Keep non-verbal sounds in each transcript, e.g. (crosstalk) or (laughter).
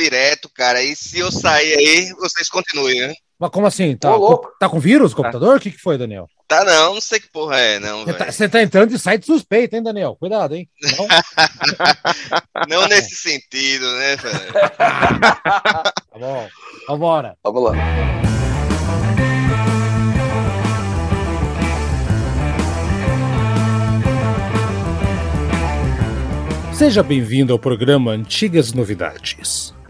direto, cara. E se eu sair aí, vocês continuem, né? Mas como assim? Tá, Ô, com, tá com vírus o computador? O que, que foi, Daniel? Tá não, não sei que porra é, não. Você tá, tá, entrando de site suspeito, hein, Daniel? Cuidado, hein? Não, (laughs) não nesse sentido, né, velho? (laughs) tá bom. Vambora. Vamos lá. Seja bem-vindo ao programa Antigas Novidades.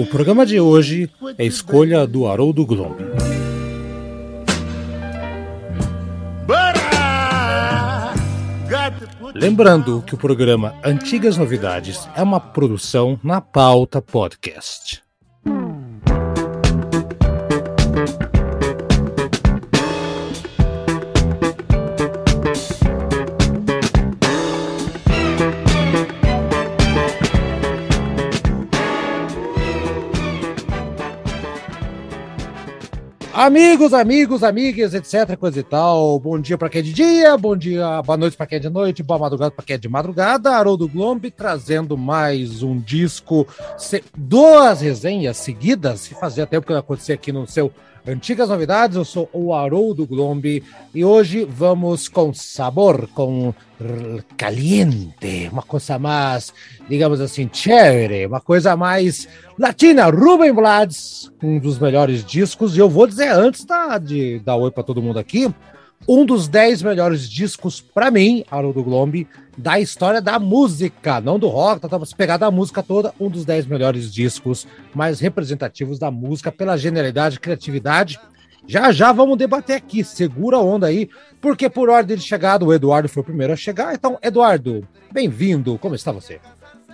O programa de hoje é escolha do Haroldo Glombi. Lembrando que o programa Antigas Novidades é uma produção na pauta podcast. Amigos, amigos, amigas, etc, coisa e tal. Bom dia para quem é de dia, bom dia, boa noite para quem é de noite, boa madrugada para quem é de madrugada. Haroldo Glombe trazendo mais um disco, duas resenhas seguidas, se fazia tempo que não acontecia aqui no seu Antigas Novidades, eu sou o Haroldo Glombi e hoje vamos com sabor, com caliente, uma coisa mais, digamos assim, chévere, uma coisa mais latina. Ruben Blades, um dos melhores discos, e eu vou dizer antes da, de dar oi para todo mundo aqui, um dos 10 melhores discos para mim, Haroldo Glombi, da história da música, não do rock, tá, se pegar da música toda, um dos 10 melhores discos mais representativos da música pela genialidade, criatividade. Já já vamos debater aqui, segura a onda aí, porque por ordem de chegada o Eduardo foi o primeiro a chegar. Então, Eduardo, bem-vindo, como está você?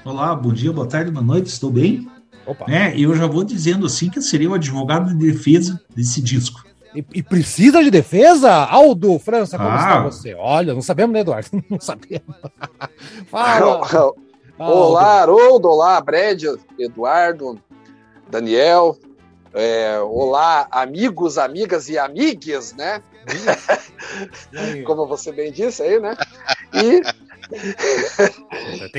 Olá, bom dia, boa tarde, boa noite, estou bem? Opa. É, eu já vou dizendo assim que seria o advogado de defesa desse disco. E, e, precisa de defesa? Aldo, França, como ah. está você? Olha, não sabemos, né, Eduardo? (laughs) Não sabemos. (laughs) Fala. Olá, Haroldo, olá, Brad, Eduardo, Daniel. É, olá, amigos, amigas e amigues, né? (laughs) Como você bem disse aí, né? E,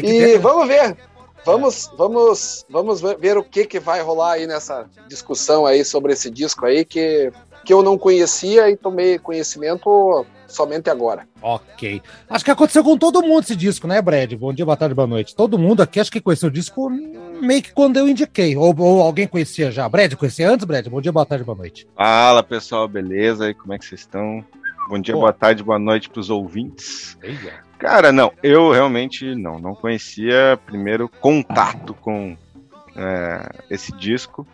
e vamos ver. Vamos, vamos, vamos ver o que, que vai rolar aí nessa discussão aí sobre esse disco aí que que eu não conhecia e tomei conhecimento somente agora. Ok. Acho que aconteceu com todo mundo esse disco, né, Brad? Bom dia, boa tarde, boa noite. Todo mundo aqui acho que conheceu o disco meio que quando eu indiquei. Ou, ou alguém conhecia já. Brad, conhecia antes, Brad? Bom dia, boa tarde, boa noite. Fala, pessoal, beleza? E como é que vocês estão? Bom dia, Pô. boa tarde, boa noite para os ouvintes. Eia. Cara, não, eu realmente não, não conhecia primeiro contato com é, esse disco.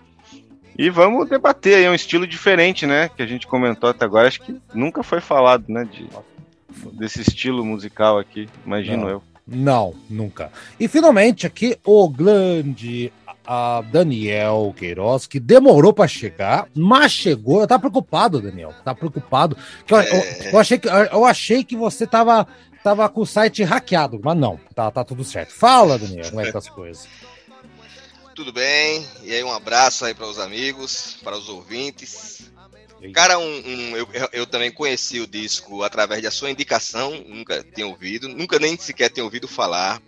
E vamos debater aí, é um estilo diferente, né? Que a gente comentou até agora. Acho que nunca foi falado, né? De, desse estilo musical aqui, imagino não, eu. Não, nunca. E finalmente aqui o grande a Daniel Queiroz, que demorou para chegar, mas chegou. Eu tava preocupado, Daniel. Tá preocupado. Que eu, eu, eu, achei que, eu achei que você tava, tava com o site hackeado, mas não, tá, tá tudo certo. Fala, Daniel, como é que tá as coisas? Tudo bem? E aí, um abraço aí para os amigos, para os ouvintes. Cara, um, um eu, eu, também conheci o disco através da sua indicação, nunca tinha ouvido, nunca nem sequer tinha ouvido falar,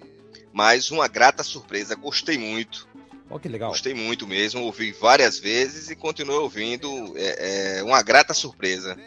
mas uma grata surpresa, gostei muito. Oh, que legal. Gostei muito mesmo, ouvi várias vezes e continuo ouvindo, é, é uma grata surpresa.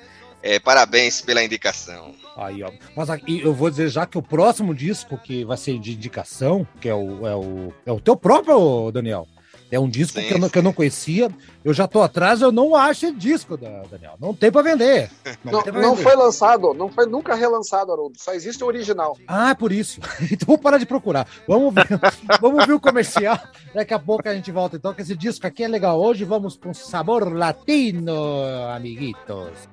É, parabéns pela indicação. Aí, ó. Mas aqui, eu vou dizer já que o próximo disco que vai ser de indicação, que é o, é o, é o teu próprio, Daniel. É um disco que eu, não, que eu, não, conhecia. Eu já tô atrás, eu não acho esse disco, Daniel. Não tem para vender. (laughs) Não, não, pra não vender. foi lançado, não foi nunca relançado, Haroldo. Só existe o original. Ah, é por isso. (laughs) Então vou parar de procurar. Vamos ver, (laughs) vamos ver o comercial. Daqui a pouco a gente volta então, que esse disco aqui é legal. Hoje vamos com sabor latino, amiguitos.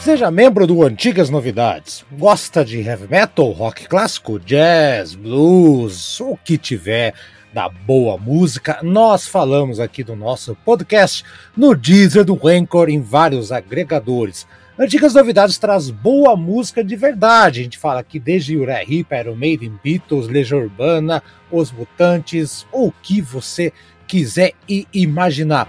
Seja membro do Antigas Novidades. Gosta de heavy metal, rock clássico, jazz, blues, o que tiver da boa música, nós falamos aqui do nosso podcast no Deezer do Anchor em vários agregadores. Antigas Novidades traz boa música de verdade. A gente fala aqui desde Uriah Heep, Iron Maiden, Beatles, Legião Urbana, Os Mutantes, ou o que você quiser e imaginar.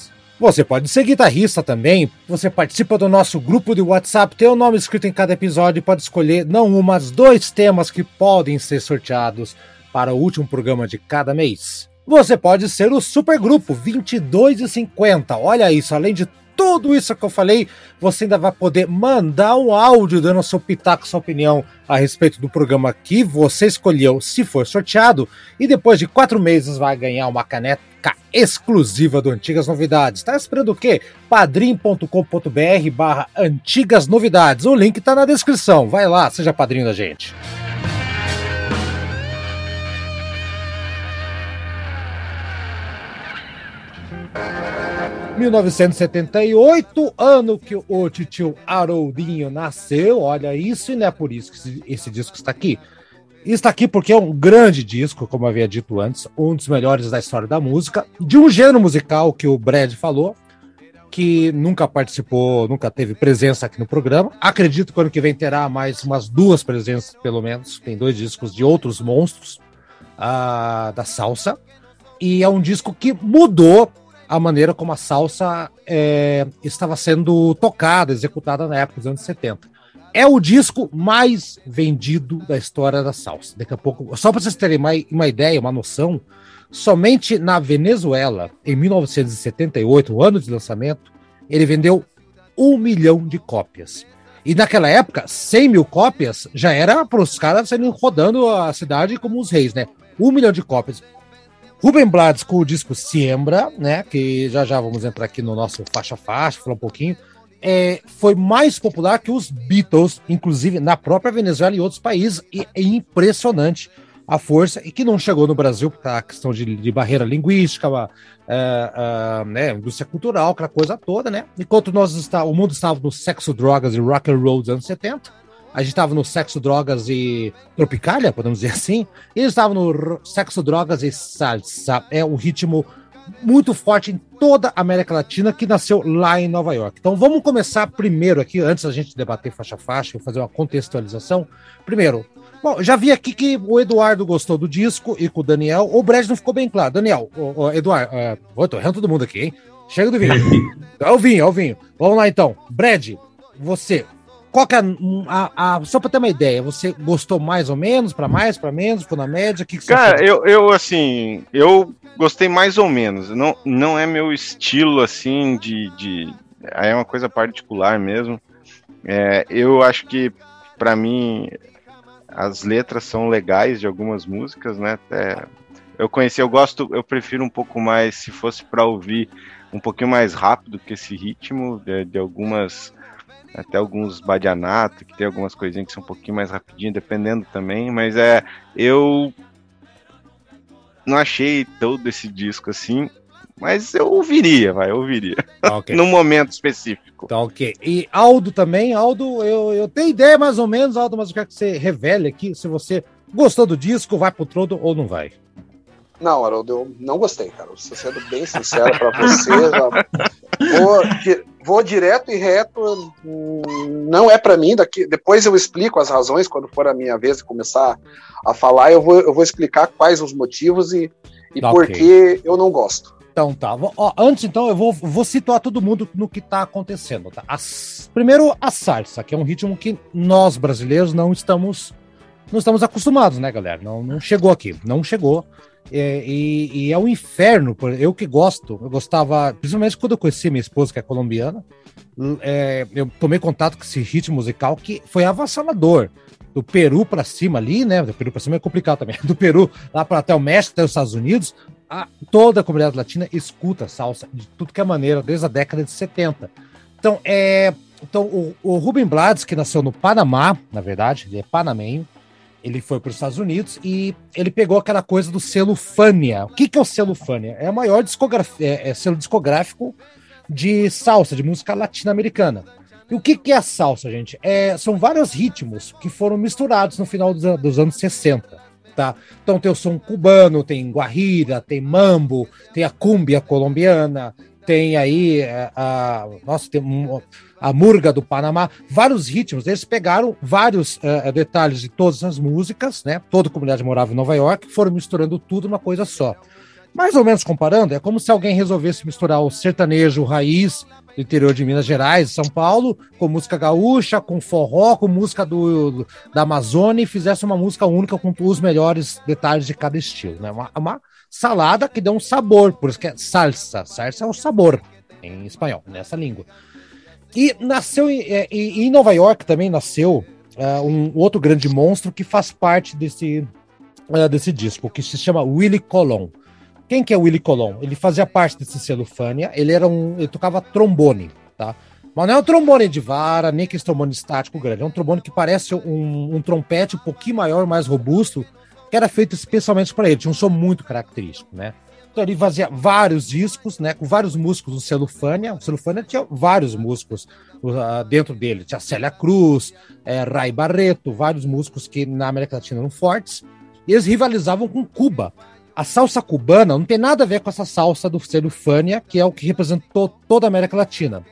Você pode ser guitarrista também. Você participa do nosso grupo de WhatsApp, tem o nome escrito em cada episódio e pode escolher não um, mas dois temas que podem ser sorteados para o último programa de cada mês. Você pode ser o supergrupo 22,50. Olha isso, além de tudo isso que eu falei, você ainda vai poder mandar um áudio dando seu pitaco, sua opinião a respeito do programa que você escolheu, se for sorteado, e depois de quatro meses vai ganhar uma caneta exclusiva do Antigas Novidades. Tá esperando o quê? padrim.com.br barra Antigas Novidades. O link tá na descrição. Vai lá, seja padrinho da gente. 1978, ano que o tio Haroldinho nasceu. Olha isso, e não é por isso que esse, esse disco está aqui. Está aqui porque é um grande disco, como havia dito antes, um dos melhores da história da música, de um gênero musical que o Brad falou, que nunca participou, nunca teve presença aqui no programa. Acredito que ano que vem terá mais umas duas presenças, pelo menos. Tem dois discos de outros monstros uh, da salsa. E é um disco que mudou a maneira como a salsa é, estava sendo tocada, executada na época dos anos 70. É o disco mais vendido da história da salsa. Daqui a pouco, só para vocês terem uma, ideia, uma noção, somente na Venezuela, em 1978, o ano de lançamento, ele vendeu um milhão de cópias. E naquela época, 100 mil cópias já era para os caras saindo rodando a cidade como os reis, né? Um milhão de cópias. Ruben Blades com o disco Siembra, né? Que já já vamos entrar aqui no nosso faixa faixa, falar um pouquinho. É, foi mais popular que os Beatles, inclusive na própria Venezuela e outros países, e é impressionante a força, e que não chegou no Brasil por a questão de, de barreira linguística, a, a, né, indústria cultural, aquela coisa toda, né? Enquanto nós está, o mundo estava no sexo, drogas e rock and roll dos anos 70, a gente estava no sexo, drogas e tropicália, podemos dizer assim. E eles estavam no sexo, drogas e salsa. É um ritmo muito forte em toda a América Latina que nasceu lá em Nova York. Então vamos começar primeiro aqui, antes da gente debater faixa a faixa, fazer uma contextualização. Primeiro, bom, já vi aqui que o Eduardo gostou do disco e com o Daniel. O Brad não ficou bem claro. Daniel, o, o Eduardo, uh, tô errando todo mundo aqui, hein? Chega do vinho. (laughs) é o vinho, é o vinho. Vamos lá então. Brad, você, qual que é a, a, só para ter uma ideia, você gostou mais ou menos, para mais, para menos, ficou na média? Que que Cara, eu, eu assim, eu gostei mais ou menos. Não, não é meu estilo assim de, de é uma coisa particular mesmo. É, eu acho que para mim as letras são legais de algumas músicas, né? Até eu conheci, eu gosto, eu prefiro um pouco mais se fosse para ouvir um pouquinho mais rápido que esse ritmo de, de algumas até alguns badianato, que tem algumas coisinhas que são um pouquinho mais rapidinho, dependendo também, mas é, eu não achei todo esse disco assim, mas eu ouviria, vai, eu ouviria. Tá, okay. (laughs) Num momento específico. Tá ok. E Aldo também, Aldo, eu, eu tenho ideia mais ou menos, Aldo, mas eu quero que você revele aqui se você gostou do disco, vai pro trono ou não vai. Não, Haroldo, eu não gostei, cara. Sendo bem sincero para você, (laughs) vou, vou, direto e reto. Não é para mim. Daqui, depois eu explico as razões quando for a minha vez de começar a falar. Eu vou, eu vou explicar quais os motivos e, e okay. por que eu não gosto. Então tá. Ó, antes, então, eu vou, vou situar todo mundo no que tá acontecendo. Tá? As, primeiro, a salsa, que é um ritmo que nós brasileiros não estamos não estamos acostumados, né, galera? Não, não chegou aqui, não chegou. É, e, e, é um inferno. Eu que gosto, eu gostava, principalmente quando eu conheci minha esposa, que é colombiana, é, eu tomei contato com esse ritmo musical que foi avassalador. Do Peru para cima ali, né? Do Peru para cima é complicado também. (laughs) Do Peru lá para até o México, até os Estados Unidos, a, toda a comunidade latina escuta salsa de tudo que é maneira desde a década de 70. Então, é, então o, o Ruben Blades, que nasceu no Panamá, na verdade, ele é panamenho, ele foi para os Estados Unidos e ele pegou aquela coisa do selo Fania. O que, que é o selo Fania? É o maior discografia, é, é selo discográfico de salsa, de música latino-americana. E o que, que é a salsa, gente? É, são vários ritmos que foram misturados no final dos, dos anos 60. Tá? Então tem o som cubano, tem guarrira, tem mambo, tem a cúmbia colombiana, tem aí a, a nossa, tem a murga do Panamá, vários ritmos. Eles pegaram vários uh, detalhes de todas as músicas, né? Toda a comunidade morava em Nova York, foram misturando tudo numa coisa só. Mais ou menos comparando, é como se alguém resolvesse misturar o sertanejo raiz do interior de Minas Gerais, São Paulo, com música gaúcha, com forró, com música do, do da Amazônia e fizesse uma música única com os melhores detalhes de cada estilo. Né? Uma, uma salada que dá um sabor, por isso que é salsa. Salsa é o sabor em espanhol, nessa língua. E nasceu em, é, em Nova York também nasceu uh, um outro grande monstro que faz parte desse, uh, desse disco, que se chama Willie Colon. Quem que é Willie Colon? Ele fazia parte desse selo Fania, ele era um. ele tocava trombone, tá? Mas não é um trombone de vara, nem que esse trombone estático grande. É um trombone que parece um, um trompete um pouquinho maior, mais robusto, que era feito especialmente para ele. Tinha um som muito característico, né? Então ele fazia vários discos, né? Com vários músicos do selo Fania. O selo Fania tinha vários músicos uh, dentro dele. Tinha Célia Cruz, é, Ray Barreto, vários músicos que na América Latina eram fortes. E eles rivalizavam com Cuba a salsa cubana não tem nada a ver com essa salsa do Celufânia, que é o que representou toda a América Latina.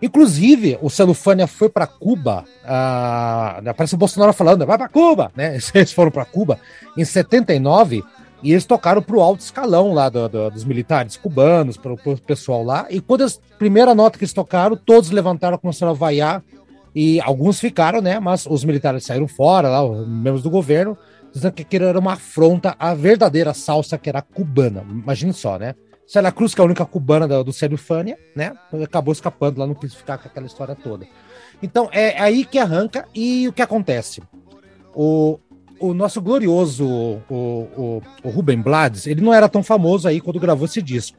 Inclusive, o Celufânia foi para Cuba, ah, parece o Bolsonaro falando, vai para Cuba, né? (laughs) Eles foram para Cuba em 79 e eles tocaram para o alto escalão lá do, do, dos militares cubanos, para o pessoal lá. E quando a primeira nota que eles tocaram, todos levantaram, começaram a vaiar e alguns ficaram, né? Mas os militares saíram fora, lá, os membros do governo, dizendo que aquilo era uma afronta à verdadeira salsa que era cubana. Imagine só, né? Célia Cruz, que é a única cubana do, do Célio né? Acabou escapando lá, não quis ficar com aquela história toda. Então, é aí que arranca e o que acontece? O, o nosso glorioso o, o, o Ruben Blades, ele não era tão famoso aí quando gravou esse disco.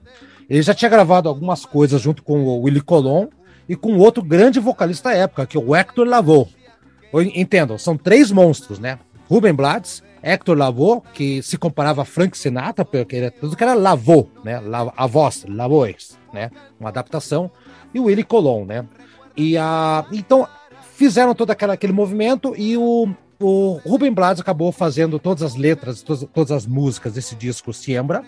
Ele já tinha gravado algumas coisas junto com o Willie Colon e com outro grande vocalista da época, que é o Hector Lavoe. Entendam, são três monstros, né? Ruben Blades, Hector Lavoe, que se comparava a Frank Sinatra, porque era tudo que era Lavoe, né? A voz, Lavois, né? Uma adaptação. E o Willie Colon, né? E a, então fizeram todo aquela, aquele movimento e o, o Ruben Blades acabou fazendo todas as letras, todas, todas as músicas desse disco Siembra.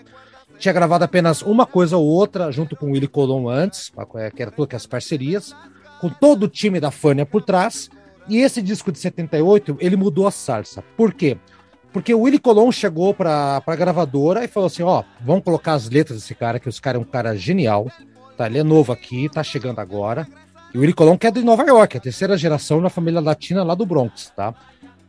Tinha gravado apenas uma coisa ou outra junto com o Willie Colon antes, que era todas as parcerias, com todo o time da Fania por trás. E esse disco de 78, ele mudou a salsa. Por quê? Porque o Willie Colon chegou para a gravadora e falou assim: ó, vamos colocar as letras desse cara, que esse cara é um cara genial. Tá, ele é novo aqui, tá chegando agora. E o Willie Colon que é de Nova York, a terceira geração na família latina lá do Bronx, tá?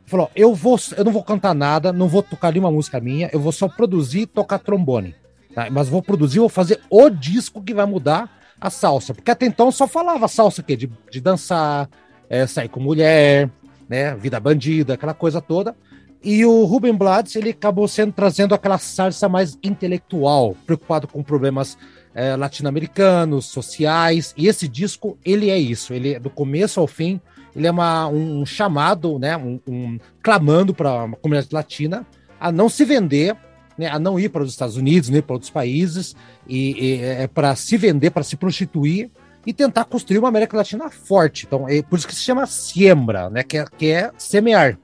Falou: eu vou, eu não vou cantar nada, não vou tocar nenhuma música minha, eu vou só produzir e tocar trombone. Tá? Mas vou produzir, vou fazer o disco que vai mudar a salsa. Porque até então só falava salsa aqui, de, de dançar, é, sair com mulher, né, vida bandida, aquela coisa toda. E o Ruben Blades, ele acabou sendo trazendo aquela salsa mais intelectual, preocupado com problemas é, latino-americanos, sociais. E esse disco, ele é isso. Ele, do começo ao fim, ele é uma, um chamado, né, um, um clamando para a comunidade latina a não se vender, né, a não ir para os Estados Unidos, nem para outros países, e, e é, para se vender, para se prostituir e tentar construir uma América Latina forte. Então, é por isso que se chama siembra, né? Que é, que é semear,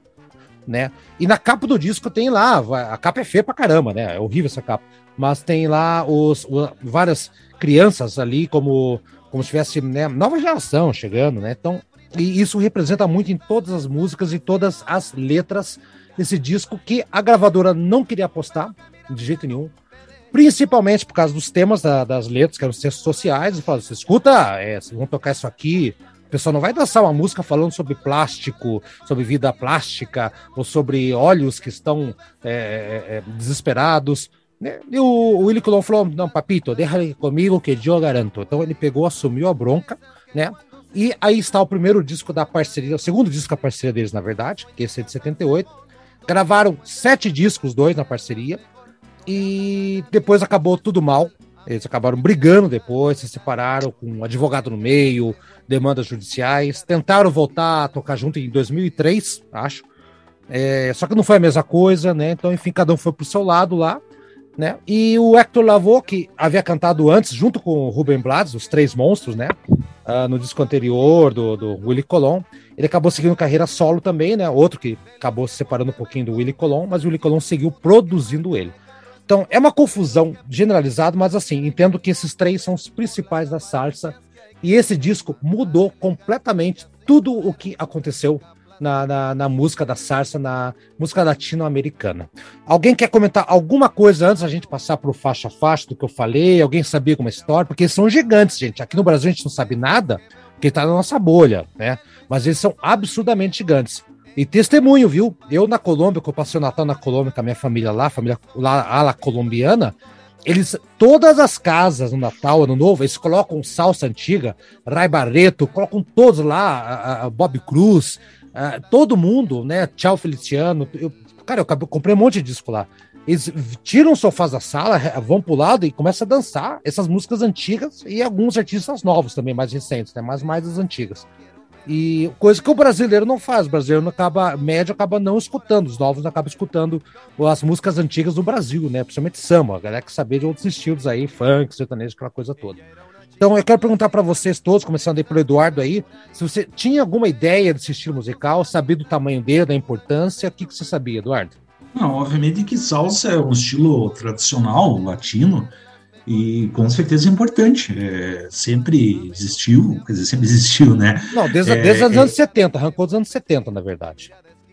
né? E na capa do disco tem lá, a capa é feia pra caramba, né? É horrível essa capa. Mas tem lá os, os várias crianças ali, como, como se tivesse né, nova geração chegando, né? Então, e isso representa muito em todas as músicas e todas as letras desse disco que a gravadora não queria apostar de jeito nenhum principalmente por causa dos temas da, das letras, que eram textos sociais, e falou, você escuta, é, vocês vão tocar isso aqui, o pessoal não vai dançar uma música falando sobre plástico, sobre vida plástica, ou sobre olhos que estão é, é, é desesperados. Né? E o, o Willie Colon falou: Não, papito, deixa comigo que eu garanto. Então ele pegou, assumiu a bronca, né? E aí está o primeiro disco da parceria, o segundo disco da parceria deles, na verdade, que esse é de 78. Gravaram sete discos, dois na parceria, e depois acabou tudo mal. Eles acabaram brigando depois, se separaram com um advogado no meio, demandas judiciais, tentaram voltar a tocar junto em 2003, acho. É, só que não foi a mesma coisa, né? Então, enfim, cada um foi pro seu lado lá né? E o Hector Lavoe, que havia cantado antes, junto com o Ruben Blades, os Três Monstros, né? Uh, no disco anterior do, do Willie Colon, ele acabou seguindo carreira solo também, né? Outro que acabou se separando um pouquinho do Willie Colon, mas o Willie Colon seguiu produzindo ele. Então, é uma confusão generalizada, mas assim, entendo que esses três são os principais da salsa. E esse disco mudou completamente tudo o que aconteceu na, na, na música da sarsa, na música latino-americana. Alguém quer comentar alguma coisa antes da gente passar para o faixa a faixa do que eu falei? Alguém sabia alguma história? Porque eles são gigantes, gente. Aqui no Brasil a gente não sabe nada, porque está na nossa bolha, né? Mas eles são absurdamente gigantes. E testemunho, viu? Eu na Colômbia, que eu passei o Natal na Colômbia com a minha família lá, família lá, ala colombiana, eles, todas as casas no Natal, Ano Novo, eles colocam salsa antiga, Ray Barreto, colocam todos lá, a, a Bob Cruz, Uh, todo mundo, né? Tchau, Feliciano. Eu, cara, eu, comprei um monte de disco lá. Eles tiram o sofás da sala, vão pro lado e começam a dançar essas músicas antigas e alguns artistas novos também, mais recentes, né? Mas mais as antigas. E coisa que o brasileiro não faz, o brasileiro acaba, médio acaba não escutando, os novos acabam escutando as músicas antigas do Brasil, né? Principalmente samba, a galera que saber de outros estilos aí, funk, sertanejo, aquela coisa toda. Então eu quero perguntar para vocês todos, começando aí pelo Eduardo aí, se você tinha alguma ideia desse estilo musical, sabia do tamanho dele, da importância, o que, que você sabia, Eduardo? Não, obviamente que salsa é um estilo tradicional latino e com certeza é importante. É, sempre existiu, quer dizer, sempre existiu, né? Não, desde, é, desde os é, anos 70, arrancou dos anos 70, na verdade.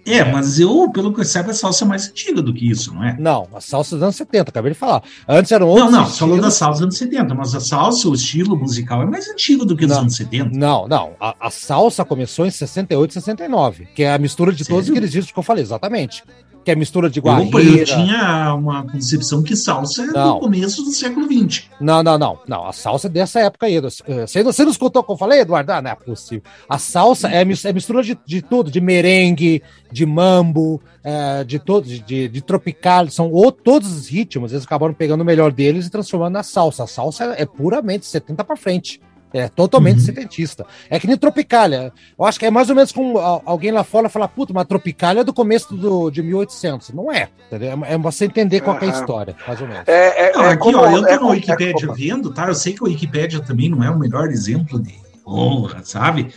É, mas eu, pelo que eu saiba, a salsa é mais antiga do que isso, não é? Não, a salsa dos anos 70, acabei de falar. Antes eram outros. Não, não, estilos... falou da salsa dos anos 70, mas a salsa, o estilo musical é mais antigo do que dos anos 70. Não, não. A, a, salsa começou em 68, 69, que é a mistura de Sério? todos aqueles discos que eu falei, exatamente que é mistura de guarreira. Opa, eu tinha uma concepção que salsa é não. do começo do século XX. Não, não, não. Não, a salsa é dessa época aí. Eh, você, você não escutou o que eu falei, Eduardo? Ah, não é possível. A salsa é, é mistura de, de tudo, de merengue, de mambo, é, de todo, de, de, tropical, são ou, todos os ritmos, eles acabaram pegando o melhor deles e transformando na salsa. A salsa é, é puramente 70 para frente. É totalmente uhum. setentista. É que nem Tropicália. Eu acho que é mais ou menos como alguém lá fora falar, puta, mas Tropicália é do começo do, de 1800. Não é. Entendeu? É você entender qual é a história, mais ou menos. É, é, não, é aqui, ó, eu tô é, no Wikipedia vendo, tá? Eu sei que o Wikipedia também não é o melhor exemplo de honra, sabe?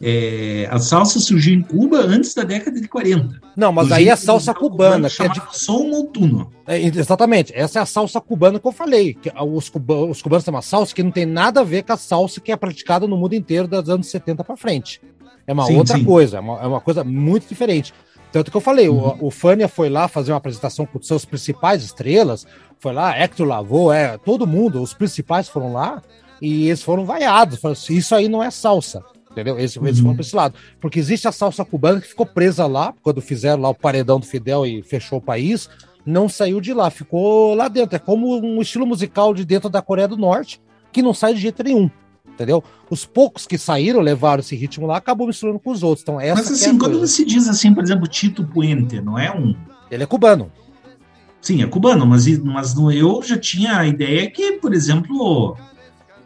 É, a salsa surgiu em Cuba antes da década de 40. Não, mas aí é a salsa cubana, que é de som montuno. É, exatamente, essa é a salsa cubana que eu falei. Que os, cubanos, os cubanos têm uma salsa que não tem nada a ver com a salsa que é praticada no mundo inteiro dos anos 70 para frente. É uma sim, outra sim. coisa, é uma, é uma, coisa muito diferente. Tanto que eu falei, uhum. o, o Fania foi lá fazer uma apresentação com seus principais estrelas, foi lá, Hector Lavoe, é, todo mundo, os principais foram lá, e eles foram vaiados. Falaram, isso aí não é salsa entendeu? Eles, eles foram para esse lado. Porque existe a salsa cubana que ficou presa lá, quando fizeram lá o paredão do Fidel e fechou o país, não saiu de lá, ficou lá dentro. É como um estilo musical de dentro da Coreia do Norte, que não sai de jeito nenhum. Entendeu? Os poucos que saíram, levaram esse ritmo lá, acabou misturando com os outros. Então, essa Mas assim, é quando você diz assim, por exemplo, Tito Puente, não é um. Ele é cubano. Sim, é cubano, mas, mas eu já tinha a ideia que, por exemplo,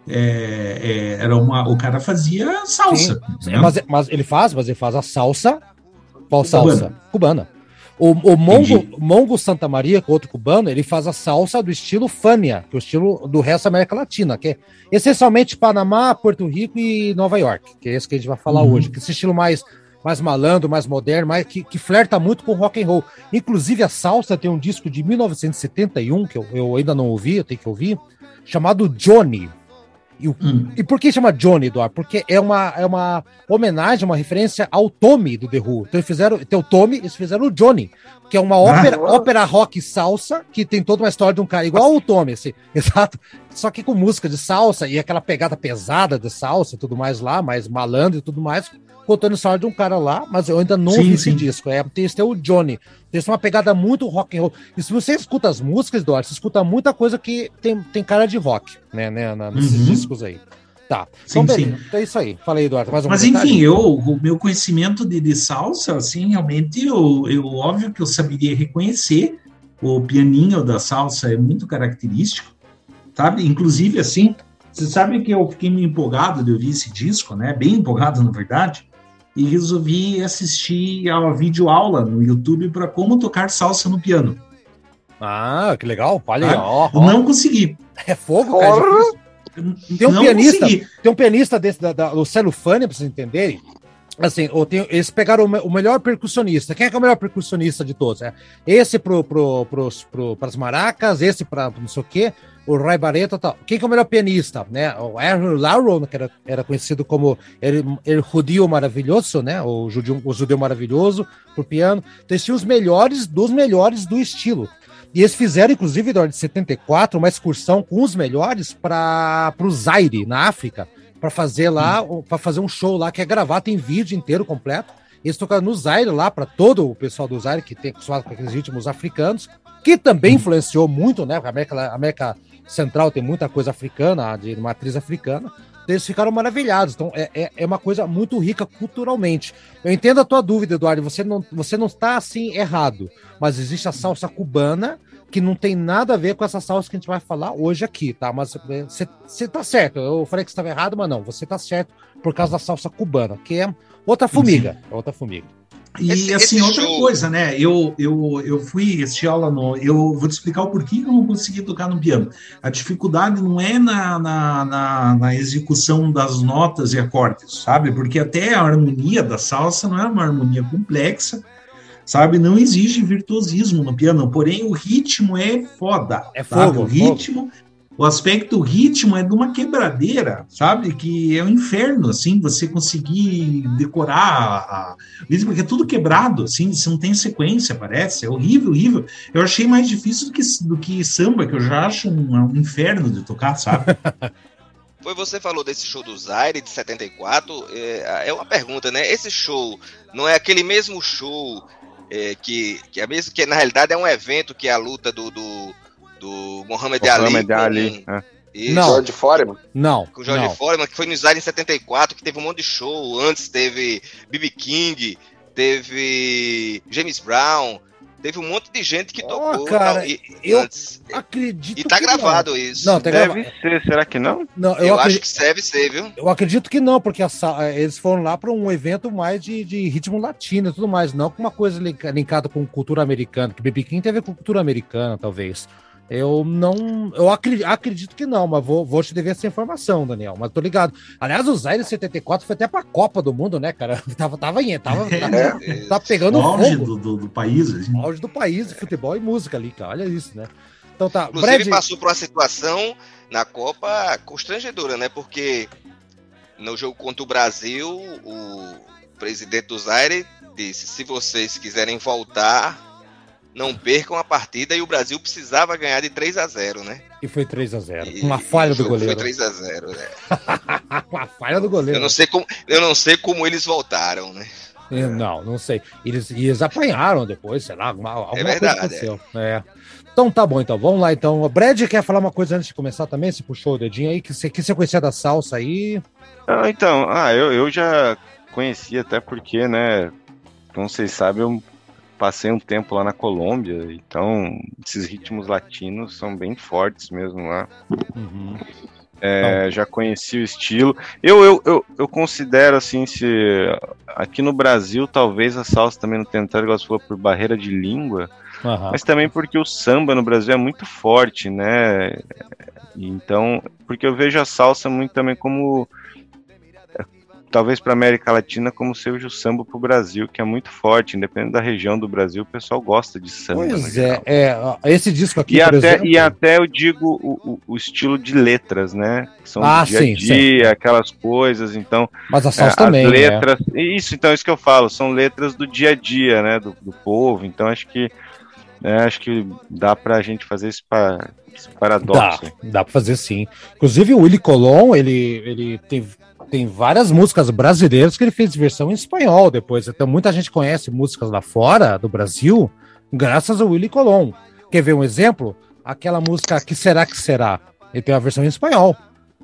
é, é, era uma, o cara fazia salsa. Né? Mas, mas, ele faz, mas ele faz a salsa. Qual salsa? Cubana. Cubana. O, o Mongo, Mongo Santa Maria, que é outro cubano, ele faz a salsa do estilo Fania, que é o estilo do resto da América Latina, que é essencialmente Panamá, Porto Rico e Nova York, que é esse que a gente vai falar uhum. hoje, que é esse estilo mais mais malandro, mais moderno, mais, que, que flerta muito com rock and roll. Inclusive a salsa tem um disco de 1971 que eu, eu ainda não ouvi, eu tenho que ouvir, chamado Johnny. E, o, hum. e por que chama Johnny, Eduardo? Porque é uma, é uma homenagem, uma referência ao Tommy do The Who. Então eles fizeram, tem o Tommy, eles fizeram o Johnny, que é uma ah, ópera, ah, ópera rock salsa, que tem toda uma história de um cara igual o Tommy, assim, (laughs) exato. Só que com música de salsa e aquela pegada pesada de salsa e tudo mais lá, mais malandro e tudo mais, contando a história de um cara lá, mas eu ainda não sim, vi esse disco. É, esse é o Johnny. Esse é uma pegada muito rock and roll. E se você escuta as músicas, Eduardo, você escuta muita coisa que tem, tem cara de rock, né, né nesses uhum. discos aí. Tá. Sim, então, sim. Então é isso aí. Falei, Eduardo. Mais Mas enfim, eu, o meu conhecimento de, de salsa, assim, realmente, eu, eu, óbvio que eu saberia reconhecer. O pianinho da salsa é muito característico, sabe? Inclusive, assim, você sabe que eu fiquei meio empolgado de ouvir esse disco, né? Bem empolgado, na verdade. E resolvi assistir a videoaula no YouTube para como tocar salsa no piano. Ah, que legal. Olha aí, ó, ó. Não consegui. É fogo, cara. Tem um não pianista, consegui. tem um pianista desse, da, da, o Celofane, pra vocês entenderem. Assim, tem, eles pegaram o, o, melhor percussionista. Quem é, que é o melhor percussionista de todos? É esse pro, pro, pros, pro, pras maracas, esse para não sei o quê, o Ray Barreto tal. Quem que é o melhor pianista? Né? O Aaron Lauro, que era, era conhecido como ele judeu maravilhoso, né? O judeu, o judeu maravilhoso pro piano. Então eles tinham os melhores dos melhores do estilo. E eles fizeram, inclusive, em 74, uma excursão com os melhores para o Zaire, na África, para fazer lá, para fazer um show lá que é gravado, tem vídeo inteiro completo. Eles tocaram no Zaire lá, para todo o pessoal do Zaire, que tem acostumado com aqueles ritmos africanos, que também influenciou muito, né? A América, a América Central tem muita coisa africana, de matriz africana. Eles ficaram maravilhados. Então é, é, é, uma coisa muito rica culturalmente. Eu entendo a tua dúvida, Eduardo. Você não, você não está assim errado. Mas existe a salsa cubana que não tem nada a ver com essa salsa que a gente vai falar hoje aqui, tá? Mas você tá certo. Eu falei que estava errado, mas não. Você tá certo por causa da salsa cubana, que é outra formiga. É outra formiga. E esse, assim, esse outra show... coisa, né? Eu, eu, eu fui assistir aula no. Eu vou te explicar o porquê que eu não consegui tocar no piano. A dificuldade não é na, na, na, na, execução das notas e acordes, sabe? Porque até a harmonia da salsa não é uma harmonia complexa, sabe? Não exige virtuosismo no piano, porém o ritmo é foda. É fogo. O ritmo, fogo. O aspecto ritmo é de uma quebradeira, sabe? Que é um inferno, assim, você conseguir decorar, a... porque é tudo quebrado, assim, você não tem sequência, parece. É horrível, horrível. Eu achei mais difícil do que, do que samba, que eu já acho um, um inferno de tocar, sabe? (laughs) Foi você falou desse show do Zaire de 74. É, é uma pergunta, né? Esse show não é aquele mesmo show é, que, que, é mesmo, que na realidade é um evento que é a luta do, do do Mohamed, Mohamed Ali. Ali com, é. Não. George Foreman? Não. Com o George não. Foreman, que foi no Israel em 74, que teve um monte de show. Antes teve B.B. King, teve James Brown, teve um monte de gente que oh, tocou. Cara, e, eu antes. acredito. E tá gravado não. isso. Não, tá deve gravado. ser, será que não? Não, eu, eu acredito... acho que deve ser, viu? Eu acredito que não, porque a, eles foram lá para um evento mais de, de, ritmo latino e tudo mais, não com uma coisa linkada com cultura americana, que BB King teve a ver com cultura americana, talvez. Eu não. Eu acredito, acredito que não, mas vou, vou te dever essa informação, Daniel. Mas tô ligado. Aliás, o Zaire 74 foi até pra Copa do Mundo, né, cara? (laughs) Tava, tava, em, tava, é, tava, tava pegando o auge fogo. Do, do, do país. Assim. O auge do país, de futebol e música ali, cara. Olha isso, né? Então tá. Inclusive, Brad... passou por uma situação na Copa constrangedora, né? Porque no jogo contra o Brasil, o presidente do Zaire disse: se vocês quiserem voltar não percam a partida e o Brasil precisava ganhar de 3 a 0 né? E foi 3 a 0 Uma falha do goleiro. Foi 3 a 0 né? (laughs) Uma falha do goleiro. Eu não sei como, eu não sei como eles voltaram, né? É, não, não sei. Eles, eles apanharam depois, sei lá, alguma, alguma é verdade, coisa aconteceu. É. É. Então tá bom, então. Vamos lá, então. O Brad quer falar uma coisa antes de começar também? Se puxou o dedinho aí, que você, que você conhecia da salsa aí. Ah, então, ah, eu, eu já conhecia até porque, né, como vocês sabem, eu passei um tempo lá na Colômbia, então esses ritmos latinos são bem fortes mesmo lá. Uhum. É, já conheci o estilo. Eu, eu, eu, eu, considero assim, se aqui no Brasil talvez a salsa também não tenha entrado, igual falou, por barreira de língua, uhum. mas também porque o samba no Brasil é muito forte, né? Então, porque eu vejo a salsa muito também como talvez para América Latina como seja o samba para o Brasil, que é muito forte, independente da região do Brasil, o pessoal gosta de samba. Pois é, é, esse disco aqui, e até, exemplo... E até eu digo o, o, estilo de letras, né? Que são ah, do dia sim, a dia, sim. aquelas coisas, então... Mas a é, também, né? letras, né? Isso, então, isso que eu falo, são letras do dia a dia, né, do, do povo, então acho que é, acho que dá pra gente fazer esse, esse paradoxo. Dá, dá pra fazer sim. Inclusive o Willy Colon, ele, ele teve tem várias músicas brasileiras que ele fez versão em espanhol depois. Então muita gente conhece músicas lá fora do Brasil graças ao Willy Colon. Quer ver um exemplo? Aquela música Que Será Que Será? Ele tem a versão em espanhol.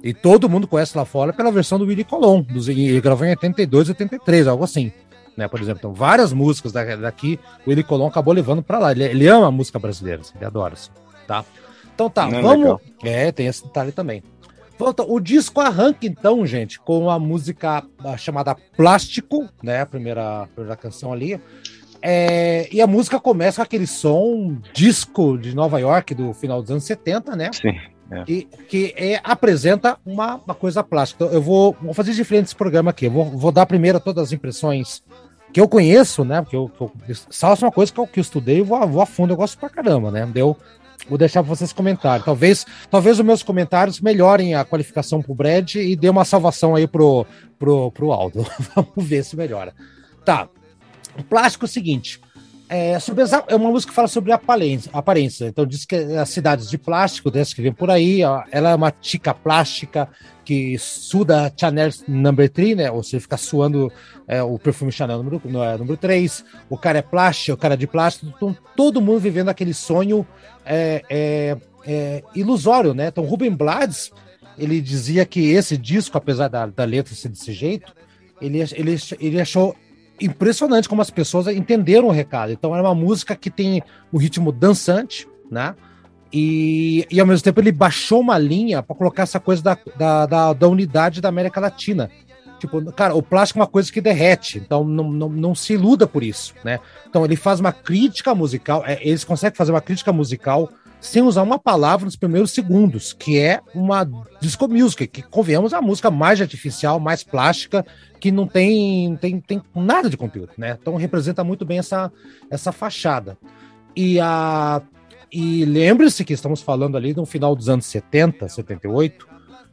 E todo mundo conhece lá fora pela versão do Willy Colon. Dos, ele gravou em 82, 83, algo assim. Né, por exemplo, então, várias músicas daqui, o Willy Colon acabou levando para lá. Ele, ele, ama a música brasileira, assim, ele adora, assim, tá? Então tá, Não, vamos. Legal. É, tem esse detalhe também. Volta, o disco arranca então, gente, com a música chamada Plástico, né? A primeira, a primeira canção ali. É, e a música começa com aquele som disco de Nova York do final dos anos 70, né? Sim. É. E, que é, apresenta uma, uma coisa plástica. Então, eu vou, vou fazer diferente esse programa aqui. Eu vou, vou dar primeiro todas as impressões que eu conheço, né? Porque eu, eu, salsa é uma coisa que eu, que eu estudei e vou, vou a fundo, eu gosto pra caramba, né? Deu. Vou deixar para vocês comentarem. Talvez, talvez os meus comentários melhorem a qualificação pro Brad e dê uma salvação aí pro, pro, pro Aldo. (laughs) Vamos ver se melhora. Tá. O plástico é o seguinte. É, sobre as, é uma música que fala sobre aparência, aparência. Então diz que as cidades de plástico, dessas que vem por aí, ó, ela é uma tica plástica que suda Chanel number 3, né? Ou seja, fica suando é, o perfume Chanel número, no, é, número 3. O cara é plástico, o cara é de plástico. Então, todo mundo vivendo aquele sonho é, é, é ilusório, né? Então, Ruben Blades, ele dizia que esse disco, apesar da, da letra ser desse jeito, ele, ele, ele achou impressionante como as pessoas entenderam o recado. Então é uma música que tem um ritmo dançante, né? E, e ao mesmo tempo ele baixou uma linha para colocar essa coisa da, da, da, da, unidade da América Latina. Tipo, cara, o plástico é uma coisa que derrete, então não, não, não se iluda por isso, né? Então ele faz uma crítica musical, é, eles conseguem fazer uma crítica musical sem usar uma palavra nos primeiros segundos, que é uma disco music, que convenhamos a música mais artificial, mais plástica que não tem, tem, tem nada de conteúdo, né? Então representa muito bem essa, essa fachada. E, a, e lembre-se que estamos falando ali no final dos anos 70, 78,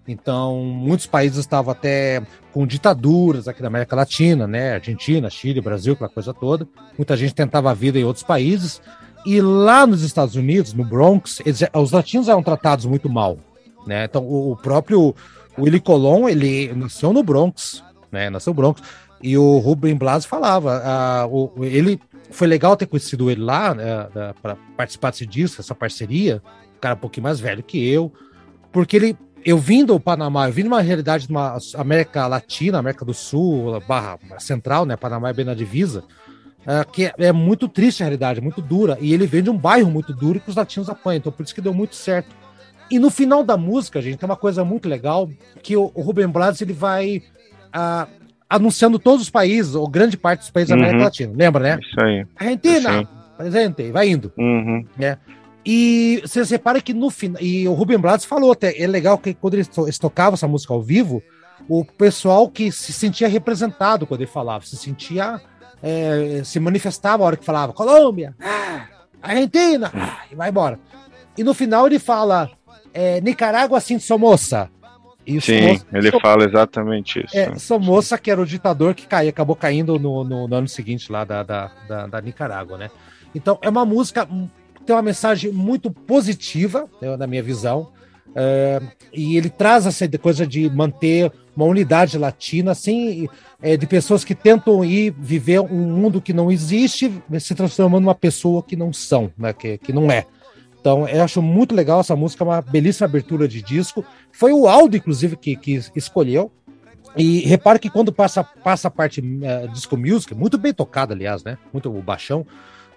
então muitos países estavam até com ditaduras aqui na América Latina, né? Argentina, Chile, Brasil, aquela coisa toda. Muita gente tentava a vida em outros países. E lá nos Estados Unidos, no Bronx, eles, os latinos eram tratados muito mal, né? Então o, o próprio Willie Colon, ele nasceu no Bronx, né? Nasceu Broncos. E o Rubem Blas falava, uh, o, ele foi legal ter conhecido ele lá né, para participar disco, essa parceria, cara um pouquinho mais velho que eu, porque ele, eu vim do Panamá, eu vim de uma realidade de uma América Latina, América do Sul, barra central, né? Panamá é bem na divisa, uh, que é, é, muito triste a realidade, muito dura, e ele vem de um bairro muito duro que os latinos apanham, então por isso que deu muito certo. E no final da música, gente, tem uma coisa muito legal, que o, o Rubem Blas, ele vai anunciando todos os países, ou grande parte dos países da América uhum. Latina. Lembra, né? Isso aí. Argentina, presente, vai indo. Uhum. Né? E você repara que no final. E o Rubem Blades falou até, é legal que quando eles, eles tocavam essa música ao vivo, o pessoal que se sentia representado quando ele falava, se sentia. É, se manifestava a hora que falava Colômbia, ah, Argentina, ah, e vai embora. E no final ele fala é, Nicarágua sin Somoza. Isso, Sim, ele fala exatamente isso. É, Somoza, que era o ditador que caiu, acabou caindo no, no, no, ano seguinte lá da, da, da, da Nicarágua, né? Então, é uma música tem uma mensagem muito positiva, né, na minha visão, é, e ele traz essa coisa de manter uma unidade latina, assim, é, de pessoas que tentam ir viver um mundo que não existe, se transformando numa pessoa que não são, né, que, que não é. Então, eu acho muito legal essa música, uma belíssima abertura de disco. Foi o Aldo, inclusive, que, que escolheu. E repare que quando passa, passa a parte uh, disco music, muito bem tocada, aliás, né? Muito o baixão.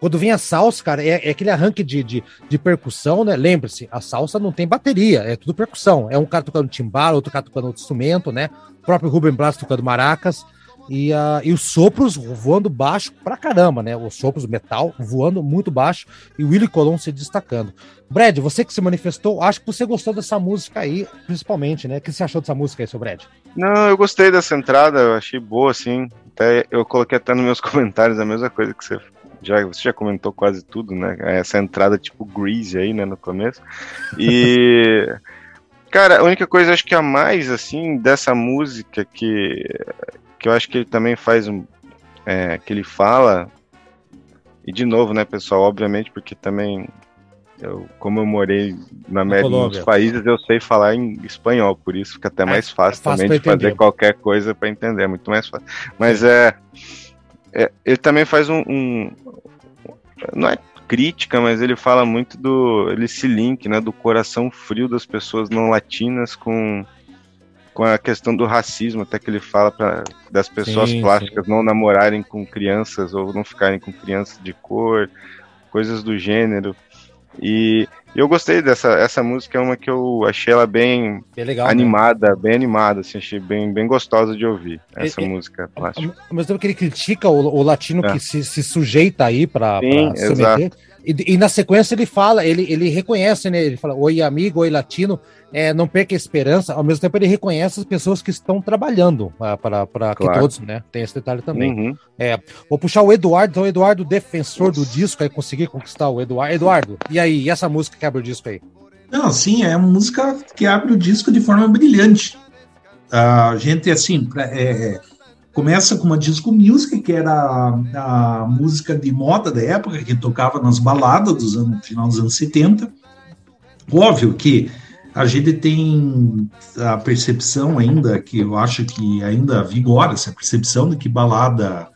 Quando vem a salsa, cara, é, é aquele arranque de, de, de percussão, né? Lembre-se, a salsa não tem bateria, é tudo percussão. É um cara tocando timbal, outro cara tocando outro instrumento, né? O próprio Ruben Blas tocando maracas. E, uh, e os sopros voando baixo pra caramba, né? Os sopros metal voando muito baixo e o Willie Colon se destacando. Brad, você que se manifestou, acho que você gostou dessa música aí, principalmente, né? O que você achou dessa música aí, seu Brad? Não, eu gostei dessa entrada, eu achei boa, assim. Até, eu coloquei até nos meus (laughs) comentários a mesma coisa que você já, você já comentou quase tudo, né? Essa entrada tipo Grease aí, né, no começo. E. (laughs) Cara, a única coisa acho que a mais, assim, dessa música que, que eu acho que ele também faz um. É, que ele fala. E de novo, né, pessoal, obviamente, porque também Eu, como eu morei na média dos países, eu sei falar em espanhol, por isso fica até é, mais fácil, é fácil também de fazer qualquer coisa para entender, é muito mais fácil. Mas é, é, ele também faz um, um, não é crítica, mas ele fala muito do ele se link, né, do coração frio das pessoas não latinas com com a questão do racismo, até que ele fala pra, das pessoas sim, plásticas sim. não namorarem com crianças ou não ficarem com crianças de cor, coisas do gênero. E eu gostei dessa essa música, é uma que eu achei ela bem, bem legal, né? animada, né? bem animada, assim, achei bem, bem gostosa de ouvir essa é, música plástica. Ao mesmo tempo que ele critica o, o latino é. que se, se sujeita aí para se meter. E, e, na sequência ele fala, ele, ele reconhece, né? Ele fala, oi amigo, oi latino, é, não perca a esperança. Ao mesmo tempo ele reconhece as pessoas que estão trabalhando para claro. que todos, né? Tem esse detalhe também. Uhum. É, vou puxar o Eduardo, então o Eduardo, defensor do disco, aí conseguir conquistar o Eduardo. Eduardo, e aí, e essa música que abre o disco aí? Não, sim, é uma música que abre o disco de forma brilhante. A gente, assim, é, é Começa com uma disco music, que era a, a música de moda da época, que tocava nas baladas dos anos, final dos anos 70. Óbvio que a gente tem a percepção ainda, que eu acho que ainda vigora essa percepção de que balada,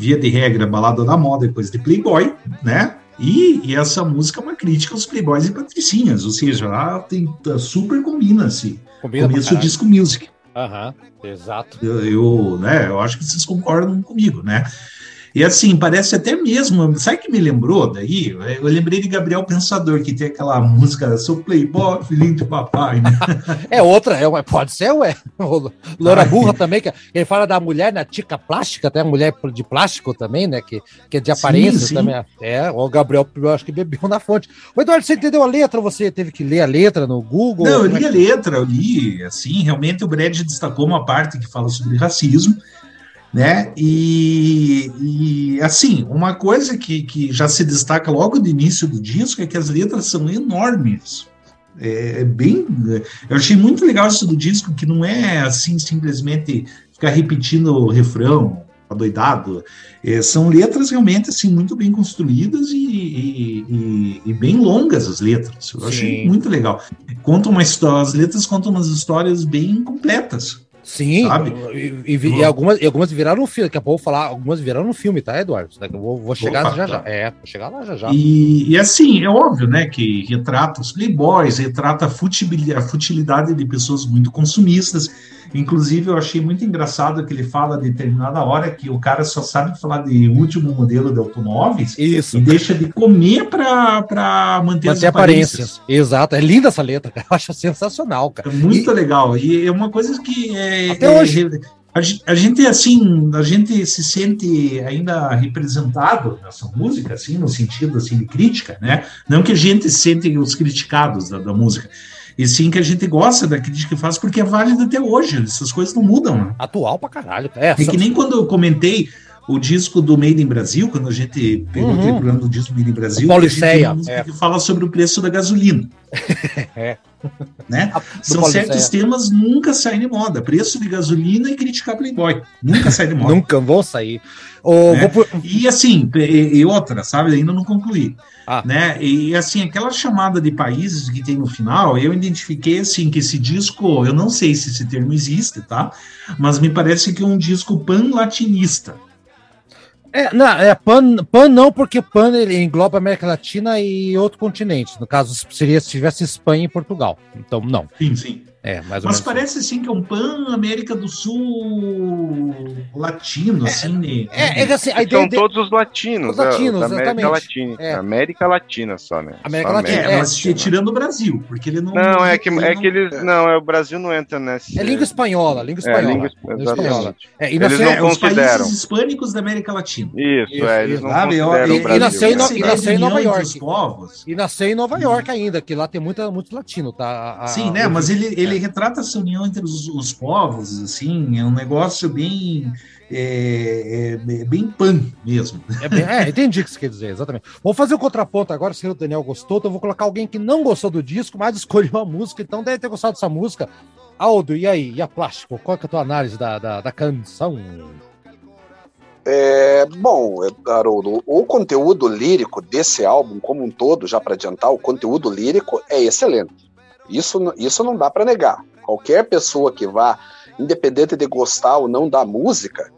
via de regra, balada da moda é coisa de playboy, né? E, e, essa música é uma crítica aos playboys e patricinhas, ou seja, ela tem, super combina-se. Combina começo o disco music. Aham, exato. Eu, eu, né, eu acho que vocês concordam comigo, né? E assim, parece até mesmo, sabe que me lembrou daí? Eu lembrei de Gabriel Pensador, que tem aquela música Sou Playboy, filhinho de papai, né? (laughs) É outra, é, pode ser, ué. Loura Burra também, que ele fala da mulher na tica plástica, até a mulher de plástico também, né? Que, que é de aparência sim, sim. também. É, o Gabriel, eu acho que bebeu na fonte. O Eduardo, você entendeu a letra? Você teve que ler a letra no Google? Não, eu li é a letra, eu li, assim, realmente o Brad destacou uma parte que fala sobre racismo né? E, e, assim, uma coisa que, que já se destaca logo no início do disco é que as letras são enormes. É, é bem. Eu achei muito legal isso do disco, que não é assim simplesmente ficar repetindo o refrão, adoidado. É, são letras realmente assim muito bem construídas e, e, e, e bem longas as letras. Eu Sim. achei muito legal. Conta uma história, as letras contam umas histórias bem completas. Sim, sabe? E, e, e, algumas, e algumas viraram um filme, daqui a pouco eu vou falar, algumas viraram um filme, tá, Eduardo? Vou, vou chegar Opa, já tá. já. É, vou chegar lá já já. E, e, assim, é óbvio, né, que retrata os playboys, retrata a futilidade de pessoas muito consumistas, Inclusive, eu achei muito engraçado que ele fala a determinada hora que o cara só sabe falar de último modelo de automóveis Isso. e deixa de comer para manter, manter as aparências. aparências. Exato, é linda essa letra, cara. Eu acho sensacional, cara. É muito e... legal. E é uma coisa que é, Até é, hoje. A gente, assim, a gente se sente ainda representado nessa música, assim, no sentido, assim, de crítica, né? Não que a gente se sente os criticados da, da música, e sim que a gente gosta da crítica que faz porque é válido até hoje. Essas coisas não mudam, né? Atual pra caralho. É, é que nem quando eu comentei o disco do Made in Brasil, quando a gente pegou uhum. aquele programa do disco Made in Brasil, o Pauliceia, é. que fala sobre o preço da gasolina. (laughs) é. Né? São certos temas nunca saem de moda. Preço de gasolina e criticar Playboy. Nunca sai de moda. nunca vão sair. né? vou... E assim, e, e, outra, sabe? Ainda não concluí. Ah. Né? E assim, aquela chamada de países que tem no final, eu identifiquei assim que esse disco, eu não sei se esse termo existe, tá? Mas me parece que é um disco pan-latinista. É, não, é pan, pan não, porque pan ele engloba América Latina e outro continente. No caso, seria se tivesse Espanha e Portugal. Então, não. Sim, sim. É, mais Mas parece assim que é um pan América do Sul latino, é, assim. Né? É, é, assim, a ideia São de... todos os latinos. Os latinos, é, América exatamente. Latina. É. América Latina só, né? América só Latina. América é, mas tirando o Brasil, porque ele não. Não, é que, é que eles. Não, é, o Brasil não entra nessa. É língua espanhola, língua espanhola. língua, língua espanhola. É, e eles não consideram. Os países hispânicos da América Latina. Isso, isso é, eles não sabe? consideram e, e, nasceu, e nasceu em Nova York. E nasceu em Nova York ainda, que lá tem muita, muito latino, tá? Sim, né? Mas ele, ele retrata essa união entre os, os povos, assim, é um negócio bem. É, é, é bem pan mesmo. É, bem, é, entendi o que você quer dizer, exatamente. Vou fazer o contraponto agora, se o Daniel gostou, então eu vou colocar alguém que não gostou do disco, mas escolheu a música, então deve ter gostado dessa música. Aldo, e aí? E a Plástico? Qual é a tua análise da, da, da canção? É, bom, Haroldo, o conteúdo lírico desse álbum como um todo, já para adiantar, o conteúdo lírico é excelente. Isso, isso não dá para negar. Qualquer pessoa que vá, independente de gostar ou não da música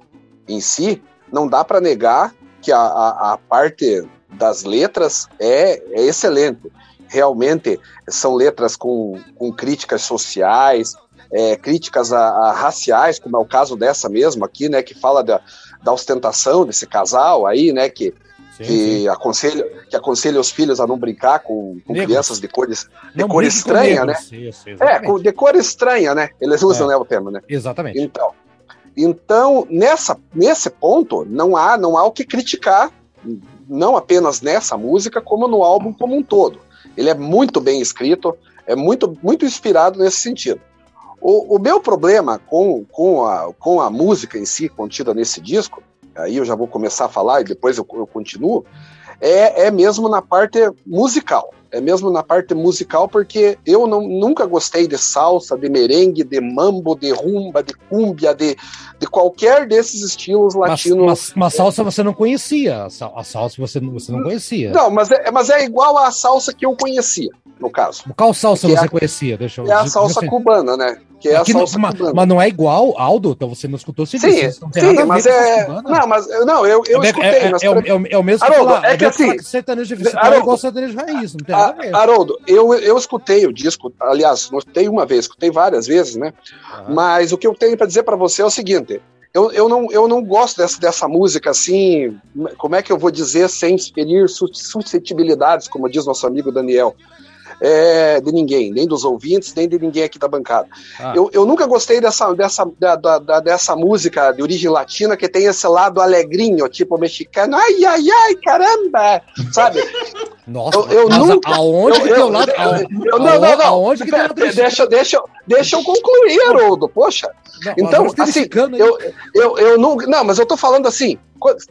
em si, não dá para negar que a, a, a, parte das letras é, é excelente. Realmente são letras com, com críticas sociais, é, críticas a, a, raciais, como é o caso dessa mesmo aqui, né, que fala da, da ostentação desse casal aí, né, que, sim, que, sim. Aconselha, que aconselha os filhos a não brincar com, com crianças de cores, de cor estranha, né? Isso, é, de cor estranha, né? Eles usam é. né, o termo, né? Exatamente. Então, então nessa, nesse ponto, não há, não há o que criticar, não apenas nessa música, como no álbum como um todo. Ele é muito bem escrito, é muito, muito inspirado nesse sentido. O, o, meu problema com, com, a, com a música em si contida nesse disco, aí eu já vou começar a falar e depois eu, eu continuo, é, é mesmo na parte musical. É mesmo na parte musical, porque eu não, nunca gostei de salsa, de merengue, de mambo, de rumba, de cúmbia, de, de qualquer desses estilos latinos. Mas, mas, salsa você não conhecia. A salsa você, você não conhecia. Não, mas é, mas é igual à salsa que eu conhecia, no caso. Qual salsa você é conhecia? Deixa eu, é a salsa cubana, né? Que é Aqui a salsa não, cubana. Mas não é igual, Aldo? Então você não escutou sim, sim, sim mas é. Não, mas não, eu, eu é, escutei. É, mas é, é, é, o mesmo Haroldo, falar, é que assim. Sertanejo é igual sertanejo raiz, não tem nada a ver. Haroldo, eu, eu escutei o disco, aliás, não escutei uma vez, escutei várias vezes, né? Mas o que eu tenho para dizer para você é o seguinte: eu, eu, não, eu não gosto dessa, dessa música assim, como é que eu vou dizer sem ferir suscetibilidades, como diz nosso amigo Daniel é, de ninguém, nem dos ouvintes, nem de ninguém aqui da bancada. Ah. Eu, eu nunca gostei dessa, dessa, da, da, dessa música de origem latina que tem esse lado alegrinho, tipo mexicano, ai, ai, ai, caramba, sabe? (laughs) Nossa, eu, eu nunca. Aonde eu, que tem o lado? Eu, não, não, não. Aonde que tem lado deixa, deixa, deixa eu concluir, Haroldo, poxa. Não, então, assim, eu, eu, eu não. Não, mas eu tô falando assim,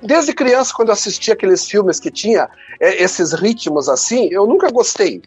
desde criança, quando eu assistia aqueles filmes que tinha é, esses ritmos assim, eu nunca gostei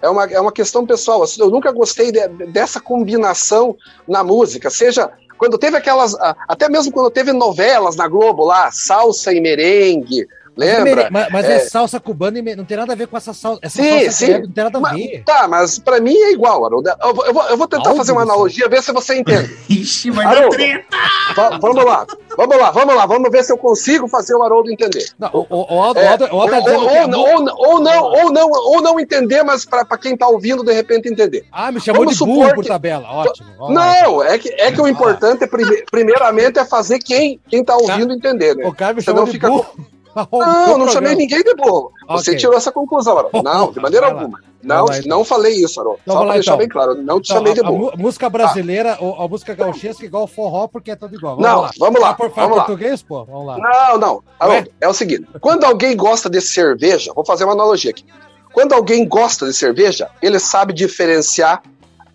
é uma, é uma questão pessoal. Eu nunca gostei de, dessa combinação na música, seja quando teve aquelas. Até mesmo quando teve novelas na Globo lá, salsa e merengue, Lembra? Mas, mas é... é... salsa cubana e não tem nada a ver com essa salsa. Essa sim, salsa sim. não tem nada a mas, ver. Tá, mas pra mim é igual, Haroldo. Eu, eu, vou, eu vou tentar fazer uma analogia, ver se você entende. (laughs) Ixi, vai Haroldo, dar treta! Vamos lá, vamos lá, vamos lá, vamos ver se eu consigo fazer o Haroldo entender. Não, o, o, o, Aldo, é, o, Aldo, tá ou, ou, ou, ou, não, ou, não, ou não entender, mas pra, pra quem tá ouvindo, de repente entender. Ah, me chamou vamos de burro por tabela, ótimo. Não, é que, é que o importante, é, primeiramente, é fazer quem, quem tá ouvindo entender, né? O cara me chamou de burro. (laughs) Não, não chamei ninguém de burro. Você tirou essa conclusão, Arão. Não, de maneira alguma. Não, não então. falei isso, Arão. Então, Só pra deixar então. bem claro, não te então, chamei de burro. A, música brasileira, ah. a música gauchesca igual forró, porque é tudo igual. Vamos não, lá. vamos lá. Por, vamos português, pô? Vamos lá. Não, não. Arão, é o seguinte, quando alguém gosta de cerveja, vou fazer uma analogia aqui. Quando alguém gosta de cerveja, ele sabe diferenciar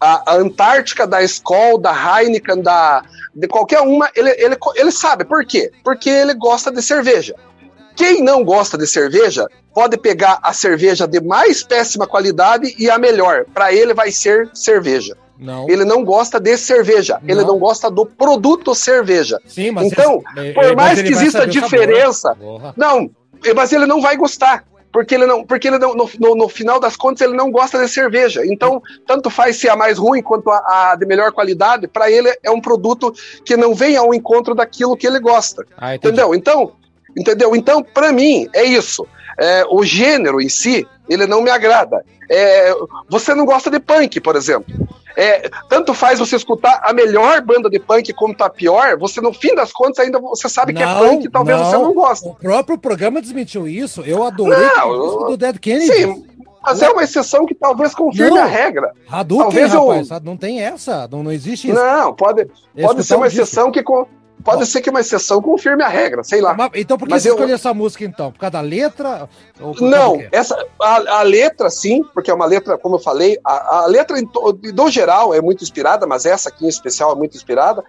a, Antártica da Skol, da Heineken, da, de qualquer uma, ele, ele, ele sabe. Por quê? Porque ele gosta de cerveja. Quem não gosta de cerveja pode pegar a cerveja de mais péssima qualidade e a melhor. Para ele vai ser cerveja. Não. Ele não gosta de cerveja, não. ele não gosta do produto cerveja. Sim, mas então, ele, por mais que exista diferença, não, mas ele não vai gostar porque ele não, porque ele não, no, no, no, final das contas ele não gosta de cerveja. Então, tanto faz se a mais ruim quanto a, a de melhor qualidade, para ele é um produto que não vem ao encontro daquilo que ele gosta. Ah, entendeu? Então, Entendeu? Então, para mim, é isso. É, o gênero em si, ele não me agrada. É, você não gosta de punk, por exemplo. É, tanto faz você escutar a melhor banda de punk como tá pior, você no fim das contas ainda você sabe não, que é punk, talvez não. você não goste. O próprio programa desmentiu isso. Eu adorei não, o do Dead Kennedy. Sim, mas é uma exceção que talvez confirme não. a regra. Hadouken, talvez rapaz, eu... não tem essa, não, não existe isso. Não, pode, pode ser uma exceção que, Pode Bom. ser que uma exceção confirme a regra, sei lá. Então por que Mas você eu... escolheu essa música então? Por causa da letra? Não, essa, a, a, letra sim, porque é uma letra, como eu falei, a, a letra do geral é muito inspirada, mas essa aqui em especial é muito inspirada.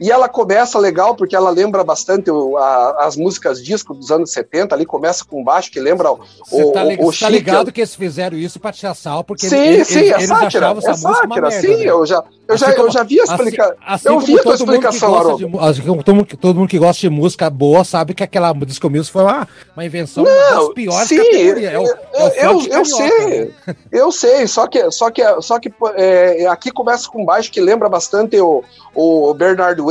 E ela começa legal porque ela lembra bastante o, a, as músicas disco dos anos 70, ali começa com baixo que lembra o, Você tá, o tá ligado que eles fizeram isso para tirar sal, porque sim, eles, sim, eles, é sátira, é sátira, merda, sim, né? eu já eu, já, eu já vi a explicação. Assim, assim eu vi a tua explicação, Haroldo. Assim, todo, todo, mundo, todo mundo que gosta de música boa sabe que aquela disco music foi uma, uma invenção Não, das piores sim, categorias. É o, é eu, eu sei, né? eu sei, só que, só que, só que é, aqui começa com baixo que lembra bastante o, o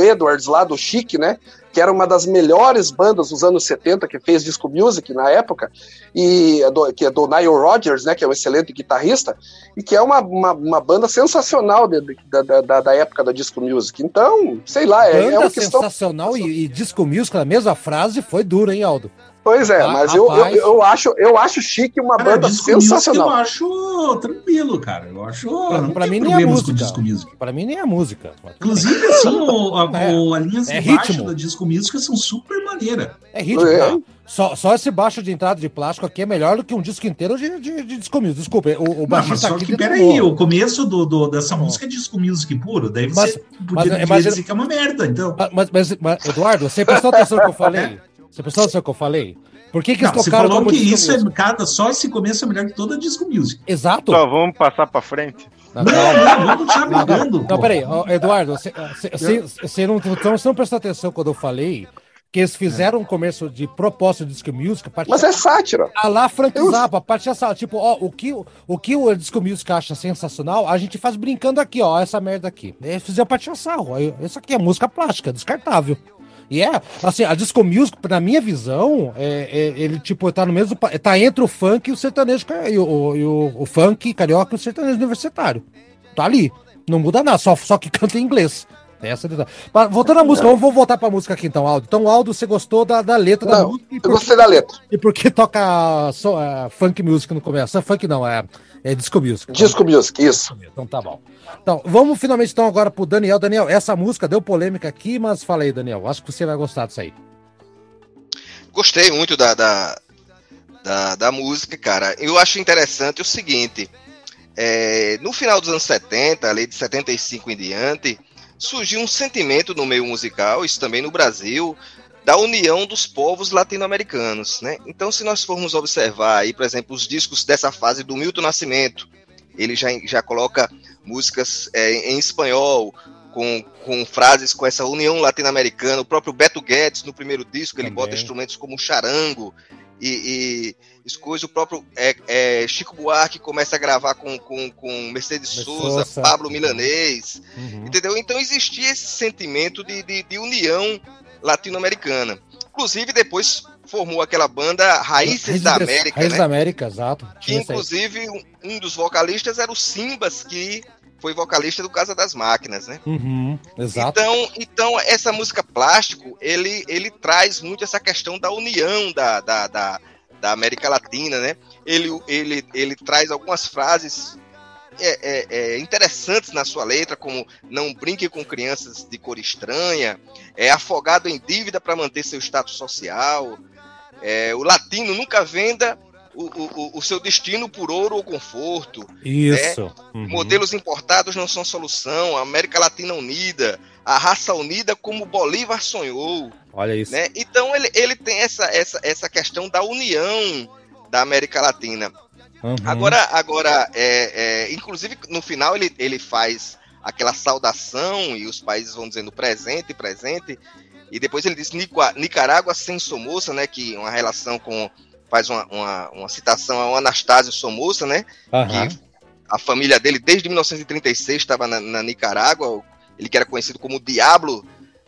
Edwards lá do Chic, né? que era uma das melhores bandas dos anos 70 que fez disco music na época, e é do, que é do Nile Rodgers, né, que é um excelente guitarrista, e que é uma, uma, uma banda sensacional de, de, da, da, da, época da disco music. Então, sei lá, é, é uma questão... sensacional e, e disco music na mesma frase foi duro, hein, Aldo? Pois é, ah, mas eu, eu, eu, acho, eu acho chique uma cara, banda sensacional. Eu acho tranquilo, cara. Eu acho. Pra, pra mim nem é música. Disco music. Pra mim nem é música. Inclusive, assim, o, a, (laughs) é, o, a linha é ritmo. da disco music são super maneira. É ritmo, é. Só, só esse baixo de entrada de plástico aqui é melhor do que um disco inteiro de, de, de disco music. Desculpa, o, o baixista mas só aqui que, peraí, o começo do, do, dessa música é disco music puro, daí você mas, podia mas, dizer que é uma merda, então. Mas, mas, mas Eduardo, você prestou atenção no que eu falei? (laughs) Você atenção no que eu falei? Por que, que não, eles tocaram você falou que isso é cada só esse começo é melhor que toda disco music. Exato. Então vamos passar para frente. Não, não, não. Não, não, peraí, Eduardo, você, você, você, não, então você não prestou atenção quando eu falei que eles fizeram um começo de propósito de disco music. Mas é sátira. A lá Frank eu... Zappa, parte essa, tipo, ó, o que o que o disco music acha sensacional, a gente faz brincando aqui, ó, essa merda aqui. Eles fizeram parte sarro. Isso aqui é música plástica, descartável. E é, assim, a disco music, na minha visão, é, é, ele, tipo, tá no mesmo. Tá entre o funk e o sertanejo, e o, e o, o funk carioca e o sertanejo universitário. Tá ali. Não muda nada, só, só que (laughs) canta em inglês. Essa é Voltando à música, vamos, vamos voltar pra música aqui então, Aldo. Então, Aldo, você gostou da, da letra não, da música? Eu gostei da letra. E por que toca so, uh, funk music no começo? Funk não, é, é disco music. Disco music, isso. Então tá bom. Então, vamos finalmente então agora pro Daniel. Daniel, essa música deu polêmica aqui, mas fala aí, Daniel. Acho que você vai gostar disso aí. Gostei muito da, da, da, da música, cara. Eu acho interessante o seguinte. É, no final dos anos 70, ali de 75 em diante, surgiu um sentimento no meio musical, isso também no Brasil, da união dos povos latino-americanos, né? Então, se nós formos observar aí, por exemplo, os discos dessa fase do Milton Nascimento, ele já, já coloca músicas é, em espanhol, com, com frases com essa união latino-americana. O próprio Beto Guedes, no primeiro disco, ele Também. bota instrumentos como charango e, e coisas. O próprio é, é, Chico Buarque começa a gravar com, com, com Mercedes Souza, Pablo Milanês, uhum. entendeu? Então existia esse sentimento de, de, de união latino-americana. Inclusive, depois formou aquela banda Raízes da América. Raízes né? da América, exato. Que inclusive um, um, dos vocalistas era o Simbas, que foi vocalista do Casa das Máquinas, né? Uhum, exato. Então, então, essa música plástico, ele, ele traz muito essa questão da união da, da, da, da América Latina, né? Ele, ele, ele traz algumas frases é, é, é, interessantes na sua letra, como não brinque com crianças de cor estranha, é afogado em dívida para manter seu status social, é, o latino nunca venda o, o, o, seu destino por ouro ou conforto. Isso. Né? Uhum. Modelos importados não são solução. A América Latina unida, a raça unida como Bolívar sonhou. Olha isso. Né? Então ele, ele tem essa, essa, essa questão da união da América Latina. Uhum. Agora, agora é, é, inclusive no final ele, ele faz aquela saudação e os países vão dizendo presente, presente. E depois ele diz Nicarágua sem Somoza, né? Que é uma relação com. Faz uma, uma, uma citação ao Anastácio Somoza, né? Uhum. Que a família dele, desde 1936, estava na, na Nicarágua. Ele que era conhecido como o Diablo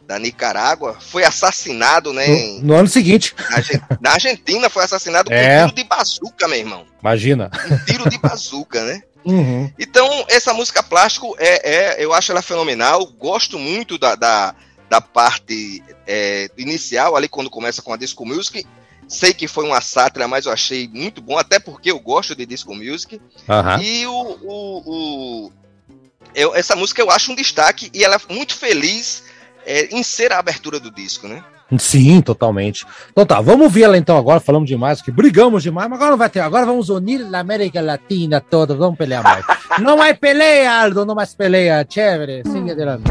da Nicarágua, foi assassinado, né? No, no ano seguinte. Na, na, Argentina foi assassinado é. com um tiro de bazuca, meu irmão. Imagina. Um tiro de bazuca, né? Uhum. Então, essa música plástico, é, é, eu acho ela fenomenal. Gosto muito da, da, da parte é, inicial, ali quando começa com a disco music. Sei que foi uma sátira, mas eu achei muito bom, até porque eu gosto de disco music. Uhum. E o, o, o eu, essa música eu acho um destaque e ela é muito feliz é, em ser a abertura do disco, né? Sim, totalmente. Então tá, vamos ver ela então agora, falamos demais, que brigamos demais, mas agora não vai ter, agora vamos unir a América Latina toda, vamos pelear mais. (laughs) não mais peleia, Aldo, não mais peleia, chévere, siga adelante.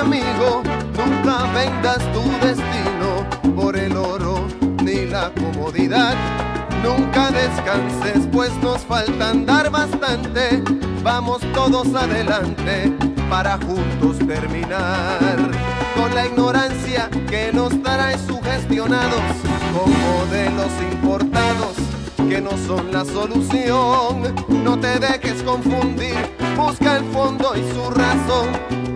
Amigo, nunca vendas tu destino por el oro ni la comodidad. Nunca descanses, pues nos falta andar bastante. Vamos todos adelante para juntos terminar con la ignorancia que nos trae sugestionados con modelos importados que no son la solución. No te dejes confundir, busca el fondo y su razón.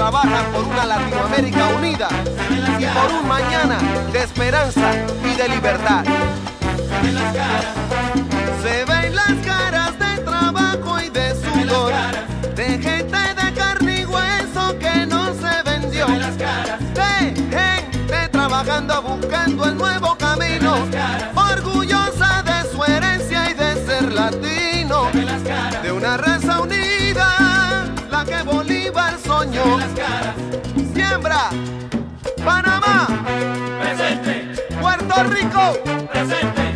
Trabajan por una Latinoamérica unida y por un mañana de esperanza y de libertad. Que Bolívar soñó. Siembra, Panamá, Presente, Puerto Rico, presente,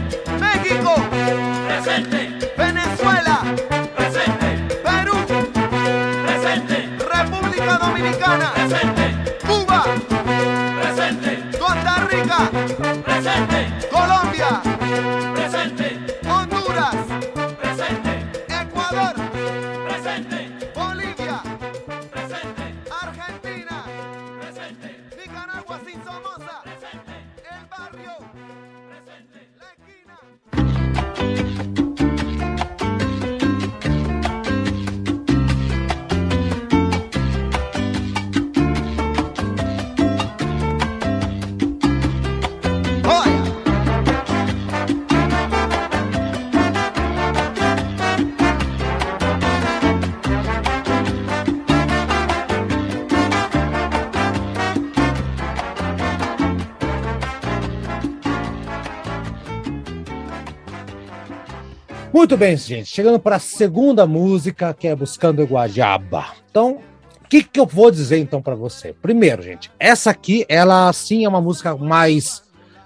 Muito bem, gente. Chegando para a segunda música, que é Buscando Guajaba. Então, o que, que eu vou dizer então para você? Primeiro, gente, essa aqui, ela sim é uma música mais.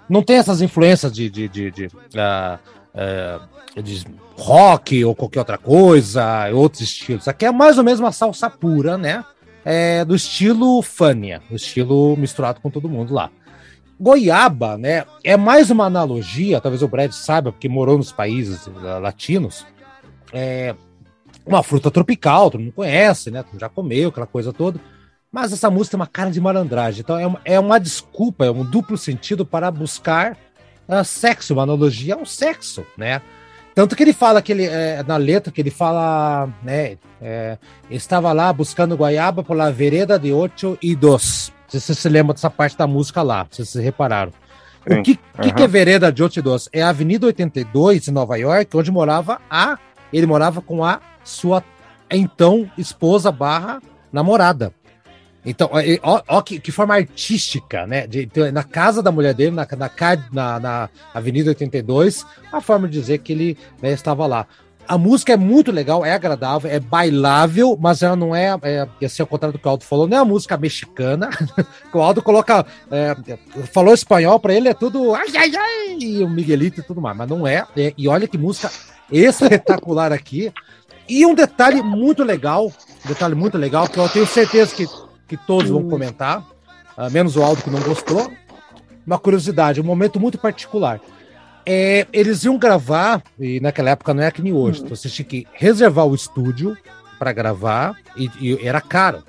Não tem essas influências de, de, de, de, ah, de rock ou qualquer outra coisa, outros estilos. Aqui é mais ou menos uma salsa pura, né? É, do estilo Fania, do estilo misturado com todo mundo lá. Goiaba, né, é mais uma analogia, talvez o Brad saiba, porque morou nos países eh, latinos, é uma fruta tropical, todo mundo conhece, né, já comeu, aquela coisa toda, mas essa música tem uma cara de malandragem, então é uma, é uma desculpa, é um duplo sentido para buscar ah, sexo, uma analogia ao sexo, né, tanto que ele fala que ele, é, na letra, que ele fala, né, é, estava lá buscando Goiaba pela vereda de oito e dos. Se você se lembra dessa parte da música lá, se vocês repararam. O Sim, que, que, aham. que é vereda de dos? É a Avenida 82, em Nova York, onde morava a. Ele morava com a sua então esposa barra namorada. Então, ó, ó, que, que forma artística, né? De- de- na casa da mulher dele, na, na, na, na Avenida 82, a forma de dizer que ele né, estava lá. A música é muito legal, é agradável, é bailável, mas ela não é, é assim, ao contrário do que o Aldo falou, não é uma música mexicana. (laughs) o Aldo coloca, é, falou espanhol, pra ele é tudo ai, ai, ai, e o Miguelito e tudo mais, mas não é. é. E olha que música espetacular aqui. E um detalhe muito legal, um detalhe muito legal, que eu tenho certeza que, que todos vão comentar, ah, menos o Aldo que não gostou. Uma curiosidade, um momento muito particular. É, eles iam gravar, e naquela época não é que nem hoje, então você tinha que reservar o estúdio para gravar, e, e era caro,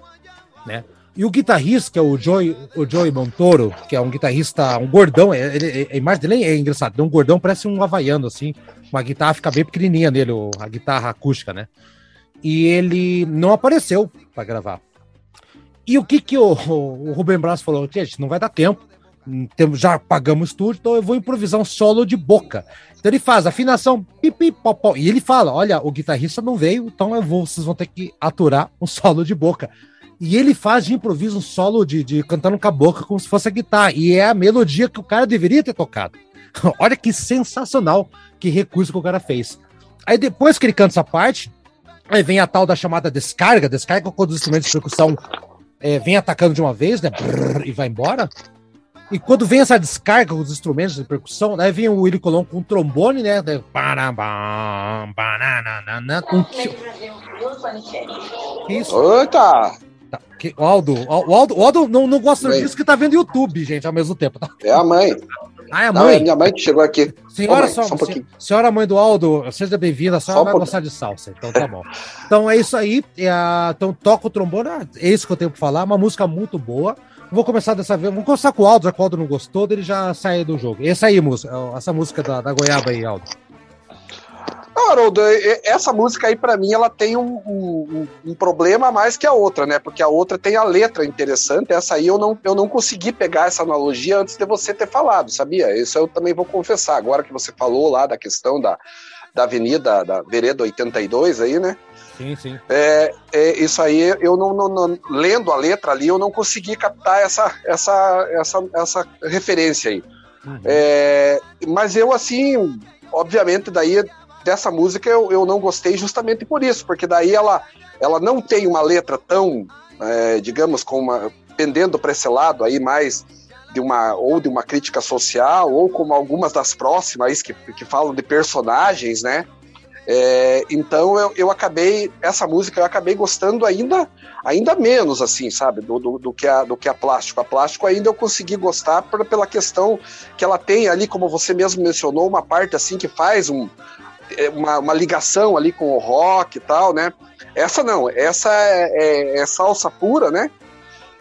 né? E o guitarrista, que é o Joey, o Joey Montoro, que é um guitarrista, um gordão, é- ele- a imagem dele é engraçada, é um gordão, parece um havaiano, assim, uma guitarra fica bem pequenininha nele, a guitarra acústica, né? E ele não apareceu para gravar. E o que que o, o, Rubem Braz falou? Gente, não vai dar tempo, já pagamos o estúdio, então eu vou improvisar um solo de boca. Então ele faz afinação, pipi, popó, e ele fala, olha, o guitarrista não veio, então eu vou, vocês vão ter que aturar um (laughs) solo de boca. E ele faz de improviso um solo de, de cantando com a boca como se fosse a guitarra. E é a melodia que o cara deveria ter tocado. (laughs) Olha que sensacional que recurso que o cara fez. Aí depois que ele canta essa parte, aí vem a tal da chamada descarga. Descarga quando os instrumentos de percussão é, vem atacando de uma vez, né? Brrr, e vai embora. E quando vem essa descarga com os instrumentos de percussão, daí vem o Willy Colon com o trombone, né? daí parabam, bananana, com que- que isso? Eita! Tá, que- o Aldo, o Aldo, o Aldo não, não gosta Bem. disso que tá vendo YouTube, gente, ao mesmo tempo. tá? É a mãe. Ah, é a Não, mãe? é minha mãe que chegou aqui. Senhora, Ô, mãe, só, só um pouquinho. senhora mãe do Aldo, seja bem-vinda, a senhora Só um vai pouquinho. gostar de salsa, então tá bom. Então é isso aí, é então toca o trombone, é isso que eu tenho pra falar, uma música muito boa. Vou começar dessa vez, vamos começar com o Aldo, já que o Aldo não gostou, dele já sai do jogo. Essa aí, música, essa música da, da Goiaba aí, Aldo. Não, Haroldo, essa música aí, para mim, ela tem um, um, um, problema a mais que a outra, né? Porque a outra tem a letra interessante, essa aí eu não, eu não consegui pegar essa analogia antes de você ter falado, sabia? Isso eu também vou confessar. Agora que você falou lá da questão da, da Avenida, da Vereda 82 aí, né? Sim, sim. É, é, isso aí, eu não, não, não, lendo a letra ali, eu não consegui captar essa, essa, essa, essa referência aí. Uhum. É, mas eu, assim, obviamente, daí dessa música eu, eu não gostei justamente por isso, porque daí ela, ela não tem uma letra tão, é, digamos, com uma, pendendo para esse lado aí mais de uma ou de uma crítica social ou como algumas das próximas que, que falam de personagens, né? É, então eu, eu acabei essa música eu acabei gostando ainda ainda menos assim sabe do, do, do, que a do que a plástico. A plástico ainda eu consegui gostar por, pela questão que ela tem ali como você mesmo mencionou uma parte assim que faz um é, uma, uma ligação ali com o rock e tal né. Essa não essa é, é, é salsa pura né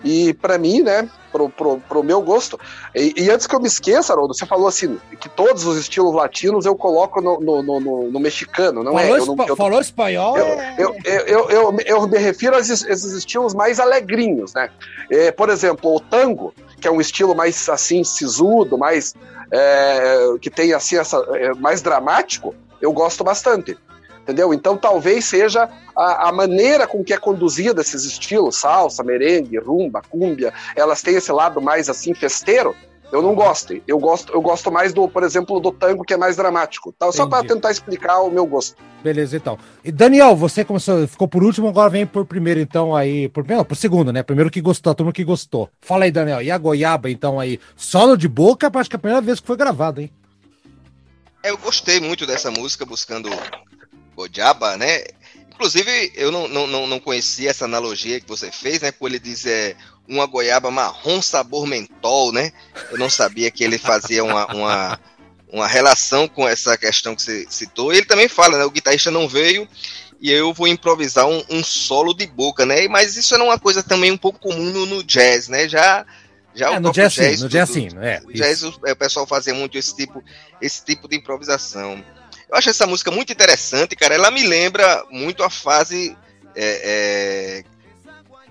e para mim, né, pro, pro, pro meu gosto. E, e, antes que eu me esqueça, Haroldo, você falou assim, que todos os estilos latinos eu coloco no, no, no, no mexicano, não falou é? Eu não, eu, falou espanhol? Eu, eu, eu, eu, me refiro a esses, esses estilos mais alegrinhos, né? É, por exemplo, o tango, que é um estilo mais assim, sisudo, mais. É, que tem assim, essa, é, mais dramático, eu gosto bastante entendeu? Então talvez seja a, a, maneira com que é conduzida esses estilos, salsa, merengue, rumba, cúmbia, elas têm esse lado mais assim festeiro. Eu não gosto. Eu gosto, eu gosto mais do, por exemplo, do tango que é mais dramático. Tá? Só para tentar explicar o meu gosto. Beleza, então. E Daniel, você começou, ficou por último, agora vem por primeiro, então, aí. Por, não, por segundo, né? Primeiro que gostou, a turma que gostou. Fala aí, Daniel. E a goiaba, então, aí? Solo de boca, acho que é a primeira vez que foi gravado, hein? Eu gostei muito dessa música, buscando Gojaba, né? Inclusive, eu não, não, não conhecia essa analogia que você fez, né? Quando ele diz é, uma goiaba marrom sabor mentol, né? Eu não sabia que ele fazia uma, uma, uma relação com essa questão que você citou. E ele também fala, né? O guitarrista não veio e eu vou improvisar um, um solo de boca, né? Mas isso era uma coisa também um pouco comum no, no jazz, né? Já já é, o no jazz, jazz, sim, no jazz sim, é. O jazz, o, o, pessoal fazia muito esse tipo, esse tipo de improvisação. Eu acho essa música muito interessante, cara. Ela me lembra muito a fase. É, é,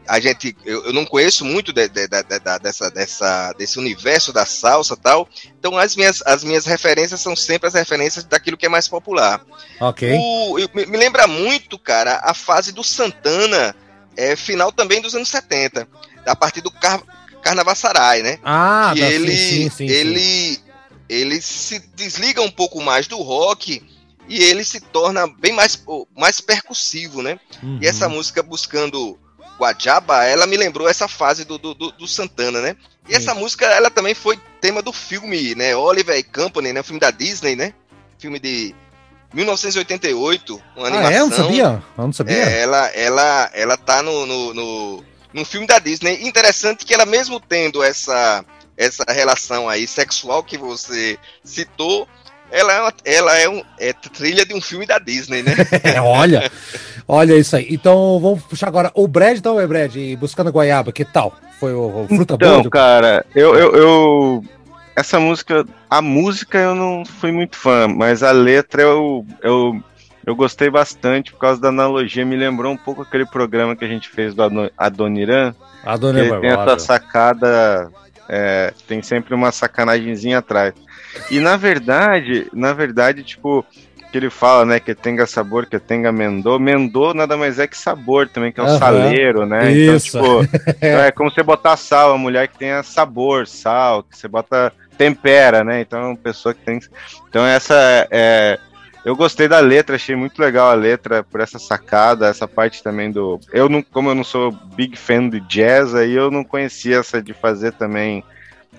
a gente, eu, eu, não conheço muito de, de, de, dessa, dessa, desse universo da salsa tal. Então as minhas, as minhas referências são sempre as referências daquilo que é mais popular. Ok. O, eu, me, lembra muito, cara, a fase do Santana, é, final também dos anos 70. A partir do Car Carnavassarai, né? Ah, que ele, sim, sim, ele, sim ele se desliga um pouco mais do rock e ele se torna bem mais, mais percussivo, né? Uhum. E essa música buscando Guajaba, ela me lembrou essa fase do, do, do Santana, né? E essa música, ela também foi tema do filme, né? Oliver Company, né? O filme da Disney, né? Filme de 1988, uma ah, animação. É? Eu não sabia? Eu não sabia. É, ela, ela, ela tá no, no, no, no filme da Disney. Interessante que ela mesmo tendo essa essa relação aí sexual que você citou, ela é, uma, ela é, um, é trilha de um filme da Disney, né? (laughs) olha, olha isso aí. Então vamos puxar agora o Brad, então, é Brad, buscando Goiaba, que tal? Foi o, o Fruta Então, boa, cara, eu, eu, eu, Essa música, a música eu não fui muito fã, mas a letra eu, eu, eu gostei bastante por causa da analogia. Me lembrou um pouco aquele programa que a gente fez do Adoniran. Adoniran, tem essa sacada é, tem sempre uma sacanagemzinha atrás. E na verdade, na verdade, tipo, que ele fala, né, que tenha sabor, que tenha mendô. Mendô nada mais é que sabor também, que é o uhum. saleiro, né? Então, Isso. Então, tipo, é como você botar sal, a mulher que tenha sabor, sal, que você bota tempera, né? Então, é uma pessoa que tem. Então, essa é, eu gostei da letra, achei muito legal a letra por essa sacada, essa parte também do. Eu não, como eu não sou big fan de jazz, aí eu não conhecia essa de fazer também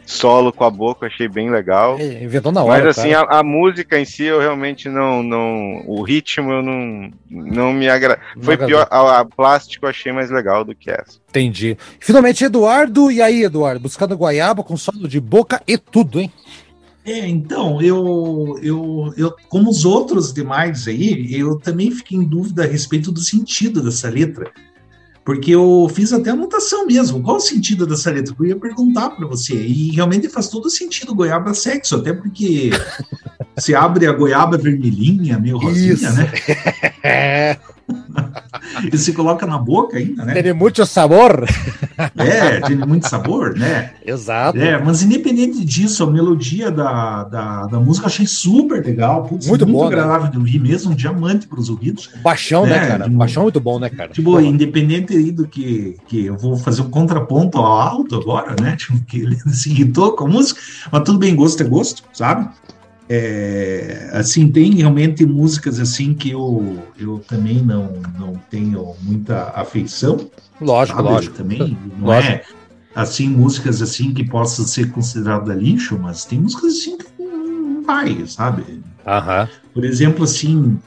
solo com a boca, achei bem legal. É, inventou na hora. Mas assim, a, a, música em si eu realmente não. não o ritmo eu não, não me agrada. Foi pior. A, a, plástico eu achei mais legal do que essa. Entendi. Finalmente, Eduardo. E aí, Eduardo? Buscando Guaiaba com solo de boca e tudo, hein? É, então, eu, eu, eu, como os outros demais aí, eu também fiquei em dúvida a respeito do sentido dessa letra, porque eu fiz até anotação mesmo. Qual o sentido dessa letra? Eu ia perguntar para você, e realmente faz todo sentido goiaba sexo, até porque (laughs) Você abre a goiaba vermelhinha, meio rosinha, Isso. né? (laughs) E você coloca na boca ainda, né? tem muito sabor. É, tem muito sabor, né? Exato. É, mas independente disso, a melodia da, da, da música eu achei super legal. Putz, Muito muito boa, né? agradável de ouvir mesmo, um diamante para os ouvidos. Baixão, né, É, cara? tipo- Baixão é muito bom, né, cara? Tipo, independente aí do que, que eu vou fazer um contraponto ao alto agora, né? (laughs) Tipo, que ele se irritou com a música, mas tudo bem, gosto é gosto, sabe? É, assim, tem realmente músicas assim que eu, eu também não, não tenho muita afeição, Lógico, sabe? lógico. Também não Lógico. é assim, músicas assim que possam ser consideradas lixo, mas tem músicas assim que não vai, sabe? Aham. Por exemplo, assim,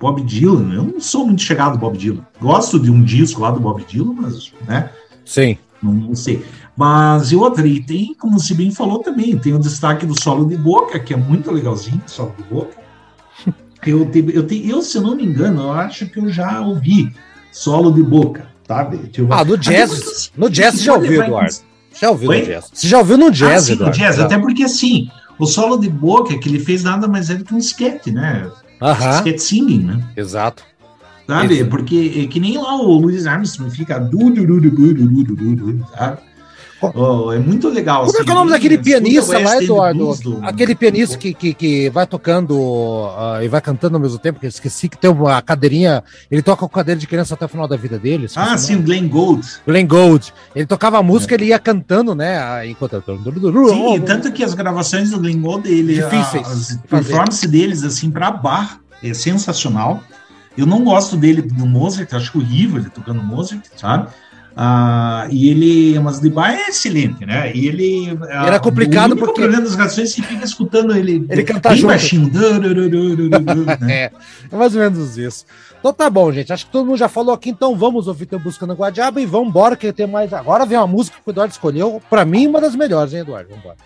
Bob Dylan, eu não sou muito chegado Bob Dylan. Gosto de um disco lá do Bob Dylan, mas, né, Sim. não, não sei. Mas e outra, e tem, como se bem falou também, tem o destaque do solo de boca, que é muito legalzinho, solo de boca. Eu, eu, eu, se não me engano, eu acho que eu já ouvi solo de boca, sabe? Tipo, ah, no jazz. No jazz já ouviu, Eduardo. Já ouviu Oi? no jazz. Você já ouviu no jazz, ah, sim, Eduardo. no jazz, até porque assim, o solo de boca que ele fez nada mais é do que um sketch, né? Uh -huh. Sketch singing, né? Exato. Sabe? Isso. Porque é que nem lá o Louis Armstrong fica. Sabe? Oh, é muito legal. Como é assim, que é o nome daquele pianista lá, Eduardo? Do- Aquele pianista que, que, que vai tocando ah, e vai cantando ao mesmo tempo, que eu esqueci que tem uma cadeirinha. Ele toca com cadeira de criança até o final da vida dele. Ah, sim, o Glenn Gould. Glenn Gould. Ele tocava a música, ele ia cantando, né? Enquanto. Sim, tanto que as gravações do Glenn Gould, ele, Difíceis as performances deles, assim, pra bar, é sensacional. Eu não gosto dele do Mozart, acho horrível ele tocando Mozart, sabe? Ah, e ele, mas de bar é excelente, né? E ele. ah, Era complicado porque- problema das canções que fica escutando ele, (laughs) Ele cantar junto. baixinho. (laughs) né? É, é mais ou menos isso. Então tá bom, gente. Acho que todo mundo já falou aqui, então vamos ouvir Teu Buscando Guadiaba e vamos embora, que tem mais. Agora vem uma música que o Eduardo escolheu. Pra mim, uma das melhores, hein, Eduardo? Vamos embora.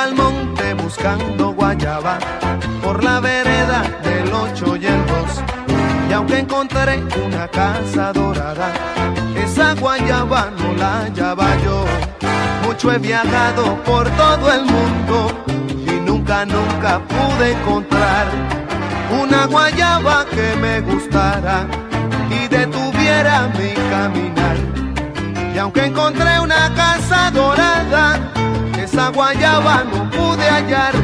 Pa'l monte buscando guayaba por la vereda del 8 y el 2. Y aunque encontré una casa dorada, esa guayaba no la hallaba yo. Mucho he viajado por todo el mundo y nunca, nunca pude encontrar una guayaba que me gustara y detuviera mi caminar. Y aunque encontré una casa dorada, guayaba no pude hallar.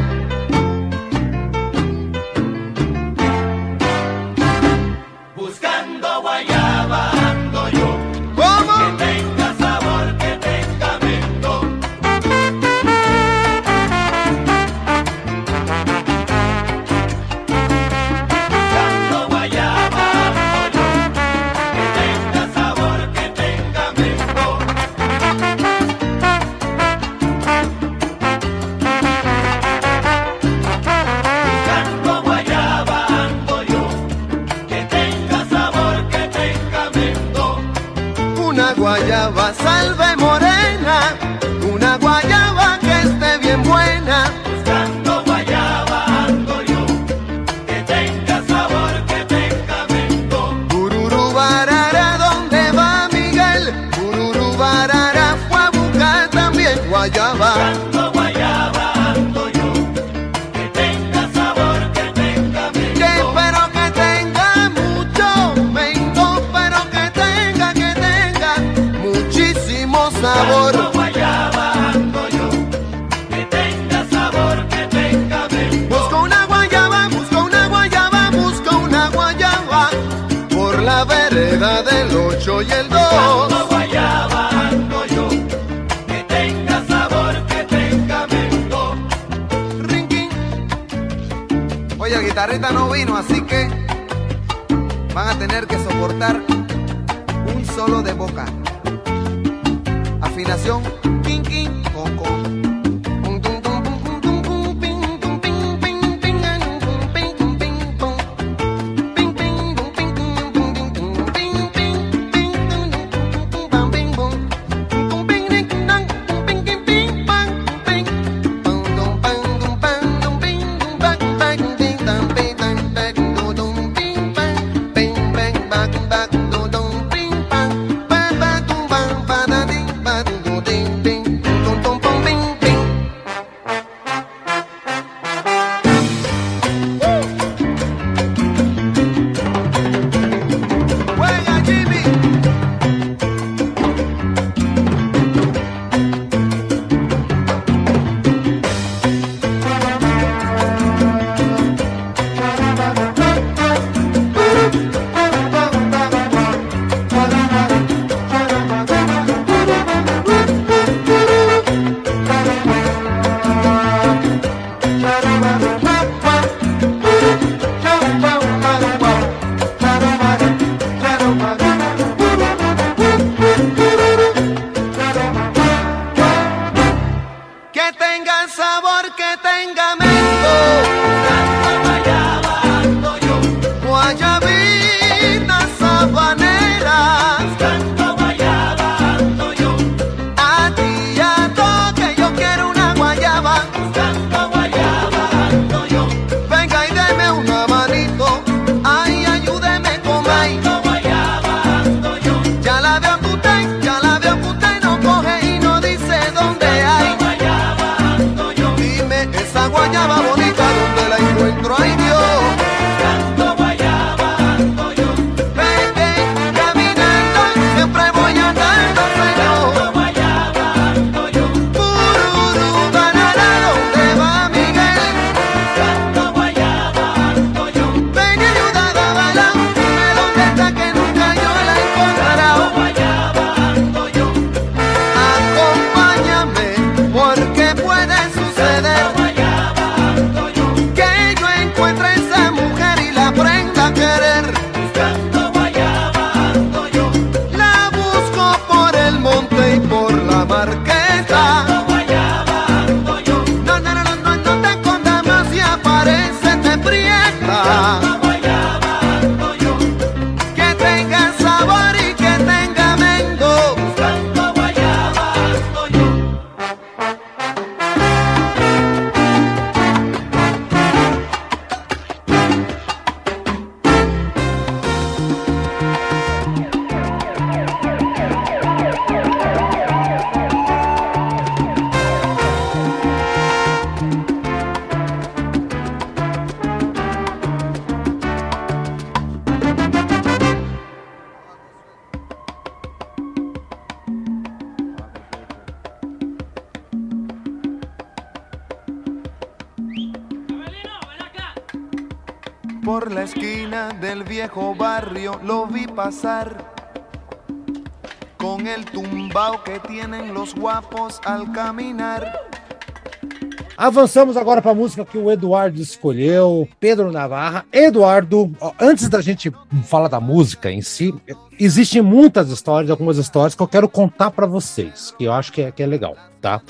Avançamos agora para a música que o Eduardo escolheu, Pedro Navarra. Eduardo, antes da gente falar da música em si, existem muitas histórias, algumas histórias que eu quero contar para vocês, que eu acho que é, que é legal, tá?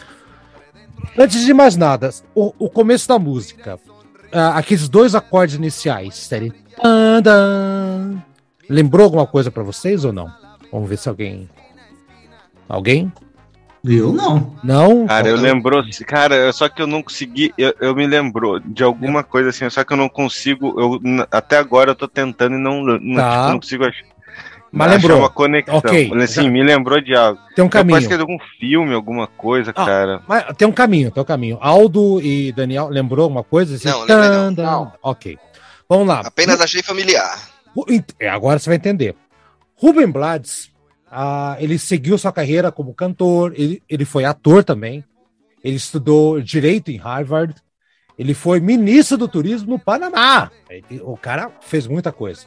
Antes de mais nada, o, o começo da música, ah, aqueles dois acordes iniciais, série. Lembrou alguma coisa para vocês ou não? Vamos ver se alguém. Alguém? Eu não. Não? Cara, eu lembrou, cara, só que eu não consegui, eu, eu me lembrou de alguma coisa assim, só que eu não consigo, eu, até agora eu tô tentando e não, não, Tá. tipo, não consigo achar. Mas achar lembrou. uma conexão. Ok. Assim, me lembrou de algo. Tem um caminho. Parece que é de algum filme, alguma coisa, Ah, cara. Mas tem um caminho, tem um caminho. Aldo e Daniel, lembrou alguma coisa? Assim, Não, lembrei não. Não. Ok. Vamos lá. Apenas achei familiar. É, Agora você vai entender. Ruben Blades, ah, ele seguiu sua carreira como cantor, ele, ele foi ator também, ele estudou direito em Harvard, ele foi ministro do turismo no Panamá. Ele- o cara fez muita coisa.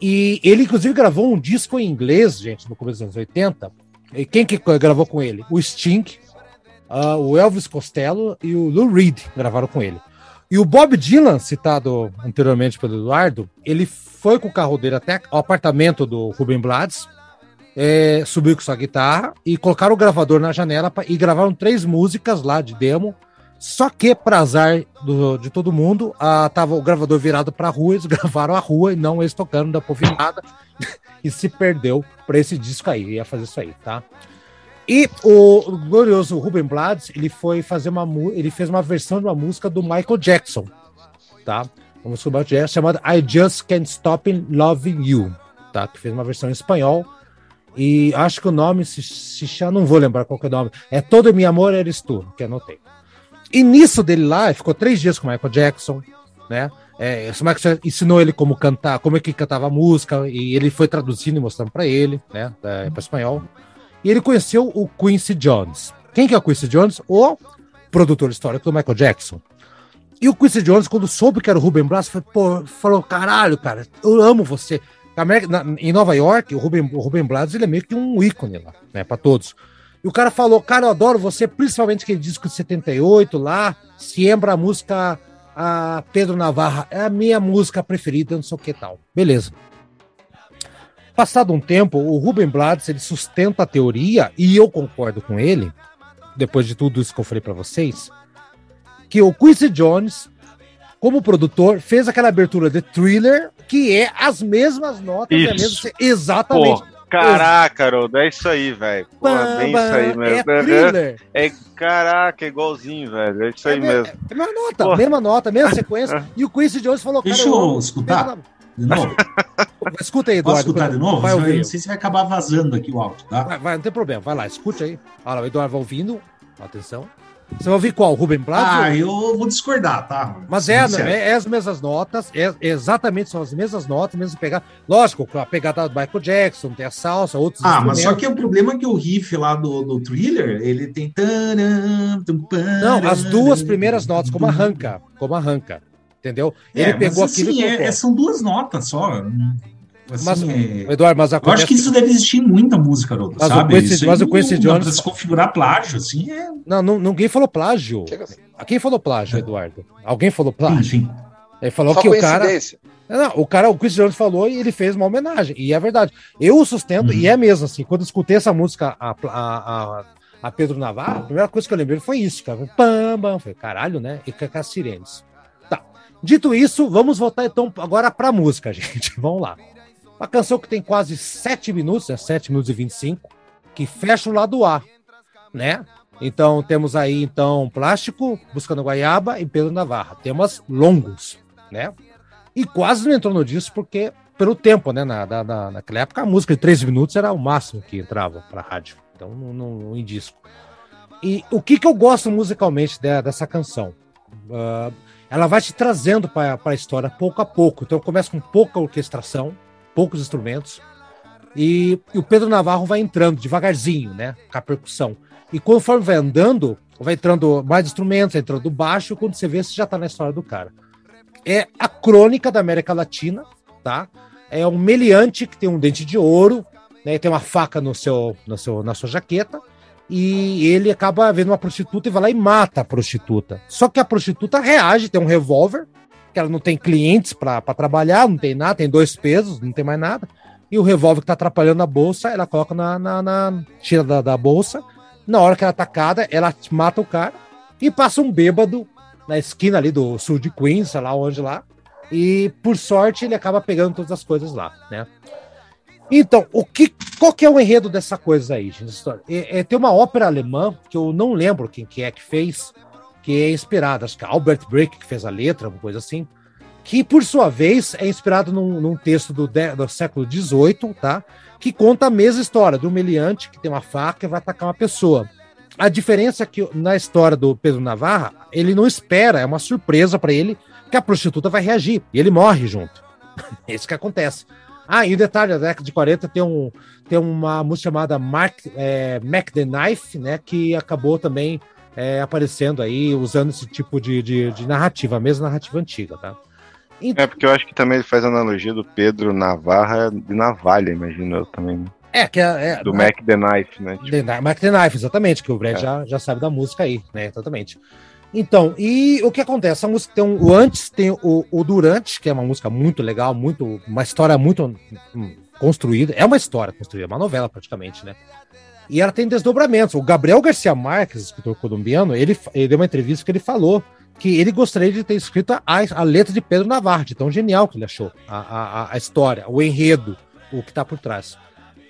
E ele, inclusive, gravou um disco em inglês, gente, no começo dos anos 80. E quem que gravou com ele? O Sting, ah, o Elvis Costello e o Lou Reed gravaram com ele. E o Bob Dylan, citado anteriormente pelo Eduardo, ele foi com o carro dele até o apartamento do Ruben Blades, é, subiu com sua guitarra e colocaram o gravador na janela pra- e gravaram três músicas lá de demo. Só que, para azar do- de todo mundo, ah, tava o gravador virado para a rua, eles (laughs) gravaram a rua e não eles tocando, não dá pra ouvir nada. (laughs) e se perdeu para esse disco aí, ia fazer isso aí, tá? E o glorioso Ruben Blades, ele foi fazer uma ele fez uma versão de uma música do Michael Jackson, tá? Uma música do Michael Jackson chamada I Just Can't Stop Loving You, tá? Que fez uma versão em espanhol. E acho que o nome se, se chama, não vou lembrar qual é o nome. É Todo Mi Amor Eres Tu, que anotei. E nisso dele lá, ficou três dias com o Michael Jackson, né? É, o Michael ensinou ele como cantar, como é que cantava a música, e ele foi traduzindo e mostrando para ele, né? Para espanhol. E ele conheceu o Quincy Jones. Quem que é o Quincy Jones? O produtor histórico do Michael Jackson. E o Quincy Jones, quando soube que era o Ruben Blades, falou, pô, falou, caralho, cara, eu amo você. Na em Nova York, o Ruben, o Ruben Blades, ele é meio que um ícone lá, né, pra todos. E o cara falou, cara, eu adoro você, principalmente aquele disco de 78 lá, Siembra a música a Pedro Navarra é a minha música preferida, não sei o que tal. Beleza. Passado um tempo, o Ruben Blades ele sustenta a teoria, e eu concordo com ele, depois de tudo isso que eu falei para vocês, que o Quincy Jones, como produtor, fez aquela abertura de thriller, que é as mesmas notas, Isso. é mesmo, exatamente. Pô, caraca, Haroldo, é isso aí, velho. Bem bam, isso aí é mesmo. thriller. (laughs) É, caraca, é igualzinho, velho. É isso aí É, me- mesmo. é a mesma nota, Pô. mesma nota, mesma sequência. (laughs) E o Quincy Jones falou, Deixa cara, eu amo escutar. De novo? (laughs) Escuta aí, Posso Eduardo. escutar de novo? Vai Eu ouvir. não sei se vai acabar vazando aqui o áudio, tá? Vai, vai, não tem problema, vai lá, escute aí. Olha lá, o Eduardo vai ouvindo. Atenção. Você vai ouvir qual? Ruben Blades? Ah, eu vou discordar, tá? Mas é, é, é as mesmas notas, é, exatamente são as mesmas notas, mesmo pegar. Lógico, a pegada do Michael Jackson, tem a salsa, outros. Ah, mas só que o problema é que o riff lá do, do thriller, ele tem. Não, as duas primeiras notas, como arranca, como arranca. Entendeu? Ele É, pegou mas, aquilo assim, e é- é- são duas notas só. Assim, Mas, é- Eduardo, mas Eu acontece acho que isso deve existir em muita música, Haroldo, Mas o sabe? Quincy- Isso mas aí o Quincy não- Jones- Pra se configurar plágio, assim, é... Não, não, ninguém falou plágio. Assim. Quem falou plágio, Eduardo? Alguém falou plágio? Enfim. Ele falou Só que o cara. Não, o cara, o Chris Jones falou e ele fez uma homenagem. E é verdade. Eu sustento, Uhum. e é mesmo assim, quando eu escutei essa música, a, a, a, a Pedro Navarro, a primeira coisa que eu lembrei foi isso, cara. Pam, pam, foi caralho, né? E com as sirenes. Tá. Dito isso, vamos voltar então agora pra música, (laughs) gente. Vamos lá. Uma canção que tem quase 7 minutos, é 7 minutos e 25, que fecha o lado A, né? Então temos aí então Plástico, Buscando Guaiaba e Pedro Navarra. Temas longos, né? E quase não entrou no disco porque pelo tempo, né? Na, na- na- naquela época a música de 13 minutos era o máximo que entrava para rádio. Então não, em disco. E o que, que eu gosto musicalmente de- dessa canção? Ah, ela vai te trazendo para a história pouco a pouco. Então começa com pouca orquestração, poucos instrumentos. E, e o Pedro Navarro vai entrando devagarzinho, né? Com a percussão. E conforme vai andando, vai entrando mais instrumentos, vai entrando baixo, quando você vê, você já tá na história do cara. É a crônica da América Latina, tá? É um meliante que tem um dente de ouro, né? Tem uma faca no seu, no seu, na sua jaqueta, e ele acaba vendo uma prostituta e vai lá e mata a prostituta. Só que a prostituta reage, tem um revólver, que ela não tem clientes para trabalhar, não tem nada, tem dois pesos, não tem mais nada. E o revólver que tá atrapalhando a bolsa, ela coloca na. na, na- tira da, da bolsa. Na hora que ela é atacada, ela mata o cara e passa um bêbado na esquina ali do sul de Queens, sei lá onde lá. E por sorte ele acaba pegando todas as coisas lá, né? Então, o que, qual que é o enredo dessa coisa aí, gente? É, é, tem uma ópera alemã que eu não lembro quem que é que fez, que é inspirada, acho que é Albert Breck que fez a letra, uma coisa assim, que por sua vez é inspirado num, num texto do, de- do século XVIII, tá? Que conta a mesma história do meliante que tem uma faca e vai atacar uma pessoa. A diferença é que na história do Pedro Navarra, ele não espera, é uma surpresa para ele que a prostituta vai reagir e ele morre junto. É (laughs) isso que acontece. Ah, e o detalhe, na década de 40 tem, um, tem uma música chamada Mark, é, Mac the Knife, né? Que acabou também é, aparecendo aí, usando esse tipo de, de, de narrativa, a mesma narrativa antiga, tá? É, porque eu acho que também ele faz analogia do Pedro Navarra de navalha, imagino eu também. né? É, que é. é Do Mac the Knife, né? Tipo, The Mac the Knife, exatamente, que o Brad É. já, já sabe da música aí, né? Exatamente. Então, e o que acontece? A música tem um, o antes, tem o, o durante, que é uma música muito legal, muito, uma história muito hum, construída. É uma história construída, é uma novela praticamente, né? E ela tem desdobramentos. O Gabriel Garcia Marques, escritor colombiano, ele, ele deu uma entrevista que ele falou que ele gostaria de ter escrito a, a letra de Pedro Navarro, de tão genial que ele achou, a, a, a história, o enredo, o que está por trás.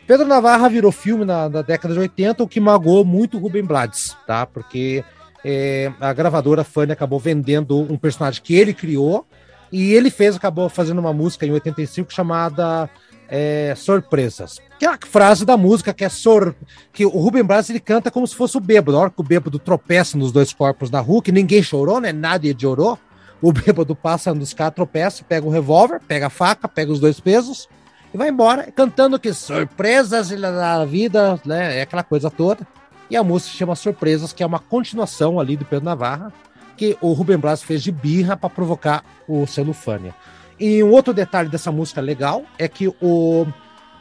Pedro Navarra virou filme na, na década de 80, o que magoou muito o Rubem Blades, tá? Porque é, a gravadora Fanny acabou vendendo um personagem que ele criou e ele fez, acabou fazendo uma música em 85 chamada é, Surpresas. Que é a frase da música que é sor... que o Rubem Blades ele canta como se fosse o bêbado. Na hora que o bêbado tropeça nos dois corpos rua, que ninguém chorou, né? Nadie chorou. O bêbado passa nos caras, tropeça, pega o revólver, pega a faca, pega os dois pesos e vai embora cantando que surpresas da vida, né? É aquela coisa toda. E a música se chama Surpresas, que é uma continuação ali do Pedro Navarra, que o Rubem Blas fez de birra para provocar o Celufânia. E um outro detalhe dessa música legal é que o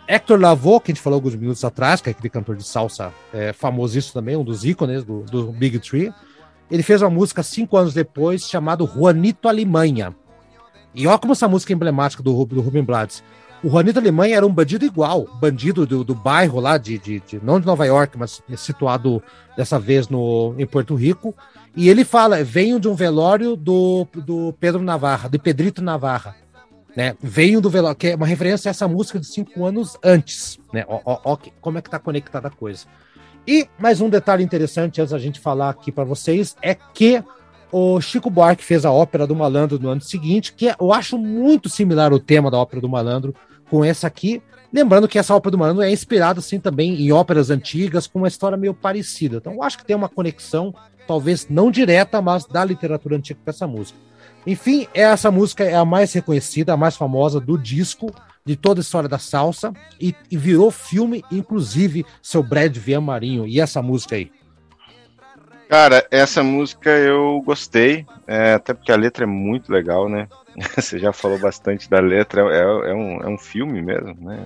Hector Lavoe, que a gente falou alguns minutos atrás, que é aquele cantor de salsa é, famosíssimo também, um dos ícones do, do Big Tree, ele fez uma música cinco anos depois chamado Juanito Alemanha. E olha como essa música é emblemática do, do Rubem Blades. O Juanito Alemanha era um bandido igual, bandido do, do bairro lá, de, de, de, não de Nova York, mas situado dessa vez no, em Porto Rico. E ele fala: venho de um velório do, do Pedro Navarra, de Pedrito Navarra. Né? Venho do velório, que é uma referência a essa música de cinco anos antes. Né? Ó, como é que tá conectada a coisa. E mais um detalhe interessante antes da gente falar aqui para vocês é que o Chico Buarque fez a ópera do Malandro no ano seguinte, que eu acho muito similar o tema da ópera do Malandro com essa aqui. Lembrando que essa ópera do Malandro é inspirada, assim, também em óperas antigas, com uma história meio parecida. Então, eu acho que tem uma conexão, talvez não direta, mas da literatura antiga com essa música. Enfim, essa música é a mais reconhecida, a mais famosa do disco, de toda a história da salsa, e, e virou filme, inclusive, seu Brad Marinho. E essa música aí? Cara, essa música eu gostei, é, até porque a letra é muito legal, né? (laughs) Você já falou bastante da letra, é, é, um, é um filme mesmo, né?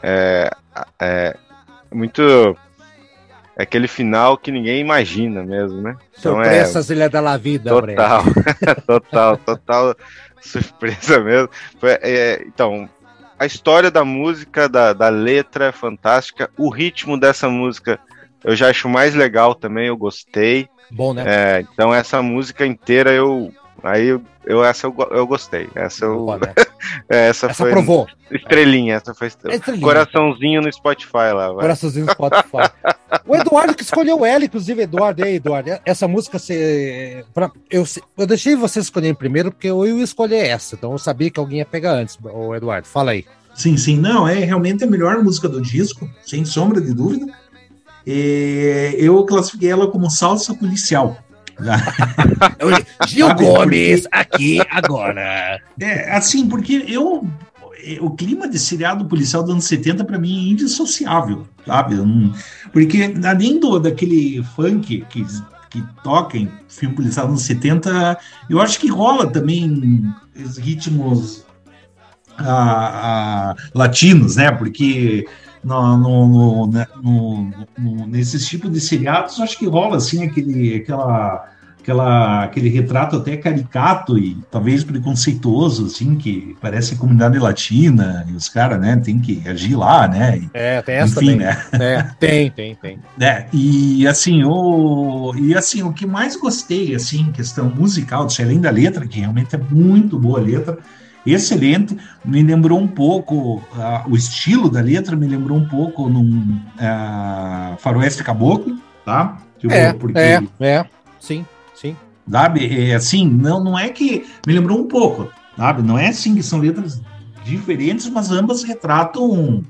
É, é muito. É aquele final que ninguém imagina mesmo, né? Então Surpresas é, Ilha da Vida, Total, (laughs) total, total surpresa mesmo. É, então, a história da música, da, da letra é fantástica, o ritmo dessa música eu já acho mais legal também, eu gostei. Bom, né? É, então essa música inteira eu. Aí eu, eu essa eu, eu gostei. Essa eu. Boa, né? (laughs) É, essa, essa foi. Provou. Estrelinha, essa foi estrelinha. Coraçãozinho no Spotify lá. Vai. Coraçãozinho no Spotify. o Eduardo que escolheu ela, inclusive, Eduardo. aí, Eduardo, essa música você. Pra, eu, eu deixei você escolher primeiro, porque eu ia escolher essa. Então eu sabia que alguém ia pegar antes. O Eduardo, fala aí. Sim, sim, não, é realmente a melhor música do disco, sem sombra de dúvida. É, eu classifiquei ela como salsa policial. (laughs) Gil Gomes, aqui, agora. É, assim, porque eu. O clima de seriado policial dos anos 70 para mim é indissociável, sabe? Porque além do, daquele funk que, que toca em filme policial dos anos 70, eu acho que rola também ritmos ah, ah, latinos, né? Porque no, no, no, no, nesses tipos de seriados, acho que rola assim aquele, aquela, aquela, aquele retrato até caricato e talvez preconceituoso, assim, que parece comunidade latina e os caras, né, tem que agir lá, né? E, é, tem essa enfim, também. né? É, tem, tem, tem. (laughs) É, e assim, o, e assim, o que mais gostei, assim, questão musical, além da letra, que realmente é muito boa a letra, excelente. Me lembrou um pouco, uh, o estilo da letra me lembrou um pouco num uh, Faroeste Caboclo, tá? Tipo, é, porque, é, é, sim, sim. Sabe, é, assim, não, não é que me lembrou um pouco, sabe? Não é assim que são letras diferentes, mas ambas retratam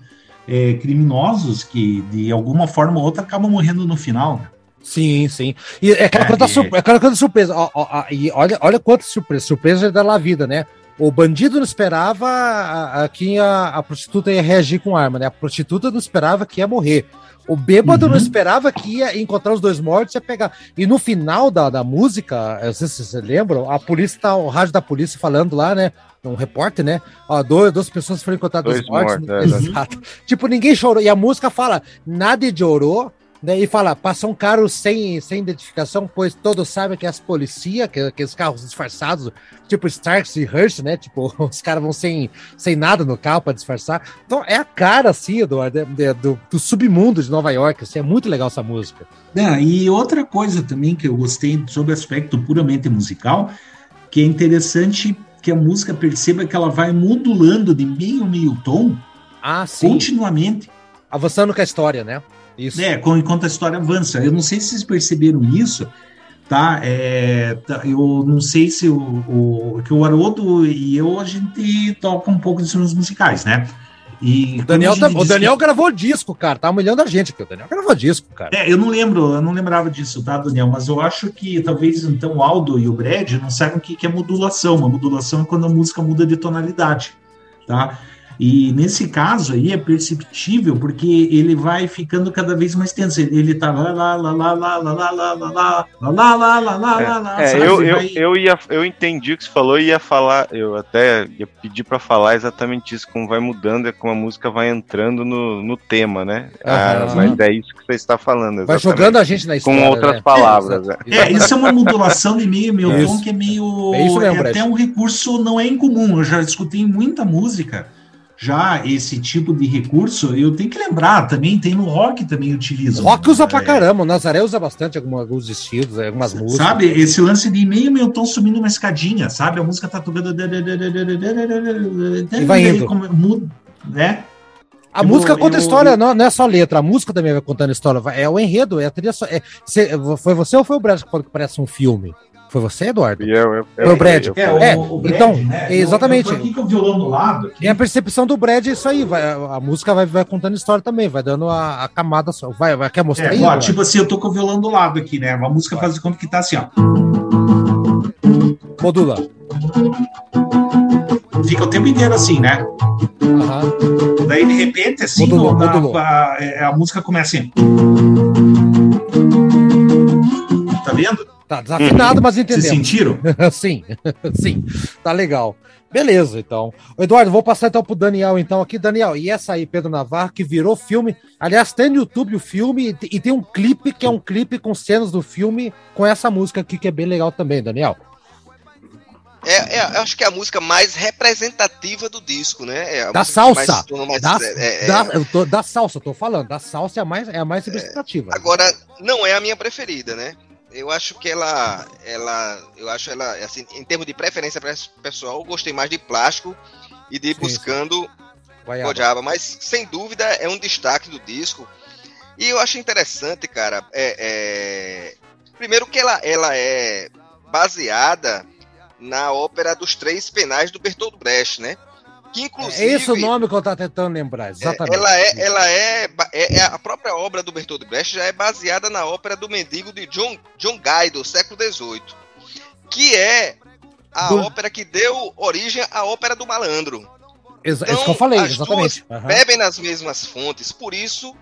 é, criminosos que de alguma forma ou outra acabam morrendo no final. Né? Sim, sim. E é aquela, é, coisa, é aquela coisa surpresa. Ó, ó, ó, e olha, olha quanta surpresa. Surpresa é da La Vida, né? O bandido não esperava a, a, que a, a, prostituta ia reagir com arma, né? A prostituta não esperava que ia morrer. O bêbado uhum. não esperava que ia encontrar os dois mortos e ia pegar. E no final da, da música, não sei se vocês lembram, a polícia tá, o rádio da polícia falando lá, né? Um repórter, né? Ó, duas, duas pessoas foram encontradas dois mortos. mortos é, (laughs) Exato. Tipo, ninguém chorou. E a música fala: nada chorou, né, e fala, passa um carro sem, sem identificação, pois todos sabem que é as polícia, que aqueles carros disfarçados, tipo Starks e Hearst, né? Tipo, (laughs) os caras vão sem, sem nada no carro para disfarçar. Então é a cara, assim, do, do, do, submundo de Nova York, assim, é muito legal essa música. É, e outra coisa também que eu gostei sobre o aspecto puramente musical, que é interessante que a música perceba que ela vai modulando de meio meio tom ah, continuamente. Avançando com a história, né? Isso. É, enquanto a história avança. Eu não sei se vocês perceberam isso, tá? É, tá, eu não sei se o, o, que o Haroldo e eu, a gente toca um pouco de instrumentos musicais, né? E o Daniel, tá, o Daniel que... gravou disco, cara. Tá humilhando a gente aqui. O Daniel gravou disco, cara. É, eu não lembro, eu não lembrava disso, tá, Daniel? Mas eu acho que talvez então o Aldo e o Brad não saibam o que, que é modulação. Uma modulação é quando a música muda de tonalidade, tá? E nesse caso aí é perceptível porque ele vai ficando cada vez mais tenso. Ele tá lá, lá, lá, lá, lá, lá, lá, lá, lá, lá, lá, lá, lá, lá, lá, É, eu, eu, eu, ia, eu entendi o que você falou e ia falar, eu até ia pedir pra falar exatamente isso, como vai mudando, é como a música vai entrando no, no tema, né? Ah, Aham. mas é isso que você está falando. Vai jogando a gente na história. Com outras né? palavras. é. É, isso é uma modulação de meio, meu tom que é meio. É é até um recurso, não é incomum. Eu já escutei muita música. Já esse tipo de recurso, eu tenho que lembrar também, tem no rock também utilizam. Rock usa pra É, caramba, o Nazaré usa bastante alguns estilos, algumas músicas. Sabe, esse lance de meio meu tom subindo uma escadinha, sabe? A música tá tocando. E vai indo. Como- muda, Né? A Eu música vou- conta eu- história, não, não é só letra, a música também vai contando história. É o enredo, é a trilha. é- cê- foi você ou foi o Brad que falou que parece um filme? Foi você, Eduardo? E eu, eu, Foi o Brad. eu- É, então, exatamente. Eu, eu tô aqui com o violão do lado. aqui. E a percepção do Brad é isso aí. vai- a, música vai, vai contando história também, vai dando a, a camada. só. Vai, vai, quer mostrar É, aí? ó, tipo assim, eu tô com o violão do lado aqui, né? A música faz de conta que tá assim, ó. Modula. Fica o tempo inteiro assim, né? Aham. Daí, de repente, assim, Modulou, o- a, modulou. a- é, a música começa assim. Tá vendo? Tá desafinado, mas Vocês entendemos. sentiram? (laughs) sim, (laughs) sim. Tá legal. Beleza, então. Eduardo, vou passar então pro Daniel, então, aqui. Daniel, e essa aí, Pedro Navarro, que virou filme. Aliás, tem no YouTube o filme e te- tem um clipe que é um clipe com cenas do filme com essa música aqui, que é bem legal também, Daniel. É, é, eu acho que é a música mais representativa do disco, né? É Da salsa. se mais- Da, é, é, da, eu tô- da salsa, eu tô falando. Da salsa é a mais, é a mais representativa. Agora, não é a minha preferida, né? Eu acho que ela, ela, eu acho ela, assim, em termos de preferência pes- pessoal, eu gostei mais de plástico e de Sim, buscando. Gojaba, mas sem dúvida é um destaque do disco. E eu acho interessante, cara, é, é- primeiro que ela, ela é baseada na ópera dos Três Penais do Bertolt Brecht, né? Que inclusive É esse o nome que eu tava tentando lembrar, exatamente. ela é, ela é, é, é a própria obra do Bertolt Brecht já é baseada na ópera do Mendigo de John, John Guy do século XVIII, que é a Do- ópera que deu origem à ópera do Malandro. Exa- Então, isso que eu falei, as exatamente. duas Aham. Bebem nas mesmas fontes, por isso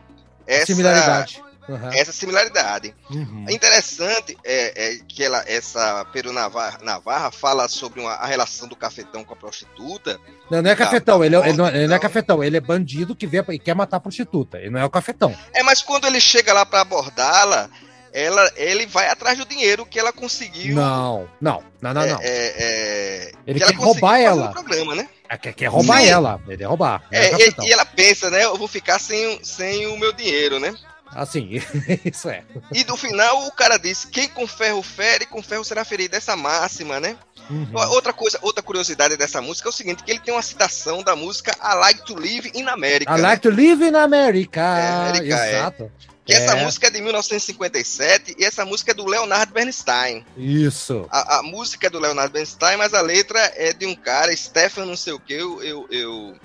essa Similaridade. Aham. essa similaridade. Uhum. Interessante é, é que ela, essa Peru Navarra, Navarra fala sobre uma, a relação do cafetão com a prostituta. Não, não é cafetão, tá ele, é- ele não, ele não é então. cafetão, ele é bandido que vê e quer matar a prostituta. Ele não é o cafetão. É, mas quando ele chega lá para abordá-la, ela, ele vai atrás do dinheiro que ela conseguiu. Não, não, não, não, é, não. é, é, Ele que quer roubar ela. no programa, né? É, quer, quer roubar Sim. ela. Ele é roubar. É, é e, e ela pensa, né? Eu vou ficar sem, sem o meu dinheiro, né? Assim, (laughs) isso é. E no final o cara diz: quem com ferro fere, com ferro será ferido. Essa máxima, né? Uhum. Outra coisa, outra curiosidade dessa música é o seguinte: que ele tem uma citação da música I Like to Live in America. I né? like to live in America. É, América, é. Exato. Que essa É. música é de 1957 e essa música é do Leonard Bernstein. Isso. A, a música é do Leonard Bernstein, mas a letra é de um cara, Stefan não sei o que, eu, eu, eu-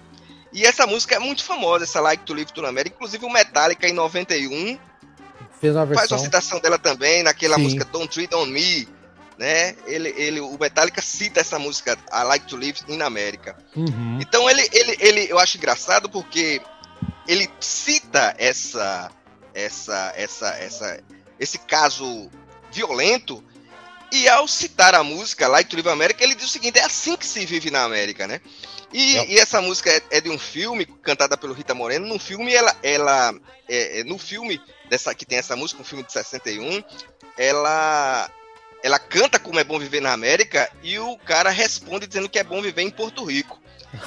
E essa música é muito famosa, essa Like to Live to America. Inclusive o Metallica em 91 Fez uma faz versão. uma citação dela também, naquela Sim. música Don't Treat On Me, né? Ele, ele, o Metallica cita essa música, I Like to Live in America. Uhum. Então ele, ele, ele, eu acho engraçado porque ele cita essa, essa, essa, essa, esse caso violento e ao citar a música Like to Live America, ele diz o seguinte: é assim que se vive na América, né? E, É. e essa música é, é de um filme cantada pelo Rita Moreno. No filme, ela, ela é, é, no filme dessa que tem essa música, um filme de 61, ela ela canta como é bom viver na América e o cara responde dizendo que é bom viver em Porto Rico.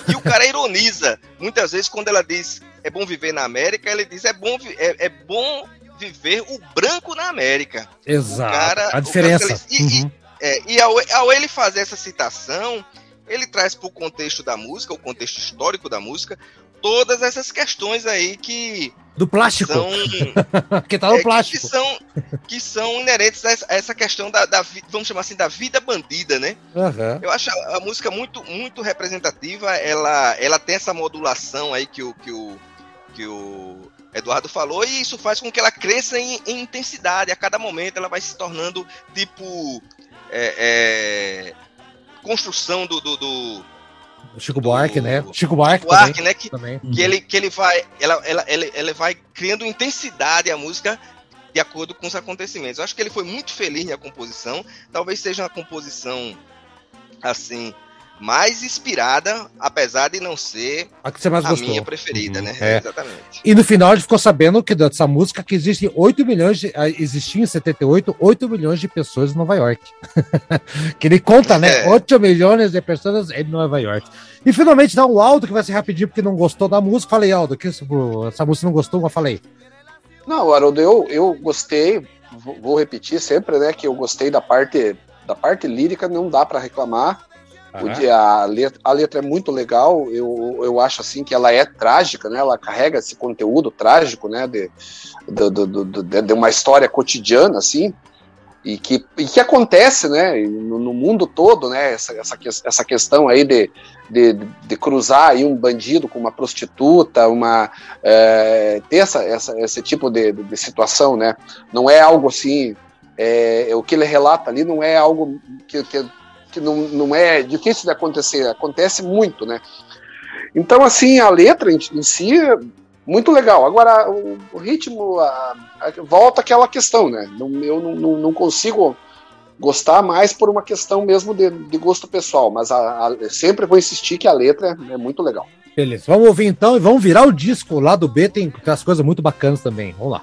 E o cara ironiza. Muitas vezes, quando ela diz é bom viver na América, ele diz é bom, é, é bom viver o branco na América. Exato. cara- a diferença. cara- e- e- Uhum. É, e ao, ao ele fazer essa citação, ele traz para o contexto da música, o contexto histórico da música, todas essas questões aí que Do plástico. são, (laughs) que tá no é, plástico. que são, que são inerentes a essa, a essa questão da, da vamos chamar assim, da vida bandida, né? Aham. Eu acho a, a música muito, muito representativa. Ela, ela tem essa modulação aí que o, que o, que o Eduardo falou, e isso faz com que ela cresça em, em intensidade. A cada momento ela vai se tornando tipo. é, é, construção do, do, do, Chico Buarque, né? Chico Buarque, Buarque, também, né? Que, também. que ele que ele vai ela, ela, ele, ele vai criando intensidade à música de acordo com os acontecimentos. Eu acho que ele foi muito feliz na composição. Talvez seja uma composição assim mais inspirada, apesar de não ser A que você mais a gostou. minha preferida, né? É. Exatamente. E no final a gente ficou sabendo que dessa música que existem 8 milhões de. ah, Existiam em 78 8 milhões de pessoas em Nova York. (laughs) que ele conta, né? É. 8 milhões de pessoas em Nova York. E finalmente dá um Aldo que vai ser rapidinho porque não gostou da música. Falei, Aldo, que essa música não gostou, mas falei. Não, Haroldo, eu, eu gostei, vou vou repetir sempre, né, que eu gostei da parte da parte lírica, não dá para reclamar. De- a, letra, a letra é muito legal, eu, eu acho assim que ela é trágica, né? Ela carrega esse conteúdo trágico, né? De, do- de, de uma história cotidiana, assim, e que, e que acontece, né? No, no mundo todo, né? Essa, essa, essa questão aí de, de, de cruzar aí um bandido com uma prostituta, uma é, ter essa, essa, esse tipo de, de, de situação, né? Não é algo assim. é, o que ele relata ali não é algo que, que, que não, não é difícil de acontecer, acontece muito, né? Então, assim, a letra em, em si é muito legal. Agora, o, o ritmo, a- a- volta aquela questão, né? Não, eu não, não, consigo gostar mais por uma questão mesmo de, de gosto pessoal, mas a, a- sempre vou insistir que a letra é muito legal. Beleza, vamos ouvir então e vamos virar o disco. lá do B tem umas coisas muito bacanas também. Vamos lá.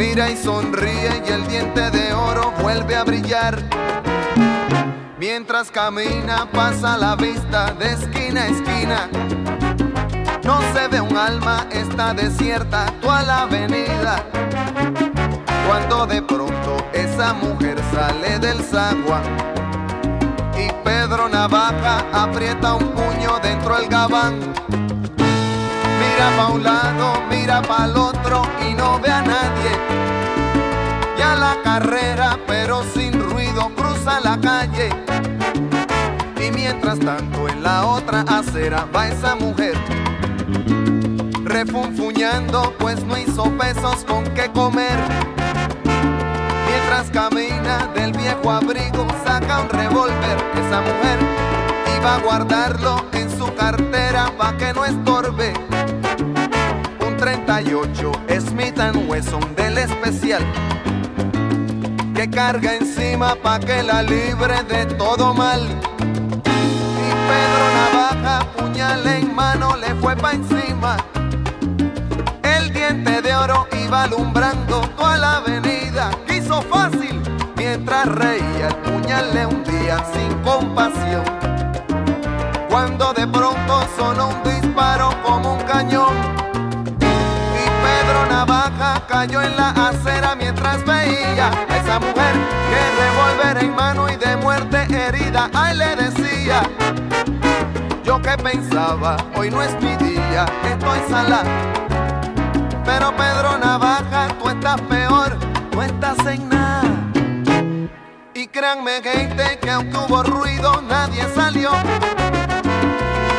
Mira y sonríe y el diente de oro vuelve a brillar. Mientras camina pasa la vista de esquina a esquina. No se ve un alma, está desierta toda la avenida. Cuando de pronto esa mujer sale del zaguán y Pedro Navaja aprieta un puño dentro del gabán. Mira pa' un lado, mira pa' el otro y no ve a nadie. Ya la carrera, pero sin ruido, cruza la calle. Y mientras tanto en la otra acera va esa mujer. Refunfuñando, pues no hizo pesos con qué comer. Mientras camina del viejo abrigo, saca un revólver. Esa mujer iba a guardarlo en su cartera pa' que no estorbe. Un 38 Smith Wesson del especial que carga encima pa' que la libre de todo mal. Y Pedro Navaja, puñal en mano, le fue pa' encima. El diente de oro iba alumbrando toda la avenida. Quiso fácil mientras reía, el puñal le hundía sin compasión. Cuando de pronto sonó un disparo como un cañón. Navaja cayó en la acera mientras veía a esa mujer que revólver en mano y de muerte herida, ay le decía. Yo que pensaba, hoy no es mi día, estoy sala. Pero Pedro Navaja, tú estás peor, tú estás en nada. Y créanme gente que aunque hubo ruido, nadie salió.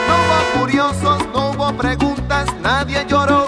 No hubo curiosos, no hubo preguntas, nadie lloró.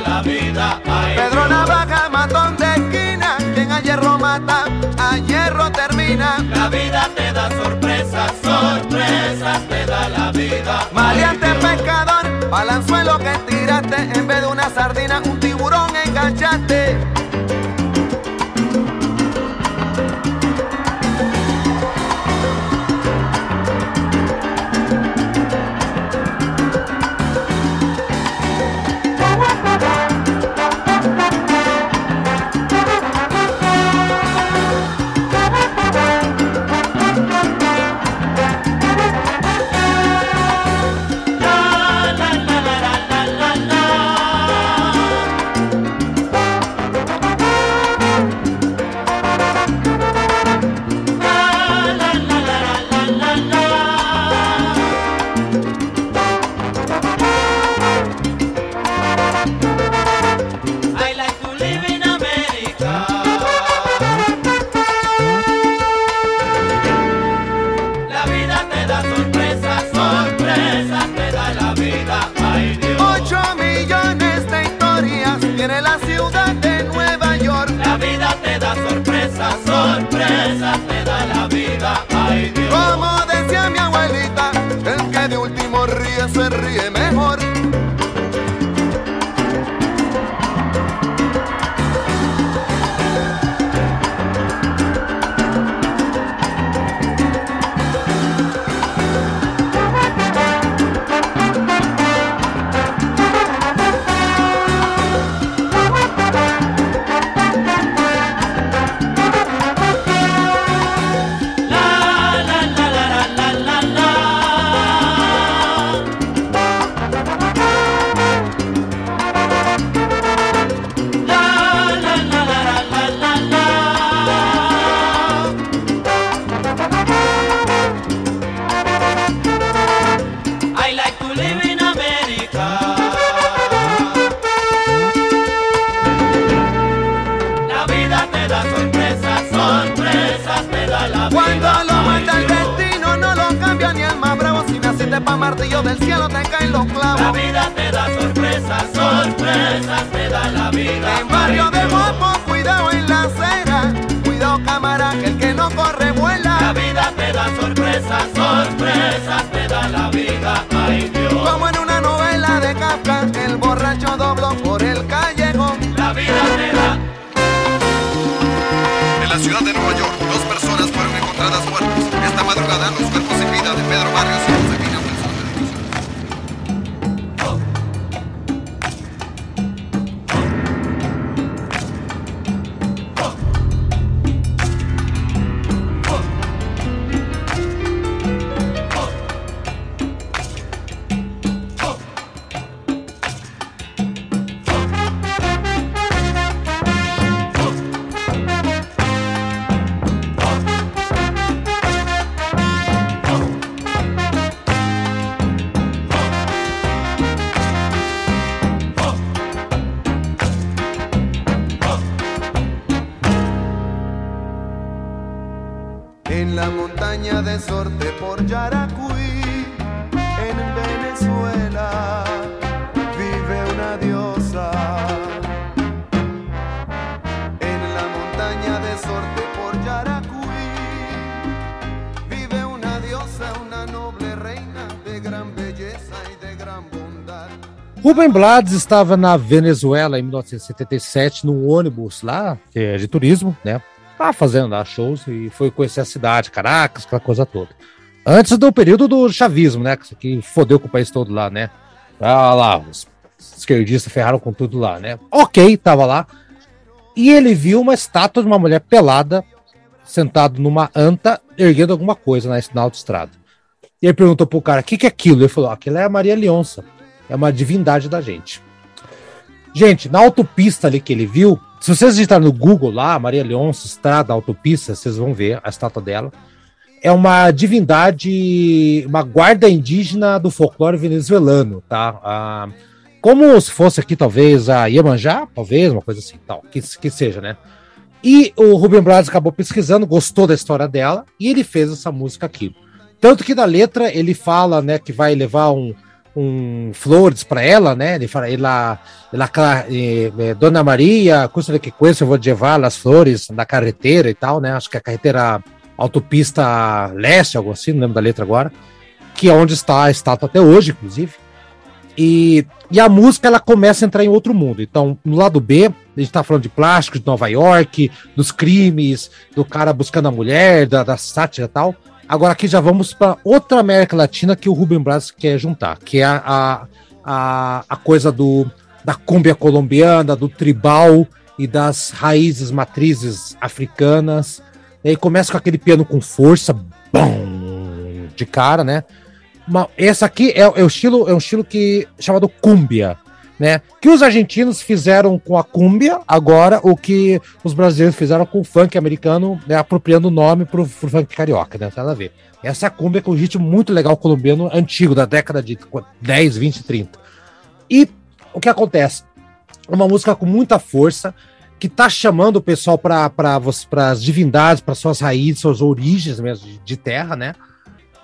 La vida. Ay, Pedro Dios. Navaja, matón de esquina, quien a hierro mata, a hierro termina. La vida te da sorpresas, sorpresas te da la vida. Maleante pescador, balanzuelo que tiraste, en vez de una sardina, un tiburón enganchaste. Rubem Blades estava na Venezuela em 1977, num ônibus lá, que é de turismo, né? Tava fazendo lá shows e foi conhecer a cidade, Caracas, aquela coisa toda. Antes do período do chavismo, né? Que fodeu com o país todo lá, né? Ah lá, os esquerdistas ferraram com tudo lá, né? Ok, tava lá. E ele viu uma estátua de uma mulher pelada, sentado numa anta, erguendo alguma coisa na, na autoestrada. E ele perguntou pro cara, o que, que é aquilo? Ele falou, aquilo é a Maria Leonça. É uma divindade da gente. Gente, na autopista ali que ele viu, se vocês digitarem no Google lá, Maria Leonça, estrada, autopista, vocês vão ver a estátua dela. É uma divindade, uma guarda indígena do folclore venezuelano, tá? Ah, como se fosse aqui, talvez, a Iemanjá, talvez, uma coisa assim, tal, que, que seja, né? E o Rubem Blades acabou pesquisando, gostou da história dela, e ele fez essa música aqui. Tanto que na letra ele fala, né, que vai levar um, um flores para ela, né? Ele fala, ela, ela eh, Dona Maria, custa de que coisa, eu vou levar as flores na carreteira e tal, né? Acho que é a carreteira autopista leste, algo assim, não lembro da letra agora, que é onde está a estátua até hoje, inclusive. E, e a música ela começa a entrar em outro mundo. Então, no lado B, a gente tá falando de plástico, de Nova York, dos crimes, do cara buscando a mulher, da, da sátira e tal. Agora aqui já vamos para outra América Latina que o Rubem Blas quer juntar, que é a, a, a coisa do, da cúmbia colombiana, do tribal e das raízes matrizes africanas. E aí começa com aquele piano com força, bom, de cara, né? essa aqui é, é, o estilo, é um estilo que chamado cumbia, né? Que os argentinos fizeram com a cumbia, agora o que os brasileiros fizeram com o funk americano, né, apropriando o nome pro, pro funk carioca, né? Nada a ver. Essa é cumbia com um ritmo muito legal colombiano antigo, da década de 10, 20, 30. E o que acontece? Uma música com muita força, que tá chamando o pessoal para as divindades, para suas raízes, suas origens mesmo de, de terra, né?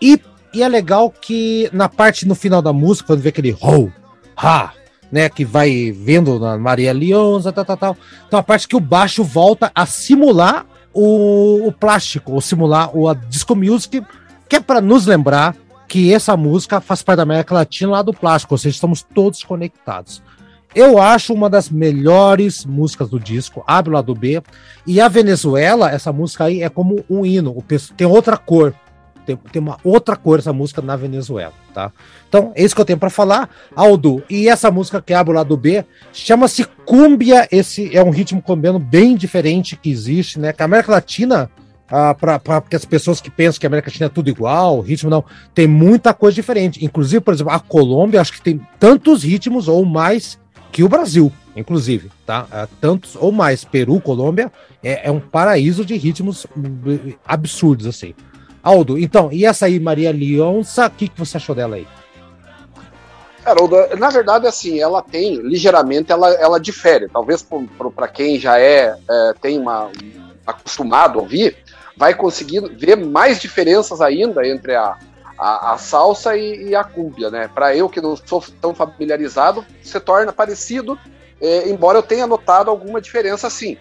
E e é legal que na parte no final da música, quando vê aquele ho, ha, né, que vai vendo na Maria Leonza, tal, tal, tal. Então a parte que o baixo volta a simular o, o plástico, ou simular o a disco music, que é para nos lembrar que essa música faz parte da América Latina lá do plástico, ou seja, estamos todos conectados. Eu acho uma das melhores músicas do disco, abre o lado B. E a Venezuela, essa música aí é como um hino, tem outra cor tem, tem uma outra cor essa música na Venezuela, tá? Então, é isso que eu tenho para falar, Aldo. E essa música que abre o lado B chama-se Cumbia. Esse é um ritmo colombiano bem diferente que existe, né? Que a América Latina, ah, para as pessoas que pensam que a América Latina é tudo igual, ritmo não, tem muita coisa diferente. Inclusive, por exemplo, a Colômbia, acho que tem tantos ritmos ou mais que o Brasil, inclusive, tá? Ah, tantos ou mais. Peru, Colômbia, é, é um paraíso de ritmos hum, absurdos, assim. Aldo, então, e essa aí, Maria Leonça, o que, que você achou dela aí? Haroldo, na verdade, assim, ela tem, ligeiramente, ela, ela difere. Talvez para quem já é, é tem uma, acostumado a ouvir, vai conseguir ver mais diferenças ainda entre a, a, a salsa e, e, a cúmbia, né? Para eu que não sou tão familiarizado, se torna parecido, é, embora eu tenha notado alguma diferença sim.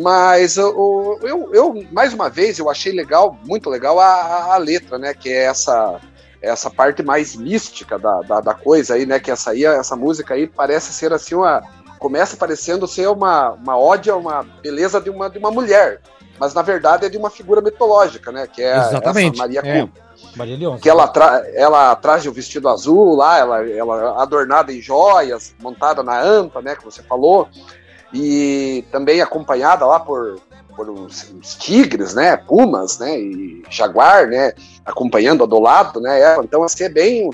Mas eu, eu, eu, mais uma vez, eu achei legal, muito legal, a, a letra, né? Que é essa essa parte mais mística da, da, da, coisa aí, né? Que essa aí, essa música aí parece ser assim uma. Começa parecendo ser uma, uma ódia, uma beleza de uma, de uma mulher. Mas na verdade é de uma figura mitológica, né? Que é Exatamente. essa Maria é. Maria Leonça. Que ela, tra ela traz o vestido azul lá, ela, ela adornada em joias, montada na anta, né? Que você falou e também acompanhada lá por, por uns, uns, tigres, né, pumas, né, e jaguar, né, acompanhando do lado, né, então assim é bem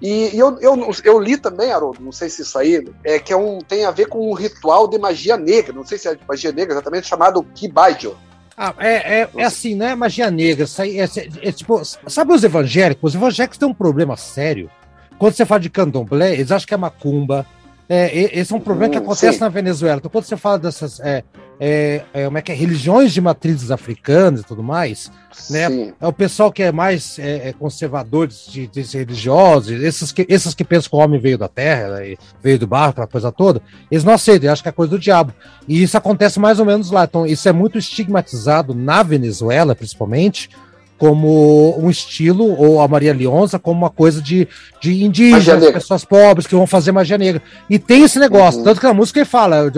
e, e eu, eu, eu, li também, Haroldo, não sei se isso aí é que é um, tem a ver com um ritual de magia negra, não sei se é magia negra exatamente, chamado Kibaijo. Ah, é, é, é, assim, né? Magia negra. É, é, é, tipo, sabe os evangélicos? Os evangélicos têm um problema sério. Quando você fala de candomblé, eles acham que é macumba, é, esse é um problema que hum, acontece sim. na Venezuela. Então, quando você fala dessas é, é, é, como é que é, religiões de matrizes africanas e tudo mais, né? É o pessoal que é mais é, é conservador de, de, religiosos, esses que, esses que pensam que o homem veio da terra, né, veio do barro, aquela coisa toda, eles não aceitam, acham que é coisa do diabo. E isso acontece mais ou menos lá. Então, isso é muito estigmatizado na Venezuela, principalmente, como um estilo, ou a Maria Leonza como uma coisa de, de indígenas, pessoas pobres que vão fazer magia negra. E tem esse negócio, Uhum. tanto que na música ele fala,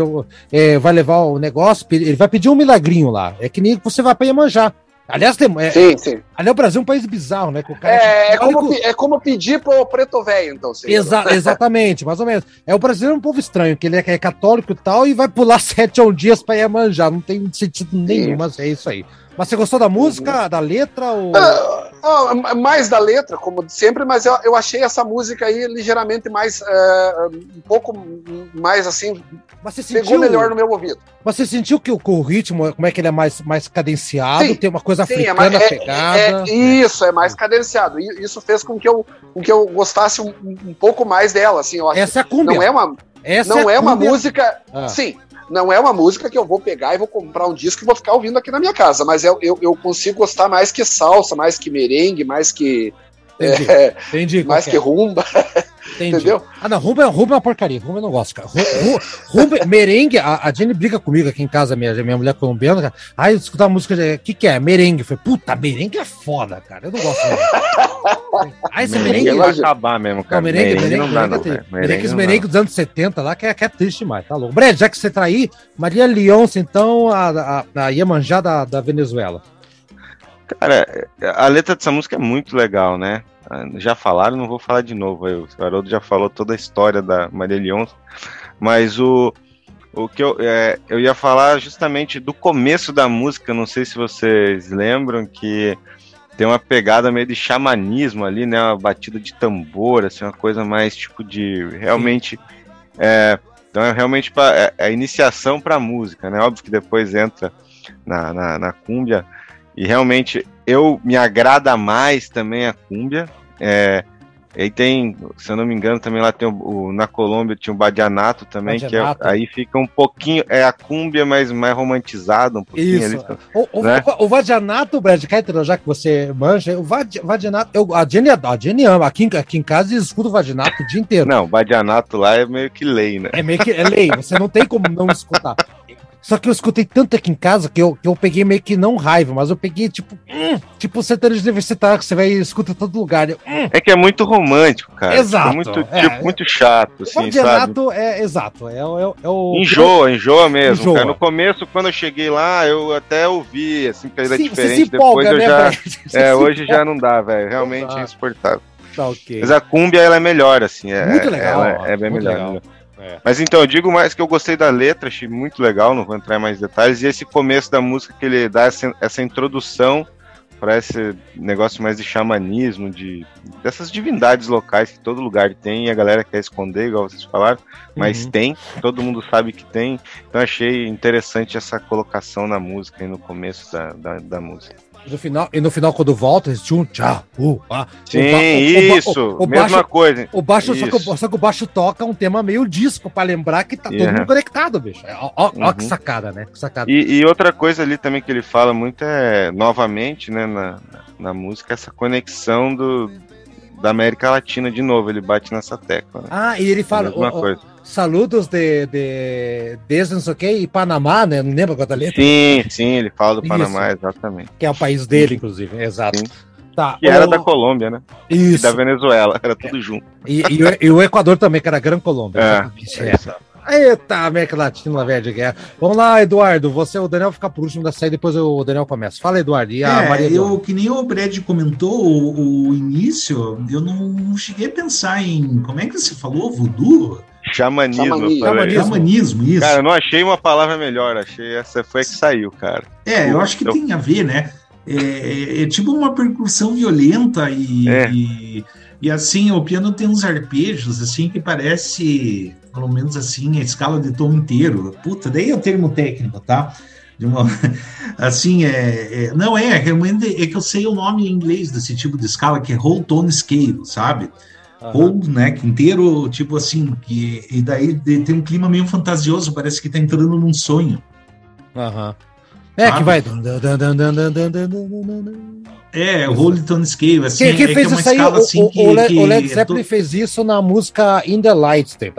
é, vai levar o negócio, ele vai pedir um milagrinho lá. É que nem você vai pra Iemanjá. Aliás, tem, é, Sim, sim. aliás, o Brasil é um país bizarro, né? É, é católico- como, é como pedir pro preto velho, então. Exa- (laughs) exatamente, mais ou menos. É o brasileiro é um povo estranho, que ele é, é católico e tal, e vai pular (laughs) sete a um dias pra Iemanjá. Não tem sentido nenhum, mas é isso aí. Mas você gostou da música, da letra? Ou... Ah, ah, mais da letra, como sempre, mas eu, eu achei essa música aí ligeiramente mais. eh, um pouco mais assim. Mas você Pegou sentiu, melhor no meu ouvido. mas você sentiu que o, o ritmo, como é que ele é mais, mais cadenciado, Sim, tem uma coisa Sim, é africana é- pegada. é- isso, é mais cadenciado. E isso fez com que eu, com que eu gostasse um, um pouco mais dela. Assim, eu acho Essa é a cúmbia. não é uma, Essa não a é uma música. Ah. Sim, não é uma música que eu vou pegar e vou comprar um disco e vou ficar ouvindo aqui na minha casa. Mas eu, eu, eu consigo gostar mais que salsa, mais que merengue, mais que. Entendi, é, entendi. mais que é, rumba, (laughs) entendi. entendeu? Ah, não, rumba, é- rumba é uma porcaria. Rumba eu não gosto, cara. Ru- ru- Rumba, (laughs) merengue, a, a Jenny briga comigo aqui em casa, minha, minha mulher colombiana, cara. Aí eu escutar música, o que que é? Merengue. Eu falei, puta, merengue é foda, cara. Eu não gosto. (laughs) Merengue. (laughs) Aí esse Merengue merengue... vai acabar mesmo, cara. Não, merengue, merengue, não dá, merengue, não. tri- velho. merengue, os não merengue dos anos 70 lá, que é, que é triste demais, tá louco. Brad, já que você tá aí, Maria Leonce, então, a, a, a Iemanjá da, da Venezuela. Cara, a letra dessa música é muito legal, né? Ah, Já falaram, não vou falar de novo. aí, O Haroldo já falou toda a história da Maria Leonça, mas o, o que eu, é, eu ia falar justamente do começo da música, não sei se vocês lembram, que tem uma pegada meio de xamanismo ali, né? Uma batida de tambor, assim, uma coisa mais tipo de. Realmente. É, então é realmente pra, é, é a iniciação para a música, né? Óbvio que depois entra na, na, na cúmbia. E realmente eu me agrada mais também a cúmbia. É, e aí tem, se eu não me engano, também lá tem o, o- na Colômbia tinha o Badianato também, Badianato. que é- aí fica um pouquinho, é a cúmbia, mas mais romantizada um pouquinho Isso. ali. O, Né? o, o Vadianato, Brad Kettler, já que você manja, o Vadianato, eu, a, Jenny, a Jenny ama. Aqui, em- aqui em casa eles escutam o Vadianato o dia inteiro. Não, o Badianato lá é meio que lei, né? É meio que é lei, você não tem como não escutar. (laughs) Só que eu escutei tanto aqui em casa que eu, que eu peguei meio que não raiva, mas eu peguei tipo, hum, tipo sertanejo universitário que você vai e escuta em todo lugar. Eu, hum, É que é muito romântico, cara. Exato, É muito, é. tipo, muito chato, o assim, sabe? Vadianato é exato, é, o- é, o- é o. Enjoa, enjoa mesmo, Enjoa. cara. No começo, quando eu cheguei lá, eu até ouvi, assim, porque era Sim, você diferente. empolga, Depois eu né, já. Brad? (laughs) Você É, hoje empolga. já não dá, velho. Realmente dá. é insuportável. Tá ok. Mas a cúmbia, ela é melhor, assim. É, Muito legal, é bem melhor. legal. melhor. É. Mas então, eu digo mais que eu gostei da letra, achei muito legal, não vou entrar em mais detalhes. E esse começo da música que ele dá essa, essa introdução para esse negócio mais de xamanismo, de dessas divindades locais que todo lugar tem e a galera quer esconder, igual vocês falaram, mas Uhum. tem, todo mundo sabe que tem. Então achei interessante essa colocação na música aí no começo da, da, da música. No final, e no final, quando volta, eles tchá, uh, ah. Sim, O ba- o- o ba- isso, o- o mesma baixo- coisa. O baixo, só que, o, só que o baixo toca um tema meio disco, pra lembrar que tá todo Yeah. mundo conectado, bicho. É, Ó, ó, ó que Uhum. sacada, né? Que sacada. E, e outra coisa ali também que ele fala muito é, novamente, né, na, na música, essa conexão do, da América Latina de novo, ele bate nessa tecla. Né? Ah, e ele fala. Saludos de, de, desde não sei o que, e Panamá, né? Não lembro qual da letra, Sim, sim, ele fala do Isso. Panamá, exatamente. que é o país dele, inclusive. Exato. Sim. Tá. Que era o- da Colômbia, né? E Isso. da Venezuela, era tudo junto. E, e o- e o Equador também, que era Gran Colômbia. É, é é. Eita, América Latina, velho de guerra. Vamos lá, Eduardo. Você, o Daniel fica por último da saída, depois o Daniel começa. Fala, Eduardo. E a É, Maria eu, que nem o Brad comentou, o, o início, eu não cheguei a pensar em. Como é que você falou? Voodoo? Xamanismo. Xamanismo. Xamanismo, isso. Cara, eu não achei uma palavra melhor, achei essa foi a que saiu, cara. É, eu acho que Eu- tem a ver, né? É, é- é tipo uma percussão violenta e, É. e, e, assim, o piano tem uns arpejos assim que parece, pelo menos assim, a escala de tom inteiro. Puta, daí é o termo técnico, tá? De uma- (laughs) assim, é, é- não é, realmente é que eu sei o nome em inglês desse tipo de escala que é whole tone scale, sabe? Aham. Whole, né, que inteiro, tipo assim, que e daí tem um clima meio fantasioso, parece que tá entrando num sonho. Aham. É, Sabe? que vai. É, o Holy Tone Scale, assim, Quem, quem é, que fez é uma isso aí? escala O, assim o- que... o Le- que o Led é Zeppelin fez isso na música In the Lights. Tem-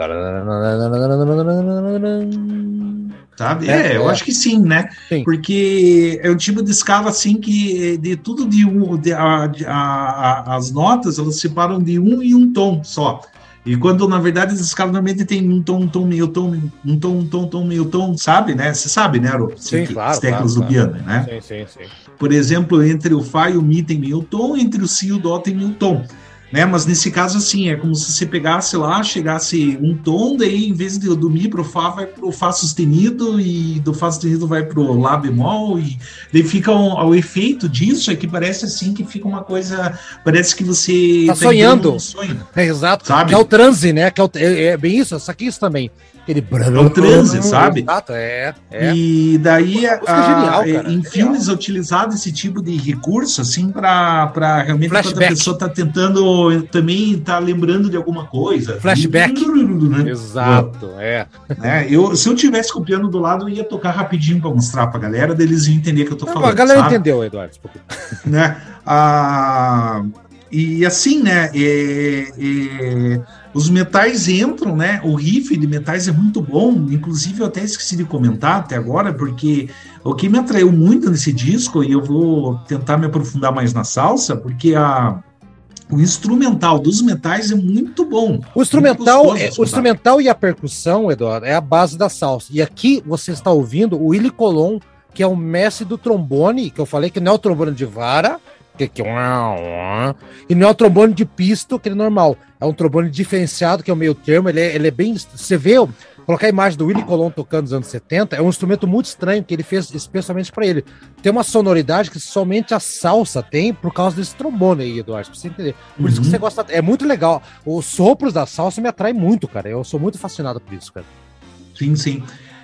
Sabe? É, É, eu é. acho que sim, né? Sim. Porque é um tipo de escala assim que de tudo de um, de- a- a- a- as notas elas separam de um e um tom só. E quando na verdade as escalas normalmente tem um tom, um tom, meio tom, um tom, um tom, um tom, meio tom, sabe, né? Você sabe, né, Aro? Sim, As claro, teclas claro, do piano, né? Sim, sim, sim. Por exemplo, entre o Fá e o Mi tem meio tom, entre o Si e o Dó tem meio tom. Né? Mas nesse caso, assim, é como se você pegasse lá, chegasse um tom, daí em vez de do Mi para o Fá, vai para o Fá sustenido, e do Fá sustenido vai para o Lá bemol, e daí fica um, o efeito disso é que parece assim que fica uma coisa. Parece que você Tá entrando sonhando. num sonho. É (laughs) exato. Sabe? Que é o transe, né? Que é, o- é- é bem isso, só que isso também. Aquele É o transe, sabe? Exato, é. é. E daí, a- genial, em cara, genial. filmes é utilizado esse tipo de recurso, assim, para realmente quando a Flashback. pessoa tá tentando também tá lembrando de alguma coisa. Flashback. Né? Exato, é. Né? Eu, se eu tivesse com o piano do lado, eu ia tocar rapidinho para mostrar pra galera, daí eles iam entender o que eu tô Não, falando. a galera sabe? entendeu, Eduardo. né? Ah, e assim, né? é- é, os metais entram, né? O riff de metais é muito bom. Inclusive, eu até esqueci de comentar até agora, porque o que me atraiu muito nesse disco, e eu vou tentar me aprofundar mais na salsa, porque a, o instrumental dos metais é muito bom. O instrumental, é- o instrumental e a percussão, Eduardo, é a base da salsa. E aqui você está ouvindo o Willy Colon, que é o mestre do trombone, que eu falei que não é o trombone de vara, e não é o trombone de pisto, que é normal. É um trombone diferenciado, que é o meio termo. Ele é, ele é bem. Você vê, colocar a imagem do Willy Colon tocando nos anos 70, é um instrumento muito estranho que ele fez especialmente para ele. Tem uma sonoridade que somente a salsa tem por causa desse trombone aí, Eduardo, pra você entender. Por isso que Uhum. você gosta. É muito legal. Os sopros da salsa me atraem muito, cara. Eu sou muito fascinado por isso, cara. Sim, sim.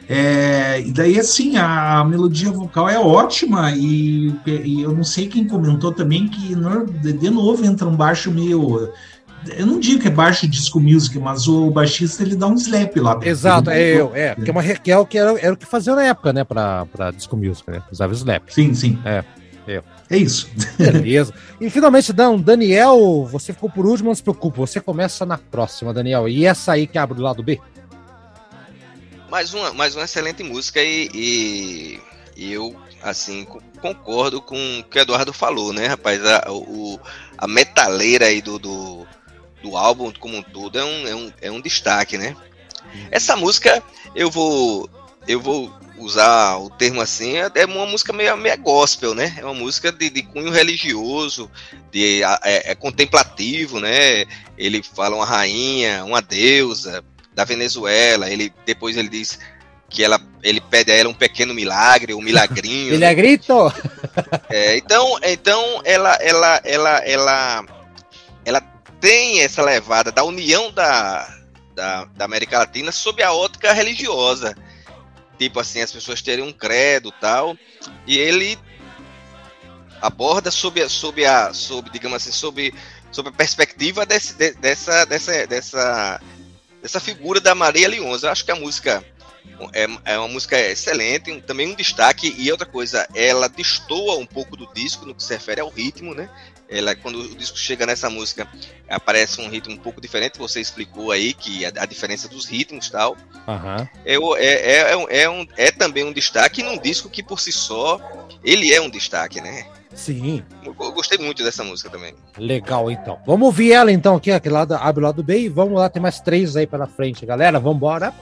É, e daí, assim, a melodia vocal é ótima e, e eu não sei quem comentou também que, de novo, entra um baixo meio... Eu não digo que é baixo disco music, mas o baixista, ele dá um slap lá. dentro. Exato, Ele é eu, é. Porque é uma Raquel que era, era o que fazia na época, né, pra, pra disco music, né? Usava slap. Sim, sim. É, eu. É isso. Beleza. E finalmente, Dan, Daniel, você ficou por último, não se preocupe, você começa na próxima, Daniel. E essa aí que abre o lado B? Mais uma, mais uma excelente música e, e- e eu, assim, co- concordo com o que o Eduardo falou, né, rapaz? A, o, a metaleira aí do, do, do álbum como um todo é um, é um, é um destaque, né? Essa música, eu vou, eu vou usar o termo assim, é é uma música meio, meio gospel, né? É uma música de, de cunho religioso, de, é, é contemplativo, né? Ele fala uma rainha, uma deusa, da Venezuela. Ele depois ele diz que ela, ele pede a ela um pequeno milagre, um milagrinho. (laughs) Ele (laughs) é então, então ela, ela, ela, ela, ela tem essa levada da união da, da, da América Latina sob a ótica religiosa. Tipo assim, as pessoas terem um credo tal. E ele aborda sob, a- sob a, sob, digamos assim, sob, sob a perspectiva desse, de- dessa, dessa, dessa, dessa figura da Maria Leonza. Eu acho que a música é, é uma música excelente, também um destaque. E outra coisa, ela destoa um pouco do disco no que se refere ao ritmo, né? Ela, quando o disco chega nessa música, aparece um ritmo um pouco diferente. Você explicou aí que a, a diferença dos ritmos e tal. Aham. É, é, é, é, um, é também um destaque num disco que por si só ele é um destaque, né? Sim. Eu, eu gostei muito dessa música também. Legal, então. Vamos ouvir ela, então, aqui, aquele lado, abre o lado B e vamos lá, tem mais três aí pela frente, galera. Vamos embora.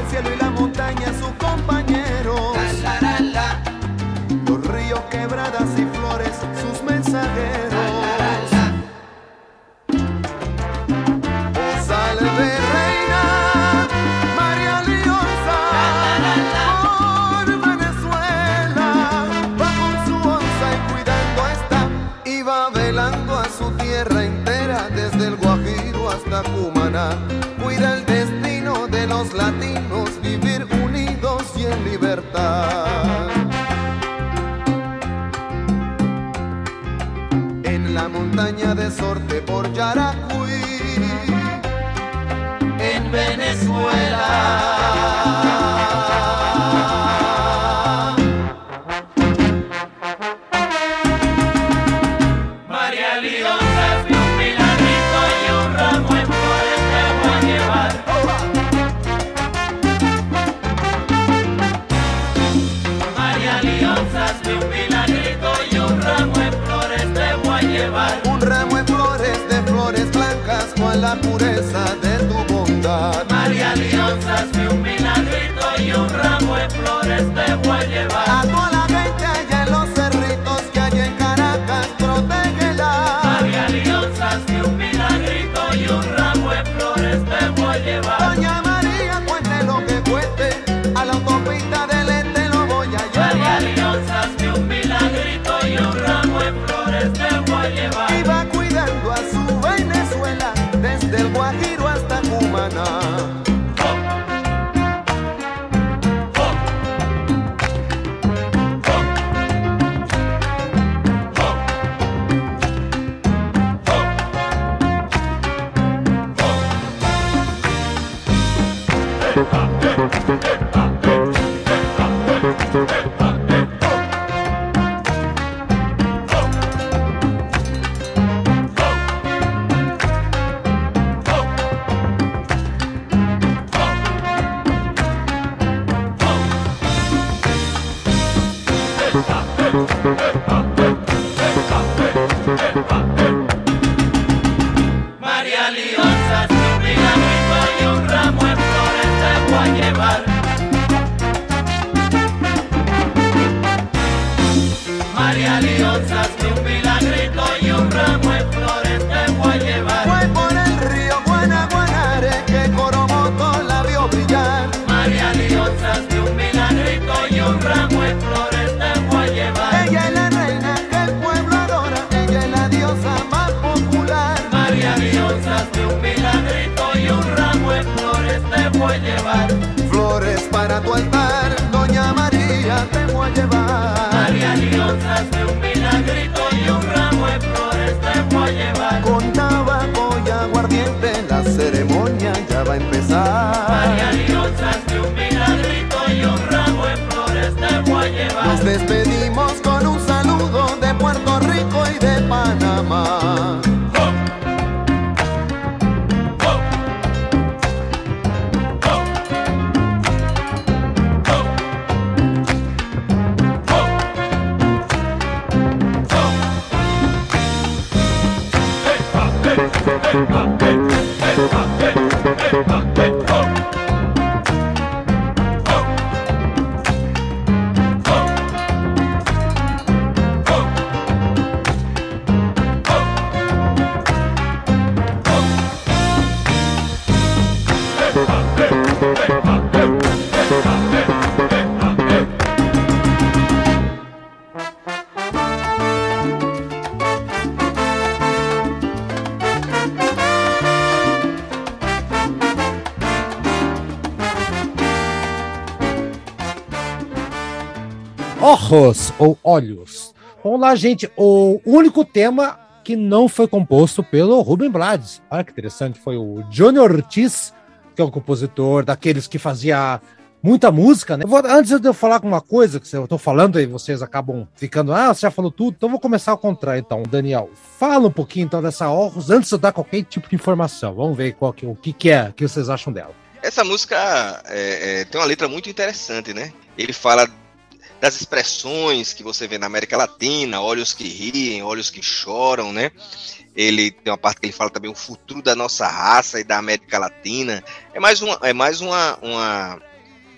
el cielo y la muerte. latinos vivir unidos y en libertad. En la montaña de Sorte por Yaracuy, en Venezuela. pureza de tu bondad. María Dios, hazme un milagrito y un ramo de flores te voy a llevar. A toda la arroz ou olhos. Vamos lá, gente. O único tema que não foi composto pelo Ruben Blades. Olha que interessante, foi o Johnny Ortiz, que é um compositor daqueles que fazia muita música, né? Vou, antes de eu falar alguma coisa que eu tô falando e vocês acabam ficando, ah, você já falou tudo, então vou começar a contrário, então. Daniel, fala um pouquinho então dessa Horus antes de eu dar qualquer tipo de informação. Vamos ver qual que, o que, que é, o que vocês acham dela. Essa música é, é, tem uma letra muito interessante, né? Ele fala das expressões que você vê na América Latina, olhos que riem, olhos que choram, né? Ele tem uma parte que ele fala também o futuro da nossa raça e da América Latina. É mais uma, é mais uma, uma,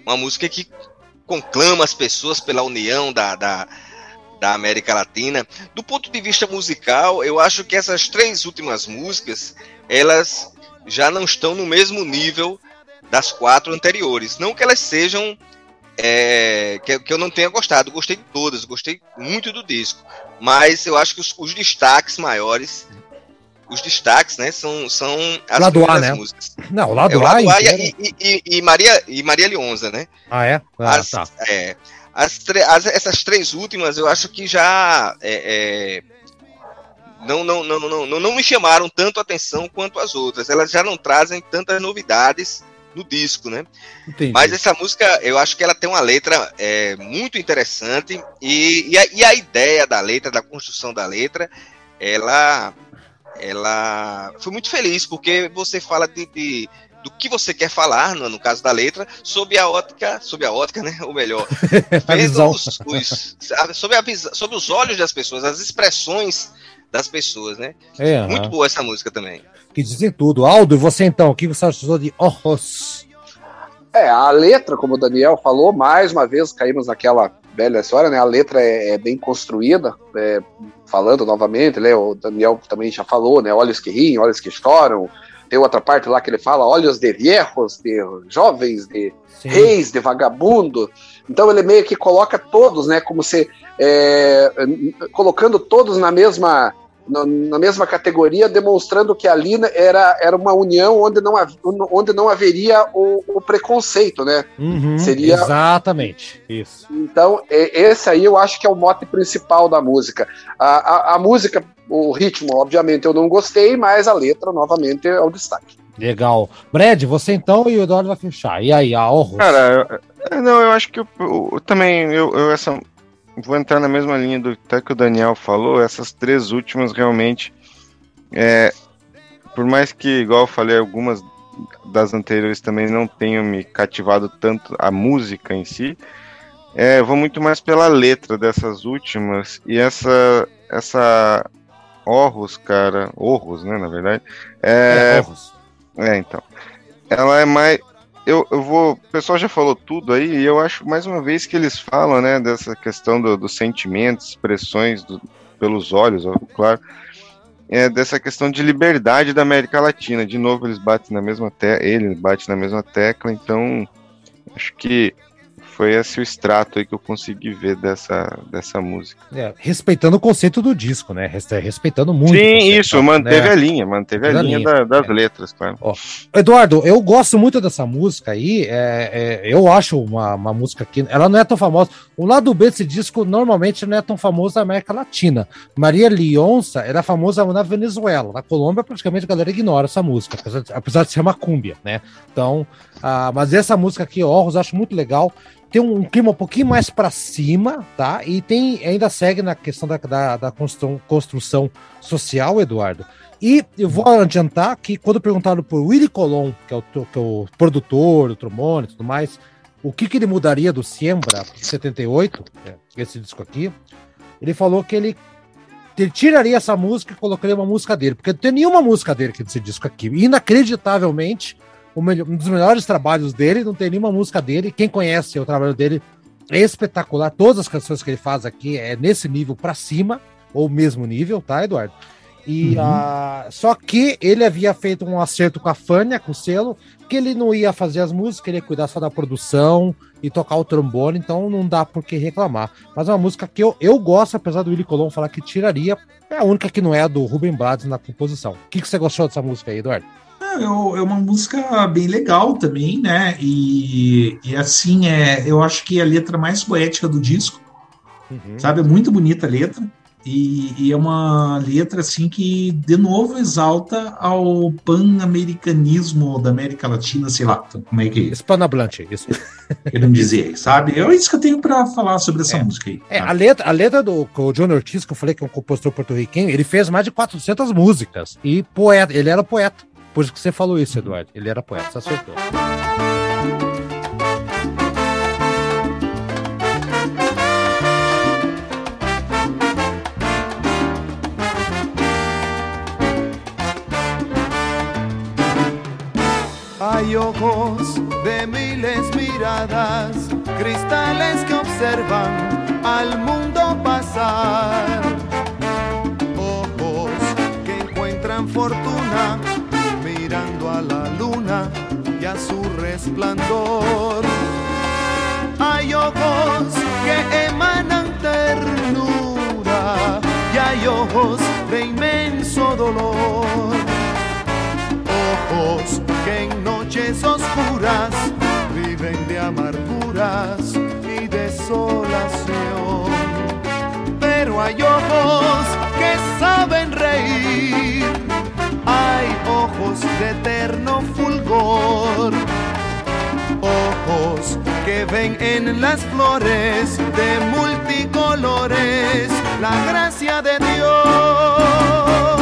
uma música que conclama as pessoas pela união da, da, da América Latina. Do ponto de vista musical, eu acho que essas três últimas músicas, elas já não estão no mesmo nível das quatro anteriores. Não que elas sejam é, que, que, eu não tenha gostado. Gostei de todas, gostei muito do disco. Mas eu acho que os, os destaques maiores, os destaques, né, são, são as lado A, né? músicas. Não, lado, é, o lado A, A e, e, e, Maria, e Maria Leonza, né? Ah, é? Ah, as, tá. é as, as, essas três últimas eu acho que já é, é, não, não, não, não, não, não me chamaram tanto atenção quanto as outras. Elas já não trazem tantas novidades no disco, né? Entendi. Mas essa música, eu acho que ela tem uma letra é, muito interessante e, e a, e, a, ideia da letra, da construção da letra, ela, ela foi muito feliz porque você fala de, de do que você quer falar, no, no, caso da letra, sob a ótica, sob a ótica, né? Ou melhor, (laughs) os, os, sob, a, sob os olhos das pessoas, as expressões das pessoas, né? É, Muito boa essa música também que dizem tudo. Aldo, e você então, o que você achou de Orros? É, a letra, como o Daniel falou, mais uma vez caímos naquela velha história, né? A letra é, é bem construída, é, falando novamente, né? O Daniel também já falou, né? Olhos que riem, olhos que choram. Tem outra parte lá que ele fala olhos de viejos, de jovens, de Sim. reis, de vagabundo. Então ele meio que coloca todos, né? Como se é, colocando todos na mesma na, na, mesma categoria, demonstrando que ali era, era uma união onde não, onde não haveria o, o preconceito, né? Uhum, Seria exatamente isso. Então esse aí eu acho que é o mote principal da música. A, a, a música, o ritmo, obviamente eu não gostei, mas a letra novamente é o destaque. Legal. Brad, você então e o Eduardo vai fechar. E aí, a horror? Cara, eu, não, eu acho que eu, eu também eu, eu, essa vou entrar na mesma linha do até que o Daniel falou, essas três últimas realmente, é, por mais que, igual eu falei, algumas das anteriores também não tenham me cativado tanto a música em si, é, vou muito mais pela letra dessas últimas. E essa essa Horus, cara, Horus, né, na verdade, é, é, é então, ela é mais eu, eu vou. O pessoal já falou tudo aí, e eu acho mais uma vez que eles falam, né, dessa questão dos do sentimentos, expressões do, pelos olhos, ó, claro, é, dessa questão de liberdade da América Latina. De novo, eles batem na mesma tecla, ele bate na mesma tecla, então acho que foi esse o extrato aí que eu consegui ver dessa, dessa música. É, respeitando o conceito do disco, né? Respeitando muito. Sim, isso, né? manteve né? a linha, manteve a, a linha, linha da, das é. letras, claro. Ó, Eduardo, eu gosto muito dessa música aí. É, é, eu acho uma, uma música que ela não é tão famosa. O lado B desse disco normalmente não é tão famoso na América Latina. Maria Leonça era famosa na Venezuela. Na Colômbia, praticamente a galera ignora essa música, apesar de, apesar de ser uma cúmbia, né? Então, ah, mas essa música aqui, Horros, acho muito legal tem um clima um pouquinho mais para cima, tá? E tem ainda segue na questão da, da, da construção, construção, social, Eduardo. E eu vou adiantar que quando perguntaram por Willy Colon, que é o, que é o produtor do trombone e tudo mais, o que, que ele mudaria do Siembra 78, é, esse disco aqui, ele falou que ele, ele tiraria essa música e colocaria uma música dele, porque não tem nenhuma música dele aqui nesse disco aqui. Inacreditavelmente, um dos melhores trabalhos dele, não tem nenhuma música dele. Quem conhece o trabalho dele é espetacular. Todas as canções que ele faz aqui é nesse nível para cima, ou mesmo nível, tá, Eduardo? E uhum. uh, só que ele havia feito um acerto com a Fania, com o selo, que ele não ia fazer as músicas, ele ia cuidar só da produção e tocar o trombone, então não dá por que reclamar. Mas é uma música que eu, eu gosto, apesar do Willy Colon falar que tiraria, é a única que não é a do Ruben Blades na composição. O que, que você gostou dessa música aí, Eduardo? É, uma música bem legal também, né? E, e, assim, é, eu acho que é a letra mais poética do disco. Uhum. Sabe? É muito bonita a letra. E, e, é uma letra assim que de novo exalta ao pan-americanismo da América Latina, sei lá, como é que é? Hispanohablante, isso. (laughs) Querendo dizer, sabe? É isso que eu tenho para falar sobre essa é. música aí. É, a letra, a letra do John Ortiz, que eu falei que é um compositor porto-riquenho, ele fez mais de 400 músicas e poeta, ele era poeta. Por isso que você falou isso, Eduardo. Ele era poeta, você acertou. Hay ojos de miles miradas, cristales que observan al mundo pasar. Ojos que encuentran fortuna la luna y a su resplandor. Hay ojos que emanan ternura y hay ojos de inmenso dolor. Ojos que en noches oscuras viven de amarguras y desolación. Pero hay ojos que ven en las flores de multicolores la gracia de Dios.